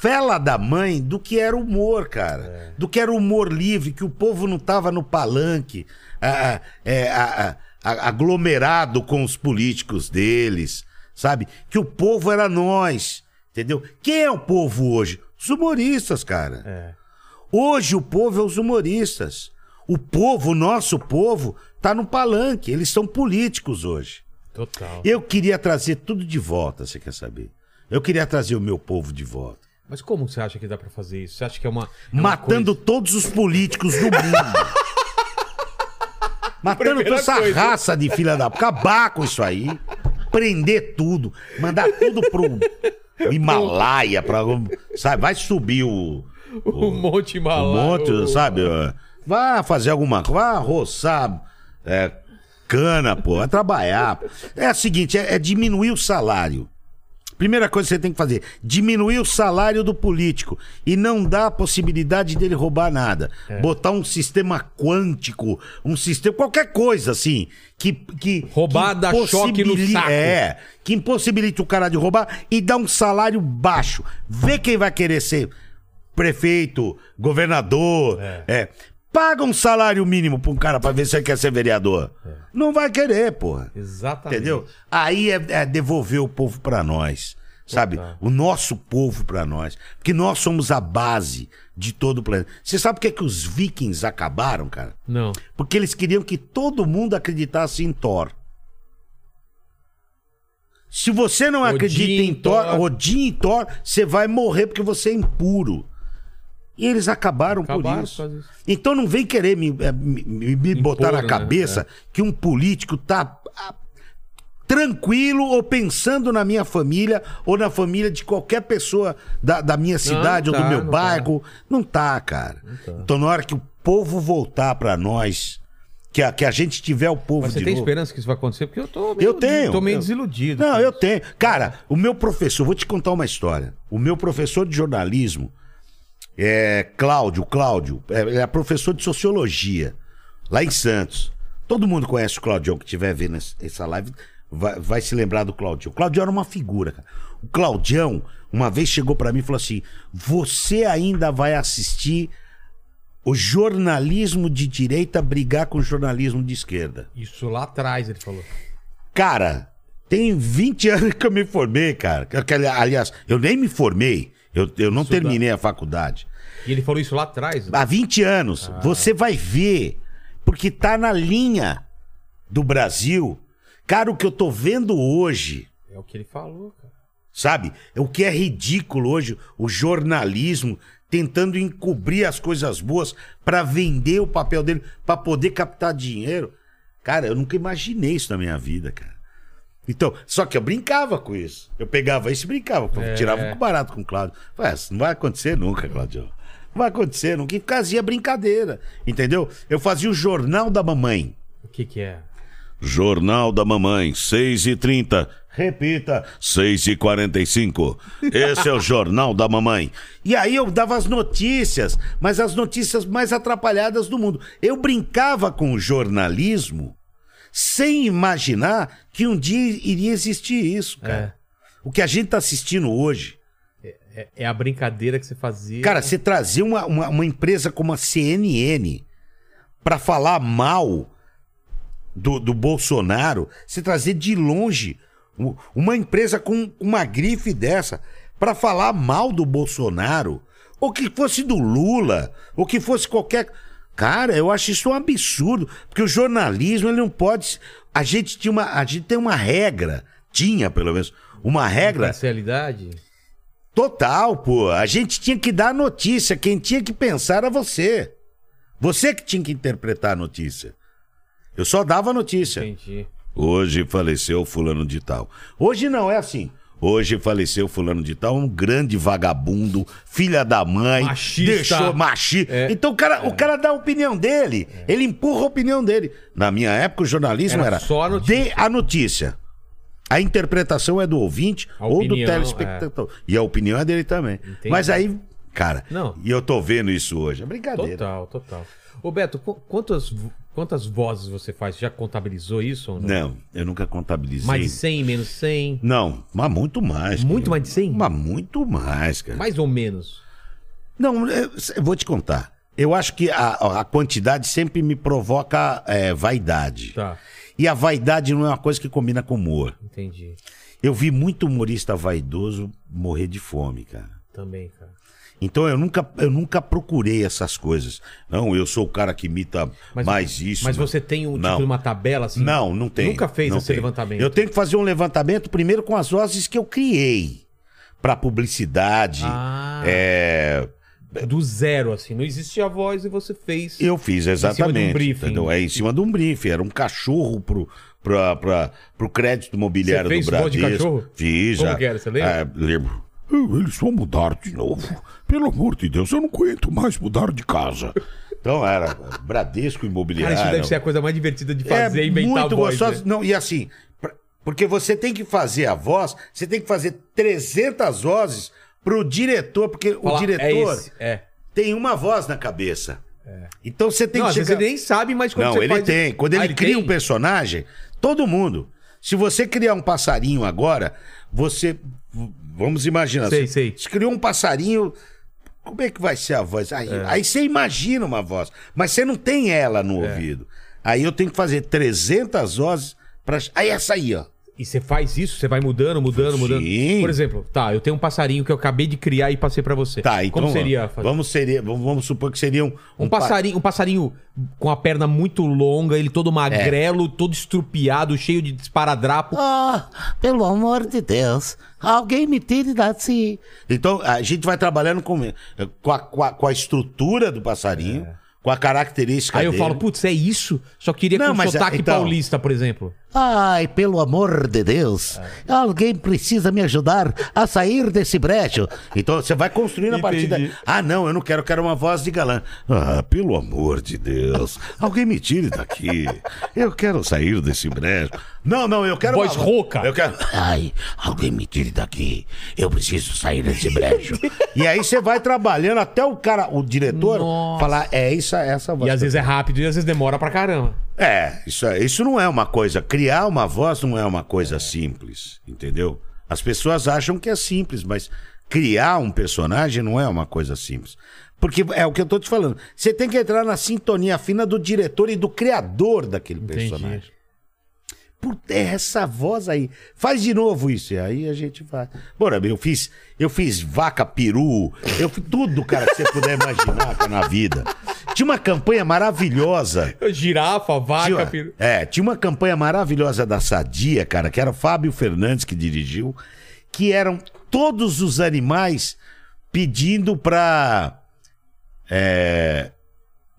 fela da mãe do que era humor, cara. Do que era humor livre, que o povo não tava no palanque, é, ah, ah, aglomerado com os políticos deles, sabe? Que o povo era nós, entendeu? Quem é o povo hoje? Os humoristas, cara. É. Hoje o povo é os humoristas. O povo, o nosso povo, tá no palanque. Eles são políticos hoje. Total. Eu queria trazer tudo de volta, você quer saber? Eu queria trazer o meu povo de volta. Mas como você acha que dá pra fazer isso? Você acha que é uma. é uma Matando coisa- todos os políticos do mundo. <laughs> Matando Primeira toda essa coisa. raça de filha da... Acabar com isso aí. Prender tudo. Mandar tudo pro Himalaia. Pra, sabe? Vai subir o... O Monte o Himalaia. monte, o- sabe? Vá fazer alguma coisa, vá roçar é, cana, pô, vai trabalhar. É o seguinte, é, é diminuir o salário. Primeira coisa que você tem que fazer, diminuir o salário do político e não dar a possibilidade dele roubar nada. É. Botar um sistema quântico, um sistema, qualquer coisa assim, que... que Roubar que dá choque no saco. É, que impossibilite o cara de roubar e dar um salário baixo. Vê quem vai querer ser prefeito, governador, é. Paga um salário mínimo pra um cara pra ver se ele quer ser vereador. Não vai querer, porra. Exatamente. Entendeu? Aí é, é devolver o povo pra nós. Sabe? O nosso povo pra nós. Porque nós somos a base de todo o planeta. Você sabe por que, que os vikings acabaram, cara? Não. Porque eles queriam que todo mundo acreditasse em Thor. Se você não Odin, acredita em Thor, Thor. Odin e Thor, você vai morrer porque você é impuro. E eles acabaram, Acabaram por isso. por. Então não vem querer me, eh, me- me- me botar na né? cabeça que um político tá ah, tranquilo ou pensando na minha família ou na família de qualquer pessoa da, da minha cidade ou tá, do meu não bairro. Não tá, cara. Então na hora que o povo voltar pra nós, que a, que a gente tiver o povo Mas você de tem novo... esperança que isso vai acontecer? Porque eu tô meio, Eu tenho. tô meio Eu- desiludido. Não, eu tenho. Cara, o meu professor, vou te contar uma história. O meu professor de jornalismo, é Cláudio, Cláudio, é, ele é professor de sociologia, lá em Santos. Todo mundo conhece o Claudião que estiver vendo essa- live, vai, vai se lembrar do Claudião. O Claudião era uma figura, cara. O Claudião, uma vez chegou pra mim e falou assim: Você ainda vai assistir o jornalismo de direita brigar com o jornalismo de esquerda? Isso lá atrás, ele falou. Cara, tem 20 <laughs> anos que eu me formei, cara. Aliás, eu nem me formei. Eu, eu não terminei a faculdade. E ele falou isso lá atrás? Há 20 anos. Ah. Você vai ver. Porque tá na linha do Brasil. Cara, o que eu tô vendo hoje, É o que ele falou, cara. sabe? O que é ridículo hoje, o jornalismo tentando encobrir as coisas boas pra vender o papel dele, pra poder captar dinheiro. Cara, eu nunca imaginei isso na minha vida, cara. Então, só que eu brincava com isso. Eu pegava isso e brincava. É. Tirava com barato com o Cláudio. Falei, "Ah, isso não vai acontecer nunca, Cláudio. Não vai acontecer nunca. E fazia brincadeira. Entendeu? Eu fazia o Jornal da Mamãe. O que que é? Jornal da Mamãe, 6 e 30 Repita, 6 e 45 Esse é o Jornal da Mamãe. E aí eu dava as notícias, mas as notícias mais atrapalhadas do mundo. Eu brincava com o jornalismo sem imaginar que um dia iria existir isso, cara. O que a gente tá assistindo hoje. É, é a brincadeira que você fazia. Cara, você trazer uma, uma, uma empresa como a CNN pra falar mal do, do Bolsonaro, você trazer de longe uma empresa com uma grife dessa pra falar mal do Bolsonaro, ou que fosse do Lula, ou que fosse qualquer. Cara, eu acho isso um absurdo, porque o jornalismo ele não pode. A gente tinha uma, a gente tem uma regra, tinha pelo menos uma regra Parcialidade. total, pô. A gente tinha que dar a notícia, quem tinha que pensar era você. Você que tinha que interpretar a notícia. Eu só dava a notícia. Entendi. Hoje faleceu fulano de tal. Hoje não é assim. Hoje faleceu fulano de tal, um grande vagabundo, filha da mãe, Machista. deixou machista. É. Então o cara, o cara dá a opinião dele, ele empurra a opinião dele. Na minha época o jornalismo Era era, só a notícia. dê a notícia. A interpretação é do ouvinte A ou opinião, do telespectador. E a opinião é dele também. Entendi. Mas aí, cara, Não. e eu tô vendo isso hoje. É brincadeira. Total, total. Ô Beto, qu- quantas, quantas vozes você faz? Já contabilizou isso? Ou não? Não, eu nunca contabilizei. Mais de 100, menos 100? Não, mas muito mais. Muito cara. mais de 100? Mas muito mais, cara. Mais ou menos? Não, eu, eu vou te contar. Eu acho que a, a quantidade sempre me provoca é, vaidade. Tá, E a vaidade não é uma coisa que combina com humor. entendi. Eu vi muito humorista vaidoso morrer de fome, cara. Também, cara. Então eu nunca, eu nunca procurei essas coisas. Não, eu sou o cara que imita mais isso. Mas você tem um tipo Não. de uma tabela assim? Não, não tem. Nunca fez não esse levantamento? Eu tenho que fazer um levantamento primeiro com as vozes que eu criei. Pra publicidade. Ah. É, Do zero, assim. Não existia voz e você fez. Eu fiz, exatamente. cima de um briefing. entendeu? É em cima de um briefing. Era um cachorro pro, pra, pra, pro crédito imobiliário Você fez do voz de Bradesco. cachorro? Fiz. Como já. que era? Você lembra? É, lembro. Eles vão mudar de novo. Pelo amor de Deus, eu não aguento mais mudar de casa. Então era Bradesco Cara, Imobiliário. isso deve ser a coisa mais divertida de fazer, é inventar muito a voz. gostoso. né? Não, e assim, pra- porque você tem que fazer a voz, você tem que fazer 300 vozes pro diretor, porque o diretor É esse, é. tem uma voz na cabeça. Então você tem Não, que chegar... ele nem sabe, mas quando Não, você ele faz... tem. Quando Ah, ele, cria tem? um personagem, todo mundo. Se você criar um passarinho agora, você. Vamos imaginar. Sei, você, sei. você criou um passarinho. Como é que vai ser a voz? Aí, aí você imagina uma voz, mas você não tem ela no É. ouvido. Aí eu tenho que fazer 300 vozes para. Aí essa aí, ó. E você faz isso? Você vai mudando, mudando, Sim. mudando? Por exemplo, tá, eu tenho um passarinho que eu acabei de criar e passei pra você. Tá, então. Como seria fazer? Vamos, seria, vamos, vamos supor que seria um. Um, pa- passarinho, um passarinho com a perna muito longa, ele todo magrelo, todo estrupiado, cheio de esparadrapo. Ah, pelo amor de Deus. Alguém me tire daqui. Então, a gente vai trabalhando com, com, a, com, a, com a estrutura do passarinho, com a característica Aí eu dele. falo, putz, é isso? Só queria Não, com mas, sotaque então- paulista, por exemplo. Ai, pelo amor de Deus. Alguém precisa me ajudar a sair desse brejo. Então você vai construindo a partir daí. Ah, não, eu não quero, quero uma voz de galã. Ah, pelo amor de Deus. Alguém me tire daqui. Eu quero sair desse brejo. Não, não, eu quero. Voz uma- rouca. Eu quero. Ai, alguém me tire daqui. Eu preciso sair desse brejo. E aí você vai trabalhando até o cara, o diretor, Nossa. falar, é isso, essa voz. E às vezes é rápido e às vezes demora pra caramba. É, isso, é- isso não é uma coisa. Criar uma voz não é uma coisa simples, entendeu? As pessoas acham que é simples, mas criar um personagem não é uma coisa simples. Porque é o que eu tô te falando. Você tem que entrar na sintonia fina do diretor e do criador daquele personagem. Por essa voz aí. Faz de novo isso. E aí a gente vai. Bora, eu fiz, eu fiz vaca, peru, eu fiz tudo, cara, que você puder imaginar cara, na vida. Tinha uma campanha maravilhosa. Girafa, vaca, Tinha, peru. é, tinha uma campanha maravilhosa da Sadia, cara, que era o Fábio Fernandes que dirigiu, que eram todos os animais pedindo pra. É,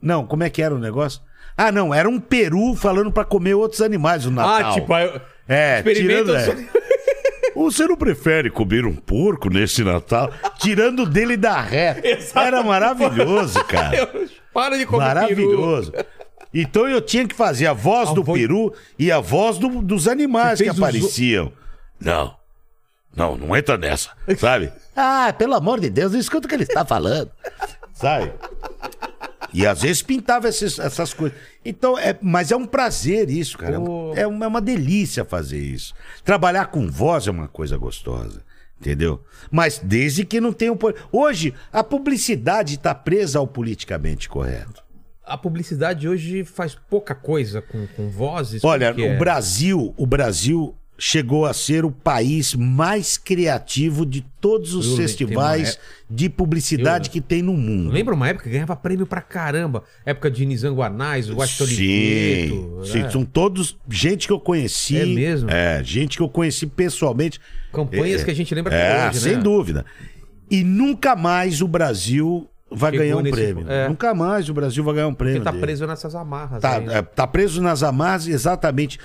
não, como é que era o negócio? Ah, não, era um peru falando pra comer outros animais no Natal. Ah, tipo, eu- É, tirando, é. <laughs> Você não prefere comer um porco nesse Natal? Tirando dele da ré. <laughs> Exato. Era maravilhoso, <laughs> cara. Eu- Para de comer Maravilhoso. Então eu tinha que fazer a voz A do voz- peru e a voz do- dos animais Você que fez os- apareciam. Não. Não, não entra nessa. Sabe? Ah, pelo amor de Deus, escuta o que ele está falando. Sabe? E às vezes pintava esses- essas coisas. Então, é, mas é um prazer isso, cara. Pô. É uma, é uma delícia fazer isso. Trabalhar com voz é uma coisa gostosa. Entendeu? Mas desde que não tenha. um Hoje, a publicidade está presa ao politicamente correto. A publicidade hoje faz pouca coisa com, com vozes. Olha, o é? Brasil, o Brasil chegou a ser o país mais criativo de todos os Eu festivais tem de publicidade Eu- que tem no mundo. Lembra uma época que ganhava prêmio pra caramba? Época de Nizanguanais, o Washington Sim, sim, né? são todos gente que eu conheci. É mesmo? É, gente que eu conheci pessoalmente. Campanhas É, que a gente lembra É, hoje, sem né? dúvida. E nunca mais o Brasil vai Chegou ganhar um prêmio. é. Nunca mais o Brasil vai ganhar um prêmio. Porque tá dele. preso nessas amarras. Tá, aí, né? é, tá preso nas amarras exatamente.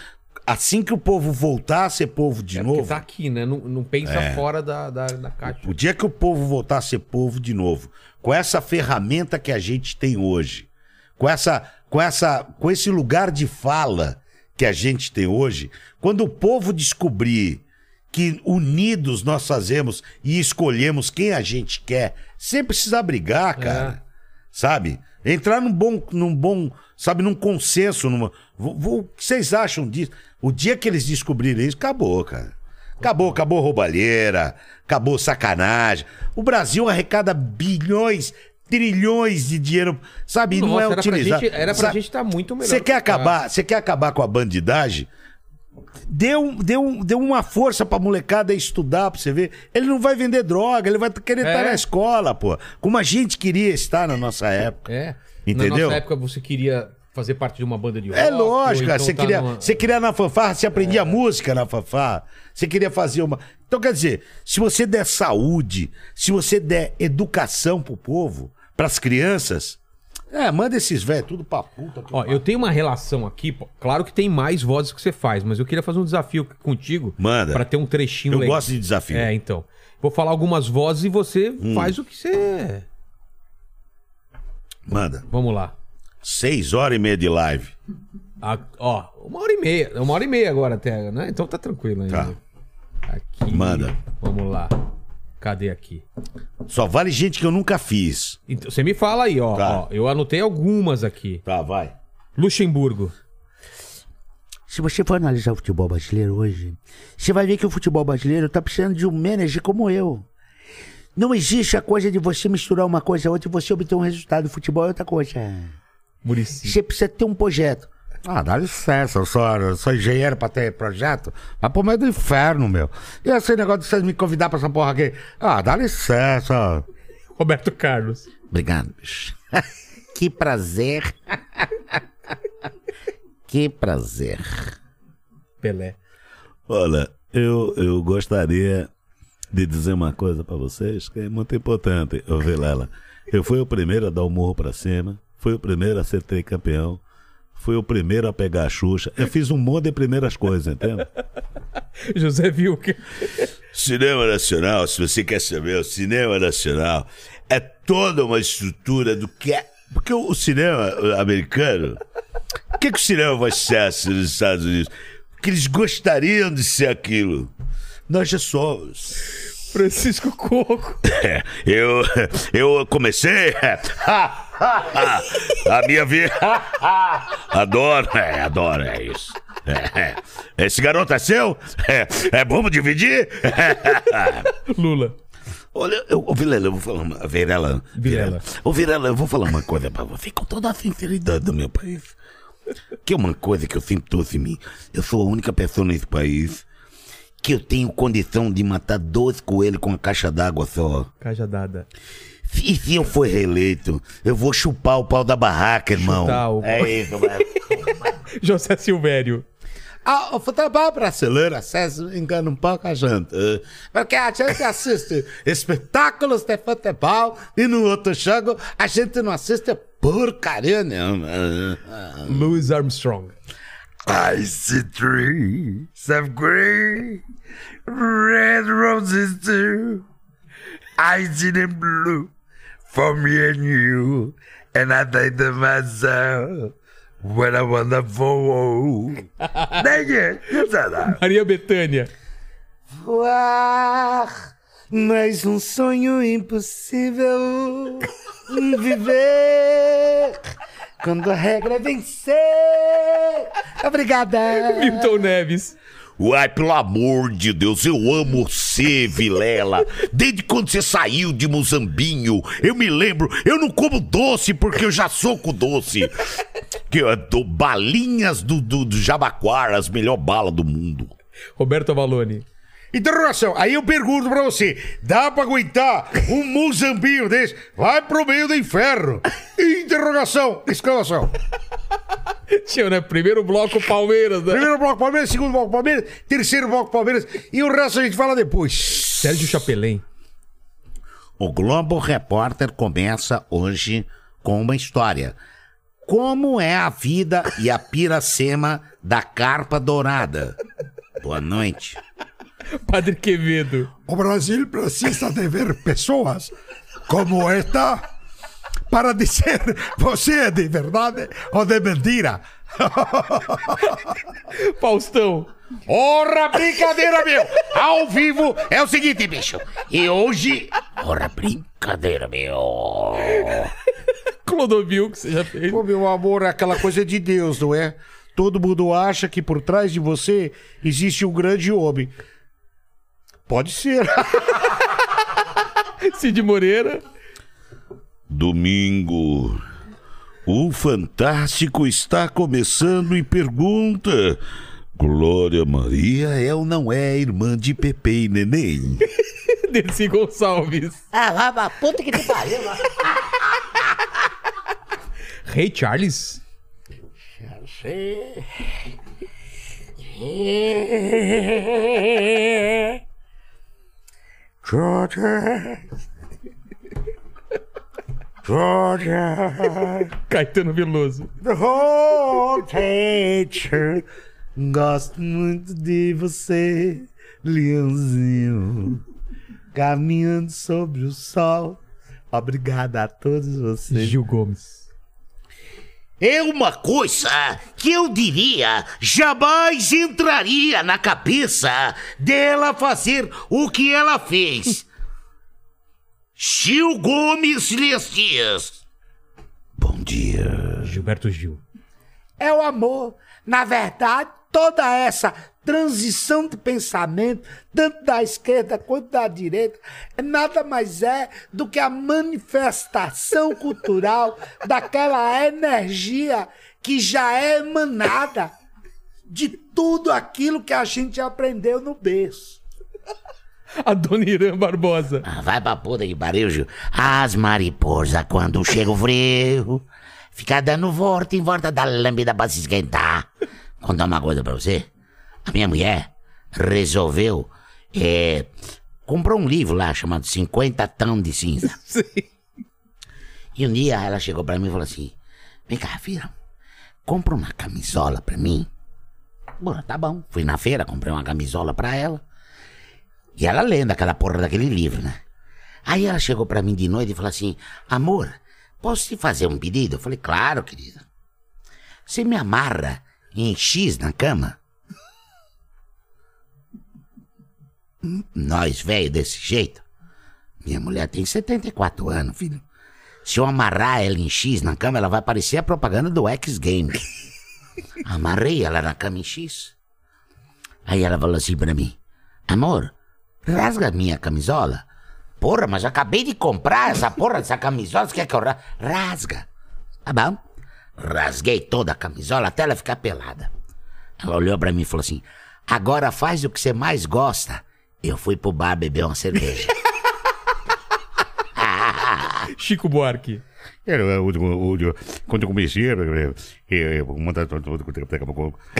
Assim que o povo voltar a ser povo de É novo. tá aqui, né? Não, não pensa fora da, da, da caixa. O dia que o povo voltar a ser povo de novo, com essa ferramenta que a gente tem hoje, com essa, com essa, com esse lugar de fala que a gente tem hoje, quando o povo descobrir que unidos nós fazemos e escolhemos quem a gente quer, sem precisar brigar, cara. Sabe? Entrar num bom, num bom, sabe, num consenso, numa, o que vocês acham disso? O dia que eles descobrirem isso, acabou, cara. Acabou, acabou roubalheira, acabou sacanagem. O Brasil arrecada bilhões, trilhões de dinheiro, sabe? E não Nossa, é era pra utilizado. gente- era pra Sabe, gente estar muito melhor. Você que quer tá. acabar, você quer acabar com a bandidagem? Dê, um, dê uma força pra molecada estudar, pra você ver. Ele não vai vender droga, ele vai querer É. estar na escola, pô. Como a gente queria estar na nossa época. É. Entendeu? Na nossa época você queria fazer parte de uma banda de rock. É lógico, então Você tá queria, numa- você queria na fanfarra, você aprendia música na fanfarra. Você queria fazer uma. Então, quer dizer, se você der saúde, se você der educação pro povo, pras crianças, é, manda esses velhos tudo pra puta. Ó, eu tenho uma relação aqui, pô, claro que tem mais vozes que você faz, mas eu queria fazer um desafio contigo. Manda. Pra ter um trechinho Eu legal. gosto de desafio. Hum. É, então. Vou falar algumas vozes e você faz o que você. Manda. Vamos lá. Seis horas e meia de live. A- ó, uma hora e meia. Uma hora e meia agora até, né? Então tá tranquilo ainda. Tá. Aqui. Manda. Vamos lá. Cadê aqui? Só vale gente que eu nunca fiz. Então, você me fala aí, ó, Tá. ó. Eu anotei algumas aqui. Tá, vai. Luxemburgo. Se você for analisar o futebol brasileiro hoje, você vai ver que o futebol brasileiro tá precisando de um manager como eu. Não existe a coisa de você misturar uma coisa a outra e você obter um resultado. O futebol é outra coisa. Murici. Você precisa ter um projeto. Ah, dá licença, eu sou, eu sou engenheiro pra ter projeto. Mas pro meio do inferno, meu. E esse negócio de vocês me convidar pra essa porra aqui? Ah, dá licença. Roberto Carlos. Obrigado, bicho. <laughs> que prazer. <laughs> que prazer. Pelé. Olha, eu, eu gostaria de dizer uma coisa pra vocês que é muito importante, ô Vilela. Eu fui o primeiro a dar o morro pra cima, fui o primeiro a ser tricampeão, fui o primeiro a pegar a Xuxa. Eu fiz um monte de primeiras coisas, entende? <laughs> José Vilker. Cinema Nacional, se você quer saber, o Cinema Nacional é toda uma estrutura do que é. Porque o, cinema americano. O que, que o cinema faz sucesso nos Estados Unidos? Porque eles gostariam de ser aquilo. Nós já somos. Francisco Coco. <laughs> É, eu, eu comecei. <laughs> a minha vida. <laughs> adoro, é, adoro, é isso. É, é. Esse garoto é seu? É, é vamos dividir? <laughs> Lula. Olha, eu, ô Vilela, eu vou falar uma. Virela. Vilela. Ô Virela, eu vou falar uma coisa pra você com toda a sinceridade do meu país. Que é uma coisa que eu sempre trouxe em mim. Eu sou a única pessoa nesse país que eu tenho condição de matar dois coelhos com uma caixa d'água só. Cajadada. E se eu for reeleito, eu vou chupar o pau da barraca, irmão. Chutar o- É isso, velho. <laughs> José Silvério. Ah, o futebol brasileiro, vocês enganam um pouco a gente. Porque a gente assiste espetáculos de futebol e no outro jogo a gente não assiste porcaria nenhuma. Louis Armstrong. I see trees of green, red roses too. I see them blue for me and you. And I think to myself, what a wonderful. That. Maria Bethânia. Voar, mais um sonho impossível. <laughs> Viver quando a regra é vencer. Obrigada. Milton Neves. Uai, pelo amor de Deus, eu amo você, Vilela. Desde quando você saiu de Mozambinho, eu me lembro, eu não como doce porque eu já sou com doce. Que eu dou balinhas do, do, do Jabaquara, as melhor bala do mundo. Roberto Avalone. Interrogação. Aí eu pergunto pra você: dá pra aguentar um muzambinho desse? Vai pro meio do inferno. Interrogação. Exclamação. Tinha, né? Primeiro bloco Palmeiras, né? Primeiro bloco Palmeiras, segundo bloco Palmeiras, terceiro bloco Palmeiras e o resto a gente fala depois. Sérgio Chapelin. O Globo Repórter começa hoje com uma história. Como é a vida e a piracema da carpa dourada? Boa noite. <laughs> Padre Quevedo. O Brasil precisa de ver pessoas como esta para dizer você é de verdade ou de mentira. <laughs> Faustão. Ora, brincadeira, meu! Ao vivo é o seguinte, bicho. E hoje. Ora, brincadeira, meu. Clodovil, que você já fez. Pô, meu amor, é aquela coisa de Deus, não é? Todo mundo acha que por trás de você existe um grande homem. Pode ser. <laughs> Cid Moreira. Domingo. O Fantástico está começando e pergunta: Glória Maria é ou não é irmã de Pepe e Neném? <laughs> Dercy Gonçalves. Ah, vai pra puta que te pariu. Rei Charles. Georgia. Georgia. Caetano Veloso. The whole teacher. Gosto muito de você, leãozinho. Caminhando sobre o sol. Obrigado a todos vocês. Gil Gomes. É uma coisa que eu diria jamais entraria na cabeça dela fazer o que ela fez. Gil Gomes Lestias. Bom dia. Gilberto Gil. É o amor. Na verdade, toda essa transição de pensamento, tanto da esquerda quanto da direita, é nada mais é do que a manifestação cultural <laughs> daquela energia que já é emanada de tudo aquilo que a gente aprendeu no berço. A Dona Irã Barbosa. Ah, vai pra puta que pariu, Gil. As mariposas, quando chega o frio, fica dando volta em volta da lâmpada pra se esquentar. Contar uma coisa pra você. A minha mulher resolveu. É, comprou um livro lá chamado 50 Tão de Cinza. <laughs> Sim. E um dia ela chegou pra mim e falou assim: Vem cá, filha, compra uma camisola pra mim. Bom, tá bom. Fui na feira, comprei uma camisola pra ela. E ela lendo aquela porra daquele livro, né? Aí ela chegou pra mim de noite e falou assim: Amor, posso te fazer um pedido? Eu falei: Claro, querida. Você me amarra em X na cama? Nós, velho, desse jeito. Minha mulher tem 74 anos, filho. Se eu amarrar ela em X na cama, ela vai parecer a propaganda do X Games. <laughs> Amarrei ela na cama em X. Aí ela falou assim pra mim: Amor, rasga minha camisola. Porra, mas acabei de comprar essa porra dessa camisola. Você quer que eu ra rasga? Tá bom. Rasguei toda a camisola até ela ficar pelada. Ela olhou pra mim e falou assim: Agora faz o que você mais gosta. Eu fui pro bar beber uma cerveja. Chico Buarque. Era o, o, o- quando eu comecei, é, é, uma das,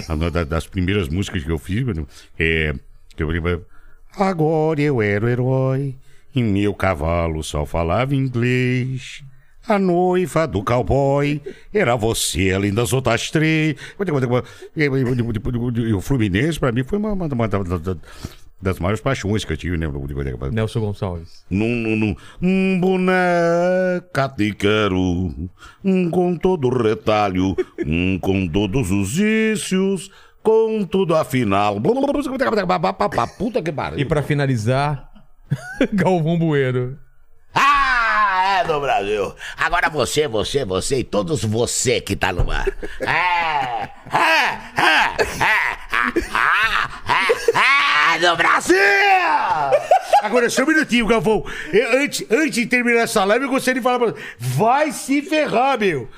uma da- das primeiras músicas que eu fiz, é, que eu lembro, agora eu era o herói, e meu cavalo só falava inglês. A noiva do cowboy era você, além das outras três. E o Fluminense, pra mim, foi uma, uma- uma da- das maiores paixões que eu tive, né? Nelson Gonçalves. Num, num, num, um boneca te quero, um com todo o retalho, um com todos os vícios, com tudo afinal. Puta que pariu. E pra finalizar, <laughs> Galvão Bueno. É do Brasil. Agora você, você, você e todos você que tá no ar. É, é, é, é, é, é, é do Brasil! Agora, só um minutinho, Galvão. Eu, antes, antes de terminar essa live, eu gostaria de falar pra você. Vai se ferrar, meu.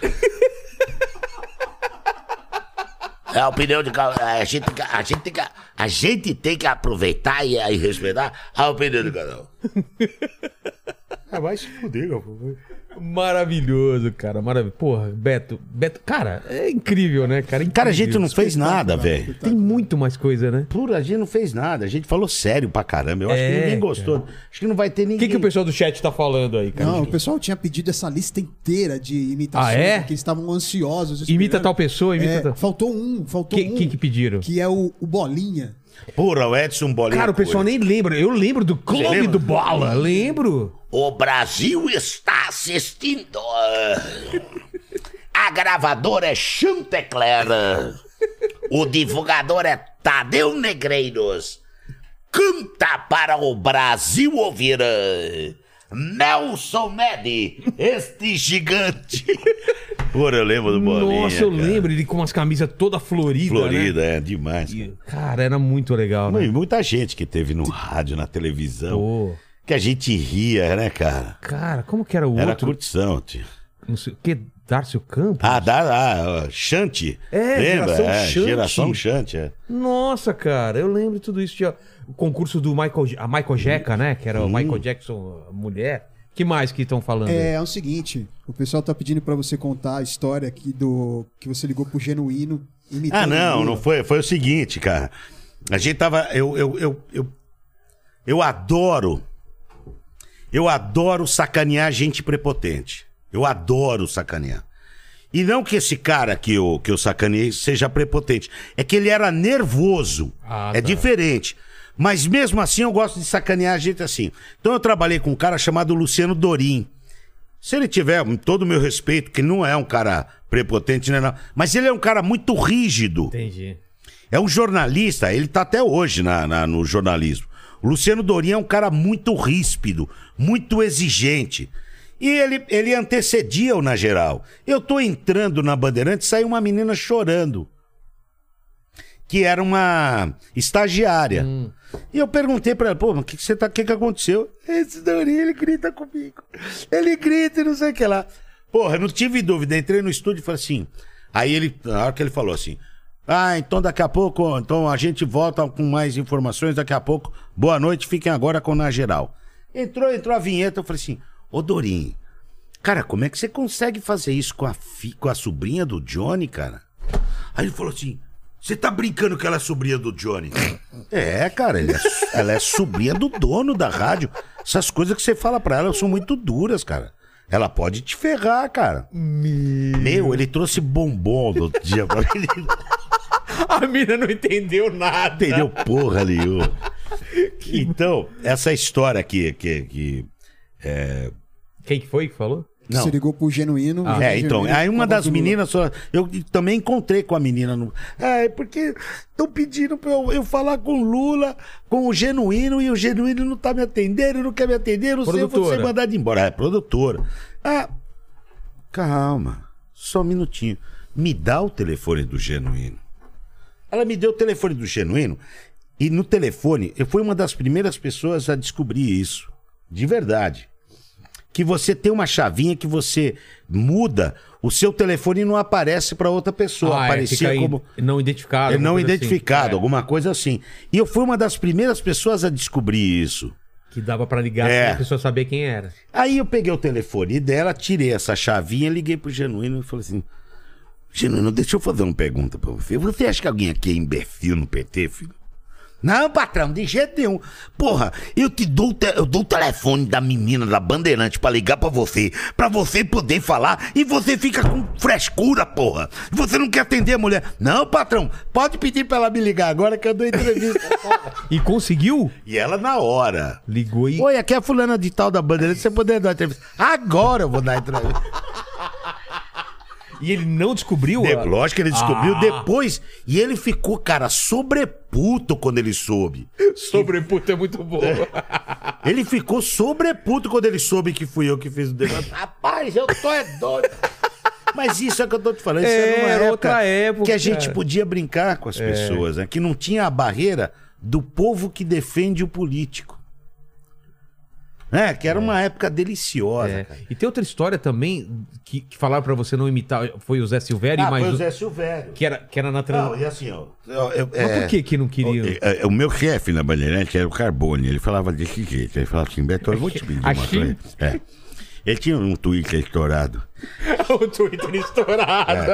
É a opinião de cada a gente, tem que- a gente tem que a gente tem que aproveitar e, e respeitar a opinião de cada um. Ah, vai se fuder, meu. Maravilhoso, cara. Maravilhoso. Porra, Beto. Beto, cara, é incrível, né, cara? Cara, a gente Incrível. não fez nada, velho. Tem muito mais coisa, né? Pura, a gente não fez nada. A gente falou sério pra caramba. Eu acho É, que ninguém gostou. Acho que não vai ter O ninguém. que, que o pessoal do chat tá falando aí, cara? Não, o pessoal tinha pedido essa lista inteira de imitações, Ah, é? porque eles estavam ansiosos. Imita esperando. tal pessoa, imita É, tal. Faltou um, faltou Que, um. que que pediram? que é o, o Bolinha. Porra, o Edson Bolinha. Cara, o pessoal nem lembra. Eu lembro do Clube do Bola. Lembro. O Brasil está assistindo. A gravadora é Chantecler. O divulgador é Tadeu Negreiros. Canta para o Brasil ouvir. Nelson Ned, este gigante. <laughs> Porra, eu lembro do Bolinha. Nossa, eu cara. lembro ele com umas camisas toda florida. Florida, Né? é, demais. cara. Cara, era muito legal, Não, né? e muita gente que teve no rádio, na televisão, Pô, que a gente ria, né, cara? cara, como que era o Era outro? curtição, tio. Não sei o que, Darcio Campos? Ah, dá lá, ó, Chante. É, Lembra? geração é, Chante. Geração Chante, é. Nossa, cara, eu lembro tudo isso. Tinha o concurso do Michael, a Michael Jeca, né? Que era o Michael Jackson mulher. que mais que estão falando? aí? É, é o seguinte, o pessoal tá pedindo pra você contar a história aqui do que você ligou pro Genuíno imitando Ah, não, não foi. Foi o seguinte, cara. A gente tava. Eu, eu, eu, eu, eu adoro. Eu adoro sacanear gente prepotente. Eu adoro sacanear. E não que esse cara que eu, que eu sacaneei seja prepotente. É que ele era nervoso. Ah, é tá. diferente. Mas mesmo assim eu gosto de sacanear a gente assim. Então eu trabalhei com um cara chamado Luciano Dorim. Se ele tiver todo o meu respeito, que não é um cara prepotente, né? Não, mas ele é um cara muito rígido. Entendi. É um jornalista, ele tá até hoje na, na- no jornalismo. O Luciano Dorim é um cara muito ríspido, muito exigente. E ele, ele antecedia o na geral. Eu tô entrando na Bandeirante e saiu uma menina chorando. Que era uma estagiária. E eu perguntei pra ela, pô, mas o que, que você tá. O que, que aconteceu? Esse Dorim, ele grita comigo. Ele grita e não sei o que lá. Porra, eu não tive dúvida. Entrei no estúdio e falei assim. Aí ele, na hora que ele falou assim. Ah, então daqui a pouco, então a gente volta com mais informações daqui a pouco. Boa noite, fiquem agora com o Na Geral. Entrou, entrou a vinheta, eu falei assim, ô Dorim, cara, como é que você consegue fazer isso com a, fi- com a sobrinha do Johnny, cara? Aí ele falou assim, você tá brincando que ela é sobrinha do Johnny? é, cara, ele é ela é sobrinha do dono da rádio. Essas coisas que você fala pra ela são muito duras, cara. Ela pode te ferrar, cara. Meu, ele trouxe bombom do outro dia pra mim. <laughs> A mina não entendeu nada. Entendeu porra nenhuma. Então, essa história aqui, que, que Quem que foi que falou? Não. Você ligou pro Genuíno. o É, então, Genuíno aí uma das meninas só. Eu também encontrei com a menina no. É, porque estão pedindo pra eu, eu falar com o Lula, com o genuíno, e o genuíno não tá me atendendo, não quer me atender, não sei, eu vou ser Produtora. mandado embora. É, produtora. Ah, calma, só um minutinho. Me dá o telefone do genuíno. Ela me deu o telefone do genuíno, e no telefone, eu fui uma das primeiras pessoas a descobrir isso. De verdade que você tem uma chavinha que você muda, o seu telefone não aparece para outra pessoa. Ah, é, Aparecia in- como. não identificado. É não coisa identificado, assim. É, alguma coisa assim. E eu fui uma das primeiras pessoas a descobrir isso. Que dava pra ligar É. pra a pessoa saber quem era. Aí eu peguei o telefone dela, tirei essa chavinha, liguei pro Genuíno e falei assim: Genuíno, deixa eu fazer uma pergunta pra você. Você acha que alguém aqui é imbecil no PT, filho? Não, patrão, de jeito nenhum. Porra, eu te dou, te- eu dou o telefone da menina da Bandeirante pra ligar pra você, pra você poder falar e você fica com frescura, porra. Você não quer atender a mulher. Não, patrão, pode pedir pra ela me ligar agora que eu dou entrevista. <laughs> E conseguiu? e ela na hora. Ligou e. Oi, aqui é a fulana de tal da Bandeirante, você poder dar entrevista. Agora eu vou dar entrevista. E ele não descobriu? De- a- lógico que ele descobriu Ah. depois. E ele ficou, cara, sobreputo quando ele soube. Sobreputa é muito bom. Ele ficou sobreputo quando ele soube que fui eu que fiz o negócio. Rapaz, eu tô é doido. Mas isso é que eu tô te falando. Isso É, era uma era época outra época, que a gente cara. podia brincar com as pessoas, né? Que não tinha a barreira do povo que defende o político. Né? Que era uma época deliciosa, É. E tem outra história também que, que falaram pra você não imitar. Foi o Zé Silvério, Ah, mas. foi o Zé Silvério. Que era, que era na trans... Não, e assim, ó. eu- eu- Mas é- por que que não queriam? O, é, o meu chefe na Bandeirante era o Carbone. Ele falava desse jeito. Ele falava assim, Beto, eu vou te pedir uma coisa. É. Ele tinha um Twitter estourado. o <laughs> Twitter estourado.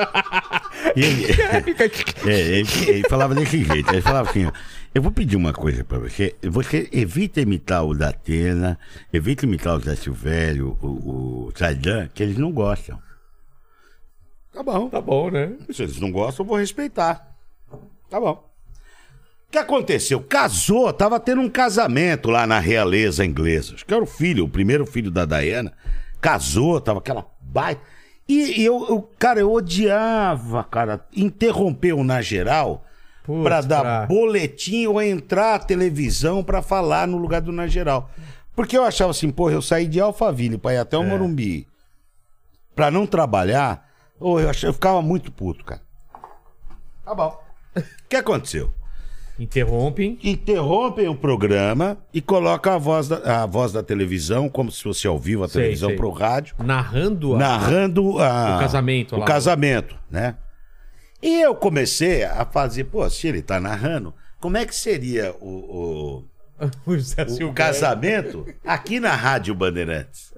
E ele, <laughs> <laughs> é, ele, ele falava desse jeito. Ele falava assim, ó, eu vou pedir uma coisa pra você. Você evita imitar o Datena, evita imitar o Zé Silvério, o, o que eles não gostam. Tá bom. Tá bom, né? Se eles não gostam, eu vou respeitar. Tá bom. O que aconteceu? Casou, tava tendo um casamento lá na realeza inglesa. Acho que era o filho, o primeiro filho da Diana. Casou, tava aquela baita. E, e eu, eu- cara, eu odiava, cara, interromper o na geral Pra dar pra- boletim ou entrar à televisão pra falar no lugar do na geral. Porque eu achava assim, porra, eu saí de Alphaville pra ir até o É. Morumbi pra não trabalhar, ô, eu, achava, eu ficava muito puto, cara. Tá bom. O que aconteceu? Interrompem. Interrompem o programa e colocam a voz da, a voz da televisão, como se fosse ao vivo a Sei, televisão sei. pro rádio, Narrando a. narrando a- O casamento o lá. casamento, né? E eu comecei a fazer, pô, se ele tá narrando, como é que seria o- o, <laughs> o o casamento aqui na Rádio Bandeirantes.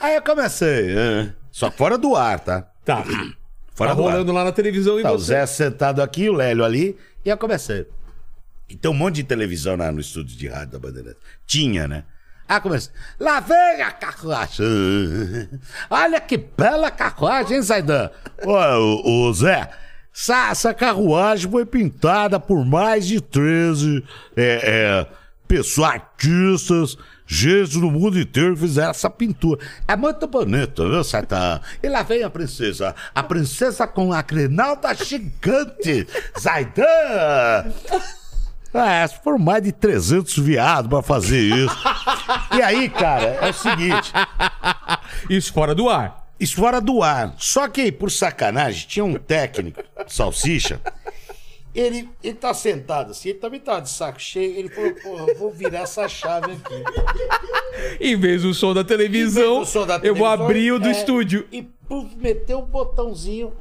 Aí eu comecei, ah, só fora do ar, tá? Tá. <clears throat> Fora tá do ar. rolando lá na televisão e Tá, o você. Zé sentado aqui, o Lélio ali, e eu comecei. E tem um monte de televisão lá no estúdio de rádio da Bandeirantes. Tinha, né? Ah, comecei. Lá vem a carruagem. <laughs> Olha que bela carruagem, hein, Zaidan? Ô, ô, ô, Zé, essa, carruagem foi pintada por mais de 13 é, é, pessoas, artistas, gente do mundo inteiro que fizeram essa pintura. É muito bonito, viu, Zaidan? E lá vem a princesa. A princesa com a grinalda gigante. <laughs> Zaidan! É, foram mais de 300 viados pra fazer isso. <laughs> e aí, cara, é o seguinte. Isso fora do ar. Isso fora do ar. Só que, por sacanagem, tinha um técnico, salsicha. Ele, ele tá sentado assim, ele também tava de saco cheio. Ele falou, porra, vou virar essa chave aqui. Em vez do som da televisão, som da eu vou abrir o do é, estúdio. E puf, meteu o botãozinho.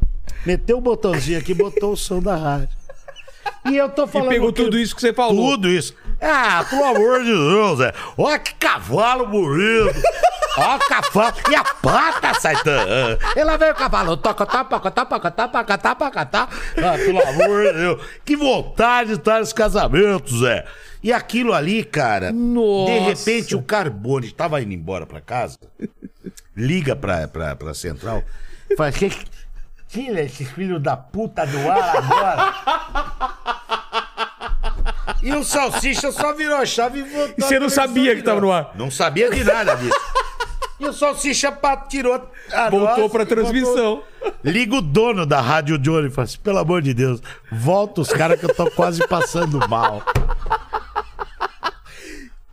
Meteu o botãozinho aqui, botou o som da rádio. E eu tô E falando. pegou que- tudo isso que você falou. Tudo isso. Ah, pelo amor de Deus, Zé. Olha que cavalo bonito. Olha o cavalo. E a pata, Saitã. E lá vem o cavalo. Toca, toca, toca, toca, toca, toca, toca, toca. Ah, pelo amor de Deus. Que vontade de estar nesse casamento, Zé. E aquilo ali, cara. Nossa. De repente o Carbone tava indo embora pra casa. Liga pra, pra, pra central. Fala, que, tira esse filho da puta do ar agora. E o Salsicha só virou a chave e voltou. E você não sabia que tava no ar? Não sabia de nada disso. E o Salsicha pá, tirou a Voltou noz pra transmissão. Liga o dono da Rádio Johnny e fala assim, pelo amor de Deus, volta os caras que eu tô quase passando mal.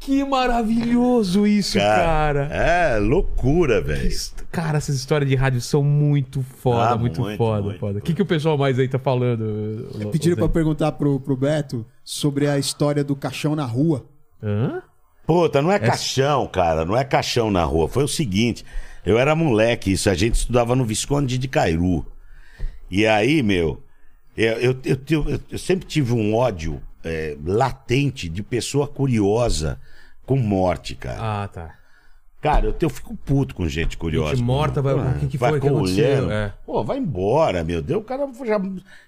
Que maravilhoso isso, cara. É, loucura, velho. Cara, essas histórias de rádio são muito foda, Ah, muito, muito, foda, muito, foda. O que, que o pessoal mais aí tá falando? Pediram pra perguntar pro, pro Beto sobre a história do caixão na rua. Hã? Puta, não é caixão, cara, não é caixão na rua. Foi o seguinte, eu era moleque, isso, a gente estudava no Visconde de Cairu. E aí, meu, eu, eu, eu, eu- sempre tive um ódio é, latente de pessoa curiosa com morte, cara. Ah, tá. Cara, eu, eu fico puto com gente curiosa. Gente morta, vai- o que que foi que aconteceu? olhando. É. Pô, vai embora, meu Deus. O cara já,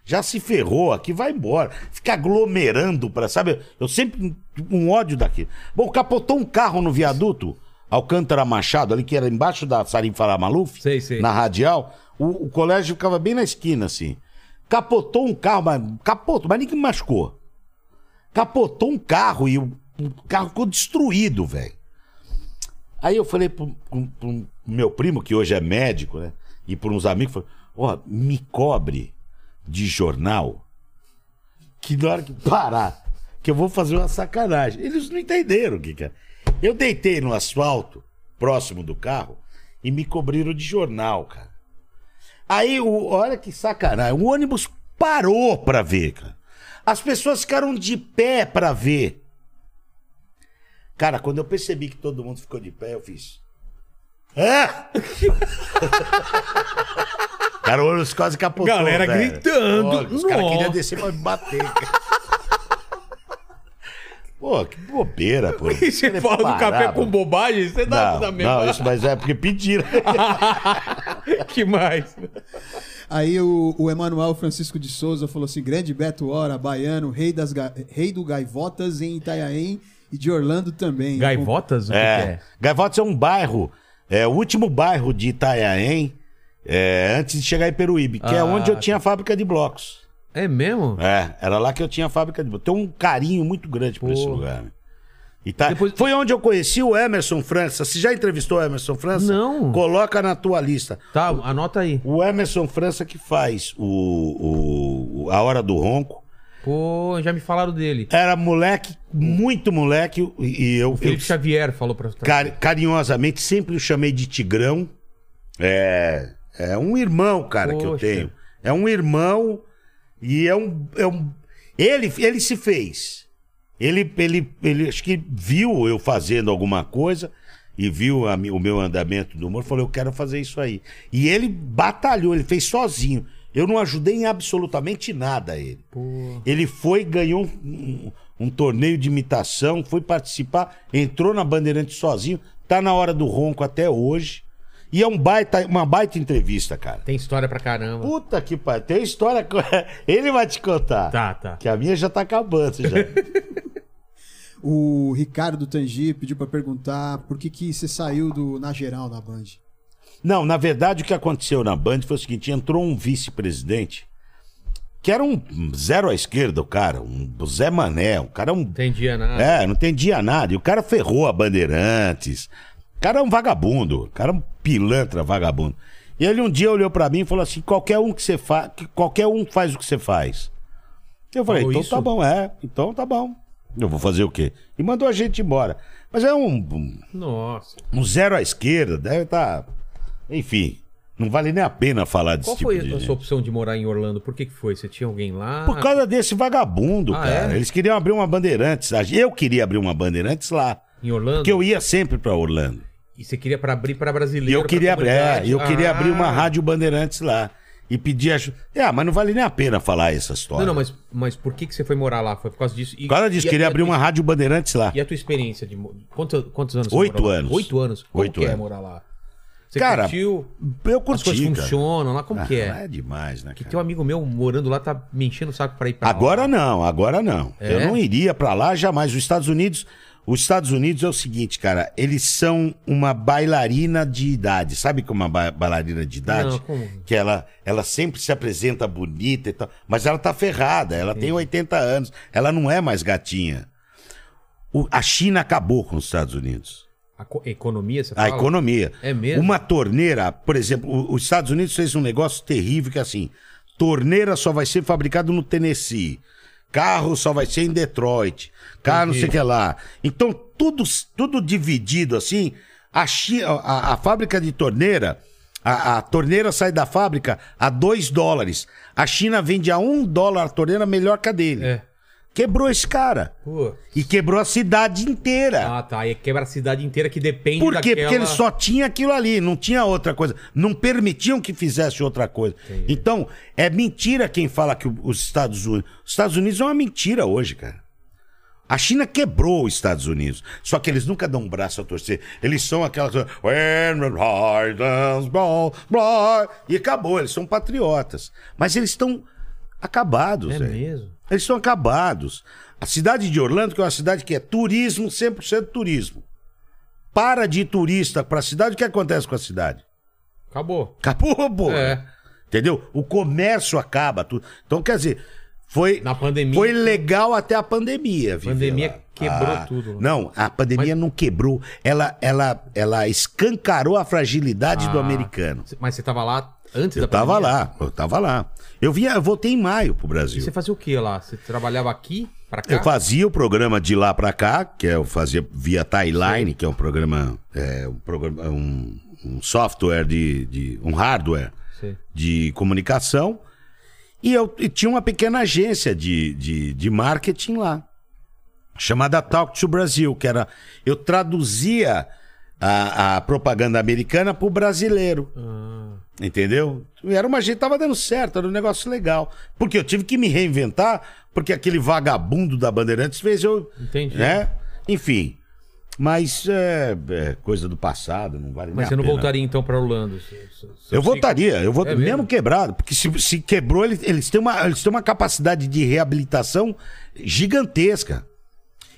já se ferrou aqui, vai embora. Fica aglomerando pra, sabe? Eu sempre um ódio daquilo. Bom, capotou um carro no viaduto Alcântara Machado, ali que era embaixo da Sarim Farah Maluf, Sei, sei. na radial. O, o colégio ficava bem na esquina, assim. Capotou um carro, mas capotou, mas ninguém machucou. Capotou um carro e o, o carro ficou destruído, velho. Aí eu falei pro, pro- pro meu primo, que hoje é médico, né? E por uns amigos, ó, me cobre de jornal que na hora que parar, que eu vou fazer uma sacanagem. Eles não entenderam o que que é. Eu deitei no asfalto, próximo do carro, e me cobriram de jornal, cara. Aí, o, olha que sacanagem, o ônibus parou pra ver, cara. As pessoas ficaram de pé pra ver. Cara, quando eu percebi que todo mundo ficou de pé, eu fiz. É? <laughs> cara, o olho quase capotou. Galera velho. gritando. Olha, os caras queriam descer pra me bater. <laughs> Pô, que bobeira, pô. <laughs> E você fala do parar, café pô. com bobagem, você dá Não, da mesma. não, isso, mas é porque pediram. que mais? Aí o, o Emanuel Francisco de Souza falou assim: grande Beto Hora, baiano, rei, das rei do Gaivotas em Itanhaém e de Orlando também. Gaivotas? O que, que É. é? Gaivotas é um bairro, é o último bairro de Itanhaém, é, antes de chegar em Peruíbe, que é Ah, onde eu tinha a fábrica de blocos. É mesmo? É, era lá que eu tinha a fábrica de blocos. Tenho um carinho muito grande por esse lugar. né? E tá- Depois- Foi onde eu conheci o Emerson França. Você já entrevistou o Emerson França? Não. Coloca na tua lista. Tá, anota aí. O Emerson França que faz o, o- o- A Hora do Ronco. Pô, já me falaram dele. Era moleque, muito moleque, e eu, eu Felipe Xavier falou pra Cari- carinhosamente sempre o chamei de Tigrão. É, é um irmão, cara, que eu Poxa. tenho. É um irmão e é um, é um ele ele se fez. Ele ele ele acho que viu eu fazendo alguma coisa e viu a o meu andamento do humor, falou eu quero fazer isso aí. E ele batalhou, ele fez sozinho. Eu não ajudei em absolutamente nada a ele. Ele foi, ganhou um, um- um torneio de imitação, foi participar, entrou na Bandeirante sozinho, tá na hora do ronco até hoje. E é um baita, uma baita entrevista, cara. Tem história pra caramba. Puta que pariu. Tem história. <laughs> Ele vai te contar. Tá, tá. Que a minha já tá acabando já. <laughs> O Ricardo Tangi pediu pra perguntar por que, que você saiu do Na Geral na Band. Não, na verdade o que aconteceu na Band foi o seguinte: entrou um vice-presidente que era um zero à esquerda, o cara, um Zé Mané, um cara um Entendia nada. É, não entendia nada. E o cara ferrou a Bandeirantes. O cara é um vagabundo. O cara é um pilantra vagabundo. E ele um dia olhou pra mim e falou assim: qualquer um que você faz, qualquer um faz o que você faz. Eu falei, então isso? tá bom, é, então tá bom. Eu vou fazer o quê? E mandou a gente embora. Mas é um, um, Nossa. um zero à esquerda, deve estar. Enfim, não vale nem a pena falar desse Qual tipo foi de a gente. sua opção de morar em Orlando? Por que, que foi? Você tinha alguém lá? Por causa desse vagabundo, Ah, cara. é? Eles queriam abrir uma Bandeirantes. Eu queria abrir uma Bandeirantes lá. Em Orlando? Porque eu ia sempre pra Orlando. E você queria para abrir para brasileiro? eu queria pra abrir, é, eu queria Ah. abrir uma rádio Bandeirantes lá. E pedir ajuda. É, mas não vale nem a pena falar essa história. Não, não, mas, mas por que, que você foi morar lá? Foi por causa disso? E, Por causa disso, e queria a abrir uma rádio Bandeirantes lá. E a tua experiência de. Quantos, quantos anos Oito morou lá? anos. Oito anos. Como Oito que é anos. morar lá? Você Cara, curtiu? Eu As curti, coisas cara. funcionam lá? Como Ah, que é? É demais, né, Que tem um amigo meu morando lá, tá me enchendo o saco pra ir pra Agora lá. não, agora não. É? Eu não iria pra lá jamais. Os Estados Unidos, os Estados Unidos é o seguinte, cara, eles são uma bailarina de idade. Sabe como uma ba- bailarina de idade? Não, como? Que ela, ela sempre se apresenta bonita e tal, mas ela tá ferrada, ela tem 80 anos, ela não é mais gatinha. O- a China acabou com os Estados Unidos. A co- economia, você A fala? economia. É mesmo? Uma torneira, por exemplo, os Estados Unidos fez um negócio terrível que é assim, torneira só vai ser fabricado no Tennessee. Carro só vai ser em Detroit. Carro não sei o que lá. Então, tudo, tudo dividido assim. A, a, a fábrica de torneira, a, a torneira sai da fábrica a 2 dólares. A China vende a 1 um dólar a torneira melhor que a dele. É. Quebrou esse cara. Pô. E quebrou a cidade inteira. Ah, tá. Aí quebra a cidade inteira que depende Por quê? daquela... Porque eles só tinham aquilo ali, não tinha outra coisa. Não permitiam que fizesse outra coisa. Então, é mentira quem fala que os Estados Unidos. Os Estados Unidos é uma mentira hoje, cara. A China quebrou os Estados Unidos. Só que eles nunca dão um braço a torcer. Eles são aquelas. When the Highlands blow, blow", E acabou, eles são patriotas. Mas eles estão acabados, É mesmo? Eles estão acabados. A cidade de Orlando, que é uma cidade que é turismo, 100% turismo. Para de turista para a cidade, o que acontece com a cidade? Acabou. Acabou, pô. É. Entendeu? O comércio acaba. Tudo. Então, quer dizer, foi, Na pandemia- foi legal até a pandemia. viver Pandemia lá. Ah, quebrou tudo, né? Não, a pandemia não quebrou. Ela, ela, ela escancarou a fragilidade do Ah, americano. Mas você tava lá antes Eu da tava pandemia? lá, eu tava lá. Eu, vinha, eu voltei em maio pro Brasil. E você fazia o que lá? Você trabalhava aqui, pra cá? Eu fazia o programa de lá pra cá, que é, eu fazia via Timeline, que é um programa, é, um, programa um, um software de, de- um hardware Sei. de comunicação. E eu e tinha uma pequena agência de, de, de marketing lá. chamada Talk to Brasil, que era. Eu traduzia a, a propaganda americana pro brasileiro. Entendeu? E era uma gente, tava dando certo, era um negócio legal. Porque eu tive que me reinventar, porque aquele vagabundo da Bandeirantes fez eu. Entendi. Né? Enfim. Mas é, é coisa do passado, não vale Mas você não pena. voltaria então pra Orlando? Se- se- se Eu votaria, eu votaria, É mesmo? mesmo? quebrado, porque se, se quebrou, eles, eles, têm uma, eles têm uma capacidade de reabilitação gigantesca.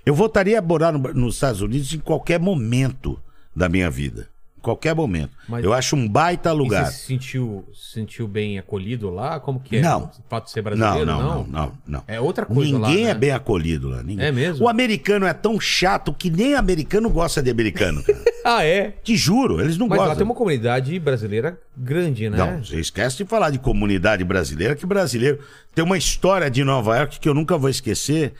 Eu votaria a morar no- nos Estados Unidos em qualquer momento da minha vida. Em qualquer momento. Mas- eu acho um baita lugar. você se sentiu, se sentiu bem acolhido lá? Como que é? Não. O fato de ser Não, brasileiro? não, não, não, não. É outra coisa Ninguém lá, é né? bem acolhido lá. Ninguém. É mesmo? O americano é tão chato que nem americano gosta de americano. cara. <laughs> Ah, é? Te juro, eles não Mas gostam. lá tem uma comunidade brasileira grande, né? Não, você esquece de falar de comunidade brasileira, que brasileiro tem uma história de Nova York que eu nunca vou esquecer,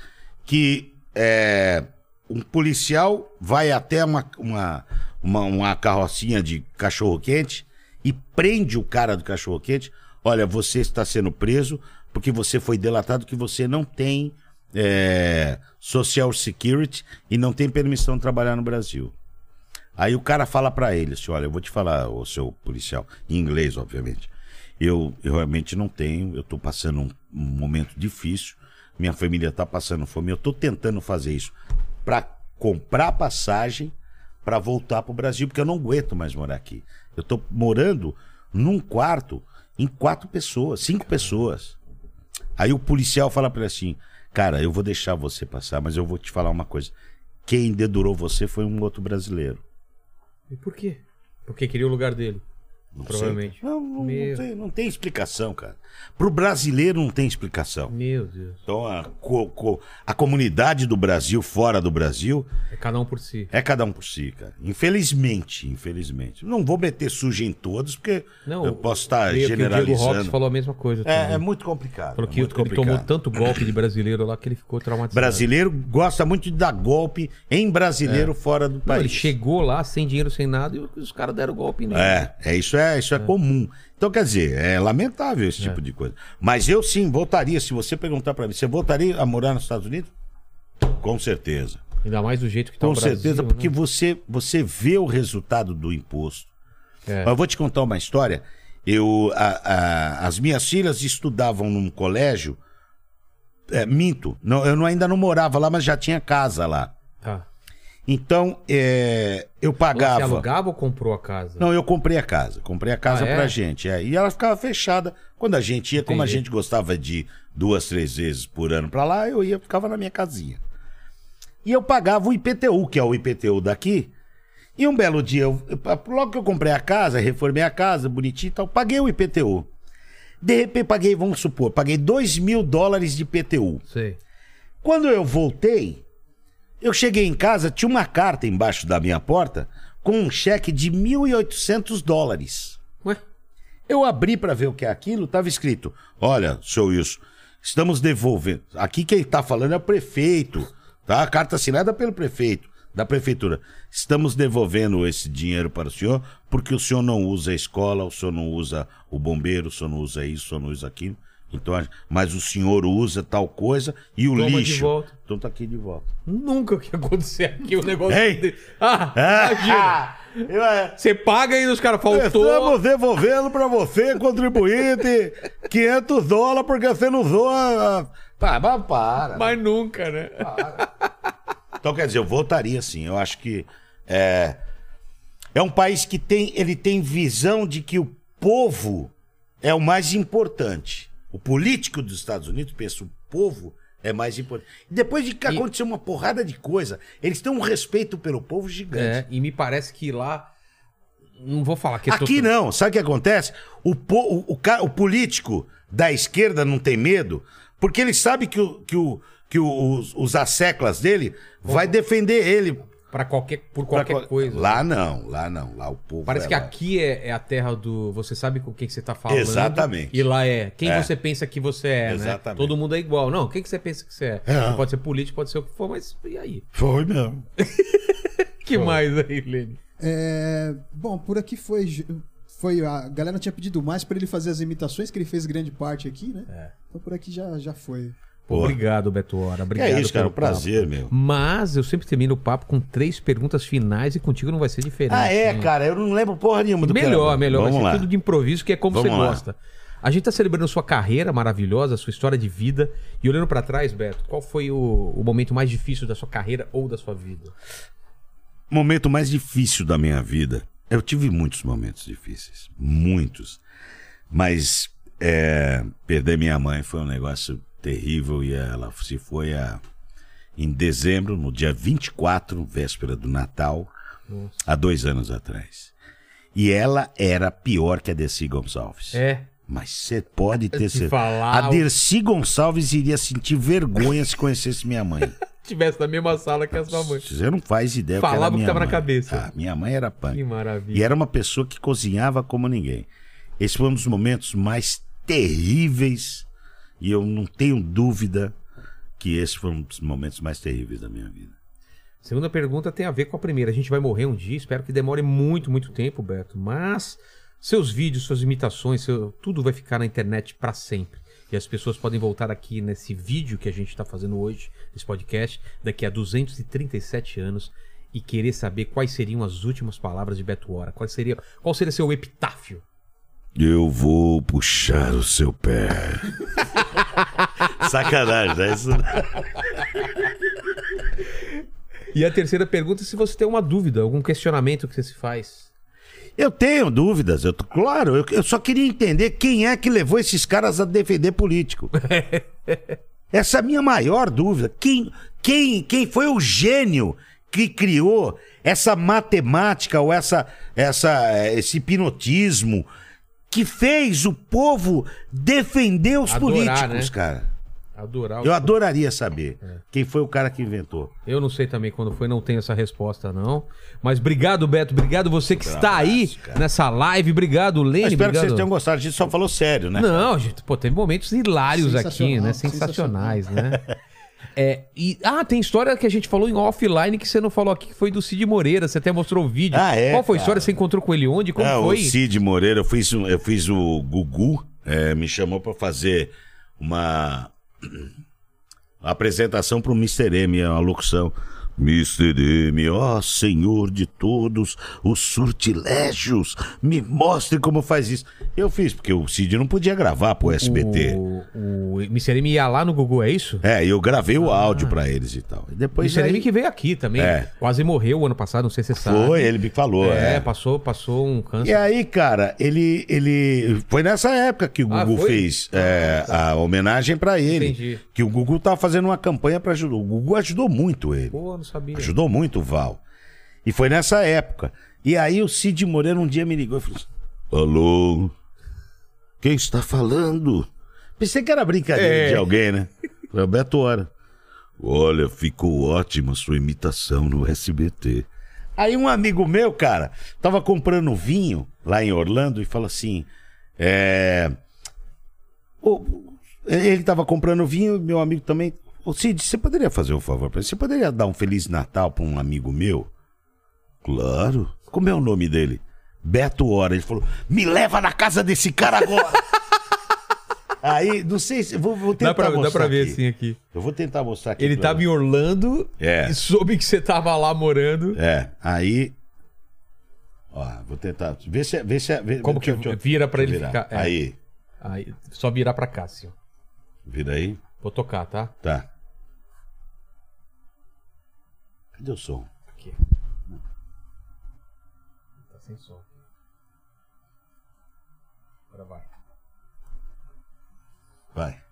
que é, um policial vai até uma, uma, uma, uma carrocinha de cachorro-quente e prende o cara do cachorro-quente. Olha, você está sendo preso porque você foi delatado que você não tem é, Social Security e não tem permissão de trabalhar no Brasil. Aí o cara fala pra ele assim, olha, eu vou te falar, o seu policial, em inglês, obviamente. Eu, eu realmente não tenho, eu tô passando um, um momento difícil, minha família tá passando fome, eu tô tentando fazer isso pra comprar passagem pra voltar pro Brasil, porque eu não aguento mais morar aqui. Eu tô morando num quarto em quatro pessoas, cinco pessoas. Aí o policial fala pra ele assim: Cara, eu vou deixar você passar, mas eu vou te falar uma coisa. Quem dedurou você foi um outro brasileiro. E por quê? Porque queria o lugar dele. Não provavelmente. Não, não, não tem, não tem explicação, cara. Pro brasileiro não tem explicação. Meu Deus. Então a, co- co- a comunidade do Brasil, fora do Brasil, É cada um por si. é cada um por si, cara. Infelizmente, infelizmente. Não vou meter sujo em todos, porque Não, eu posso estar Meio que o Diego generalizando. falou a mesma coisa. É, é muito complicado. Falou é que muito ele tomou complicado. tanto golpe de brasileiro lá que ele ficou traumatizado. Brasileiro gosta muito de dar golpe em brasileiro fora do Não, país. ele chegou lá sem dinheiro, sem nada, e os caras deram golpe nele. É, é isso é, isso é, comum. Então, quer dizer, é lamentável esse tipo de coisa. Mas eu sim voltaria, se você perguntar pra mim, você voltaria a morar nos Estados Unidos? Com certeza. Ainda mais do jeito que tá Com o Brasil, certeza, porque né? você, você vê o resultado do imposto. É. Mas eu vou te contar uma história. Eu, a- a- as minhas filhas estudavam num colégio. é, minto, não, eu não- ainda não morava lá, mas já tinha casa lá. Tá. Então, é, eu Você pagava. alugava ou comprou a casa? Não, eu comprei a casa. Comprei a casa Ah, é? pra gente. é. E ela ficava fechada. Quando a gente ia, como a Entendi. gente gostava de ir duas, três vezes por ano pra lá, eu ia, ficava na minha casinha. E eu pagava o IPTU, que é o IPTU daqui. E um belo dia, eu- eu- logo que eu comprei a casa, reformei a casa, bonitinho e tal, paguei o IPTU. De repente, paguei, vamos supor, paguei 2 mil dólares de IPTU. Sei. Quando eu voltei, eu cheguei em casa, tinha uma carta embaixo da minha porta com um cheque de 1.800 dólares. Ué? Eu abri para ver o que é aquilo, estava escrito: Olha, seu Wilson, estamos devolvendo. Aqui quem está falando é o prefeito, tá? A carta assinada pelo prefeito, da prefeitura. Estamos devolvendo esse dinheiro para o senhor porque o senhor não usa a escola, o senhor não usa o bombeiro, o senhor não usa isso, o senhor não usa aquilo. Então, mas o senhor usa tal coisa e o Toma de lixo. volta. Então tá aqui de volta. Nunca que ia acontecer aqui o negócio. Ei! de- Ah, imagina. <laughs> Eu, é, Você paga e os caras faltou. Estamos devolvendo para você, contribuinte, <laughs> 500 dólares porque você não usou a... Pá, mas para. Mas nunca, né? Então, quer dizer, eu votaria sim. Eu acho que é, é um país que tem, ele tem visão de que o povo é o mais importante. O político dos Estados Unidos pensa, o povo é mais importante. Depois de que E- aconteceu uma porrada de coisa, eles têm um respeito pelo povo gigante. É, e me parece que lá. Não vou falar que é Aqui tot- não, sabe o que acontece? O, po- o, o, o político da esquerda não tem medo, porque ele sabe que, o, que, o, que os, os asseclas dele vai defender ele. Pra qualquer, por qualquer qual- coisa. Lá não, lá não, lá o povo. Parece é que lá. aqui é, é a terra do. Você sabe com quem que você tá falando. Exatamente. E lá é quem É. você pensa que você é, né? Exatamente. Todo mundo é igual. Não, quem que você pensa que você é? É. Pode ser político, pode ser o que for, mas e aí? Foi mesmo. <laughs> que mais aí, Lene? É, bom, por aqui foi. foi a galera tinha pedido mais pra ele fazer as imitações, que ele fez grande parte aqui, né? É. Então por aqui já, já foi. Obrigado, Beto Hora. Que Obrigado é isso, cara. pelo Um prazer, papo. meu. Mas eu sempre termino o papo com três perguntas finais e contigo não vai ser diferente. Ah, é, né? cara. Eu não lembro porra nenhuma do que Melhor, melhor. Vamos vai lá. ser tudo de improviso, que é como Vamos você lá. gosta. A gente tá celebrando sua carreira maravilhosa, sua história de vida. E olhando pra trás, Beto, qual foi o, o momento mais difícil da sua carreira ou da sua vida? momento mais difícil da minha vida. Eu tive muitos momentos difíceis, muitos. Mas é, perder minha mãe foi um negócio terrível e ela se foi a, em dezembro, no dia 24, véspera do Natal, há dois anos atrás. E ela era pior que a Dercy Gonçalves. É. Mas você pode ter te certeza. falar, A Dercy Gonçalves iria sentir vergonha se conhecesse minha mãe. <laughs> Tivesse na mesma sala que a sua mãe. Você não faz ideia Falava o que minha tava na cabeça. Ah, minha mãe era punk. Que maravilha. E era uma pessoa que cozinhava como ninguém. Esse foi um dos momentos mais terríveis. E eu não tenho dúvida que esse foi um dos momentos mais terríveis da minha vida. Segunda pergunta tem a ver com a primeira. A gente vai morrer um dia, espero que demore muito, muito tempo, Beto. Mas seus vídeos, suas imitações, seu- tudo vai ficar na internet pra sempre. E as pessoas podem voltar aqui nesse vídeo que a gente está fazendo hoje, nesse podcast, daqui a 237 anos e querer saber quais seriam as últimas palavras de Beto Hora. Qual seria, qual seria seu epitáfio? Eu vou puxar o seu pé. <laughs> Sacanagem, né? Isso... E a terceira pergunta é se você tem uma dúvida, algum questionamento que você se faz. Eu tenho dúvidas, eu, tô- claro. Eu, eu só queria entender quem é que levou esses caras a defender político. <laughs> Essa é a minha maior dúvida. Quem, quem, quem foi o gênio que criou essa matemática ou essa, essa, eh, esse hipnotismo que fez o povo defender os Adorar, políticos, né? cara? Adorar Eu adoraria saber quem foi o cara que inventou. Eu não sei também quando foi, não tenho essa resposta, não. Mas obrigado, Beto. Obrigado você que está aí nessa live. Obrigado, Lene. Espero que obrigado. vocês tenham gostado. A gente só falou sério, né? Não, gente, pô, teve momentos hilários aqui, né? Sensacionais, né? É, e, ah, tem história que a gente falou em offline que você não falou aqui, que foi do Cid Moreira. Você até mostrou o vídeo. Ah, é, Qual foi a cara. história? Você encontrou com ele onde? Como É, foi? o Cid Moreira, eu fiz, um- eu fiz o Gugu, é, me chamou pra fazer uma <clears throat> apresentação pro Mr. M, a locução. Mr. M, ó Senhor de todos os surtilégios, me mostre como faz isso. Eu fiz, porque o Cid não podia gravar pro SBT. O, o Mr. M ia lá no Gugu, é isso? É, eu gravei o áudio pra eles e tal. E depois Mr. aí- M que veio aqui também. É. Quase morreu o ano passado, não sei se você sabe. Foi, ele me falou. É, é. passou, passou um câncer. E aí, cara, ele, ele. Foi nessa época que o Ah, Gugu foi? fez é, a homenagem pra ele. Entendi. Que o Gugu tava fazendo uma campanha pra ajudar. O Gugu ajudou muito ele. Pô, não sabia. Ajudou muito o Val. E foi nessa época. E aí o Cid Moreira um dia me ligou e falou assim: Alô? Quem está falando? Pensei que era brincadeira É. de alguém, né? Foi o Beto Hora. Olha, ficou ótima sua imitação no SBT. Aí um amigo meu, cara, tava comprando vinho lá em Orlando e falou assim: é. Ele tava comprando vinho, meu amigo também. Ô Cid, você poderia fazer um favor pra mim? Você poderia dar um Feliz Natal pra um amigo meu? Claro. Como é o nome dele? Beto Hora. Ele falou: me leva na casa desse cara agora. <laughs> Aí, não sei se. Vou, vou tentar Dá pra, mostrar. dá pra ver aqui. assim aqui. Eu vou tentar mostrar aqui. Ele pra- tava em Orlando É. e soube que você tava lá morando. É, aí. Ó, vou tentar. Vê se. Vê se vê, Como que deixa eu- vira pra ele virar. ficar- é. Aí, Aí, só virar pra cá, assim. vira aí. Vou tocar, tá? Tá. Cadê o som? Aqui. Tá sem som. Agora vai. Vai.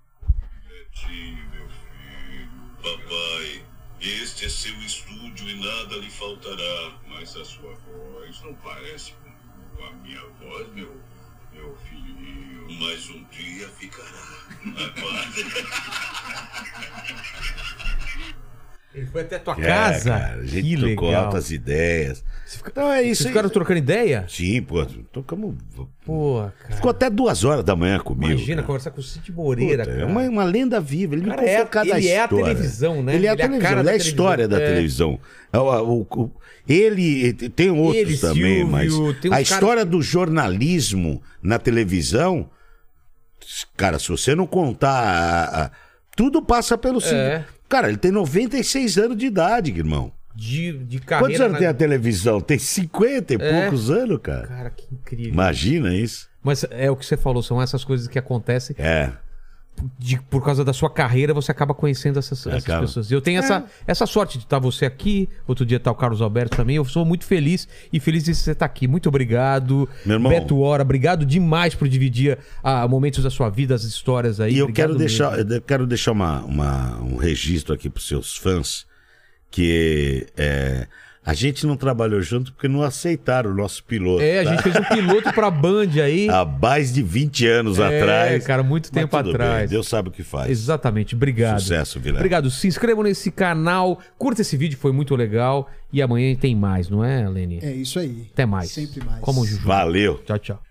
Netinho, meu filho, papai, este é seu estúdio e nada lhe faltará, mas a sua voz não parece com a minha voz, meu, meu filhinho. Mas um dia ficará. <laughs> Ele foi até tua É, casa? cara, a gente que trocou legal. altas ideias. Então é isso Vocês ficaram trocando ideia? Sim, pô, tocamos. Pô, cara. Ficou até duas horas da manhã comigo. Imagina cara. conversar com o Cid Moreira, Puta, cara. é uma, uma lenda viva. Ele Cara, me contou é a- cada ele é a história. televisão, né? Ele é a Ele é a televisão, ele é a história da televisão. É. televisão. É o- o- o- Ele tem outros Ele, também, Silvio, mas a história do jornalismo na televisão, cara, se você não contar a- a- Tudo passa pelo Silvio. É. Cara, ele tem 96 anos de idade, irmão. De, de Quantos carreira. anos na- tem a televisão? Tem 50 e É. poucos anos, cara. Cara, que incrível. Imagina isso. Mas é o que você falou, são essas coisas que acontecem. É. de- por causa da sua carreira, você acaba conhecendo essas, essas Acaba. pessoas. Eu tenho essa, essa sorte de estar você aqui, outro dia tá o Carlos Alberto também. Eu sou muito feliz e feliz de você estar aqui. Muito obrigado. Meu irmão. Beto Hora, obrigado demais por dividir ah, momentos da sua vida, as histórias aí. E eu Obrigado quero deixar, mesmo. eu quero deixar uma, uma- um registro aqui para seus fãs que é, a gente não trabalhou junto porque não aceitaram o nosso piloto. É, a tá? gente fez um piloto pra Band aí. <laughs> Há mais de 20 anos É, atrás. cara, muito tempo tudo atrás. bem, Deus sabe o que faz. Exatamente, obrigado. Sucesso, Vilela. Obrigado. Se inscrevam nesse canal, curta esse vídeo, foi muito legal. E amanhã tem mais, não é, Lene? É isso aí. Até mais. Sempre mais. Como o Juju. Valeu. Tchau, tchau.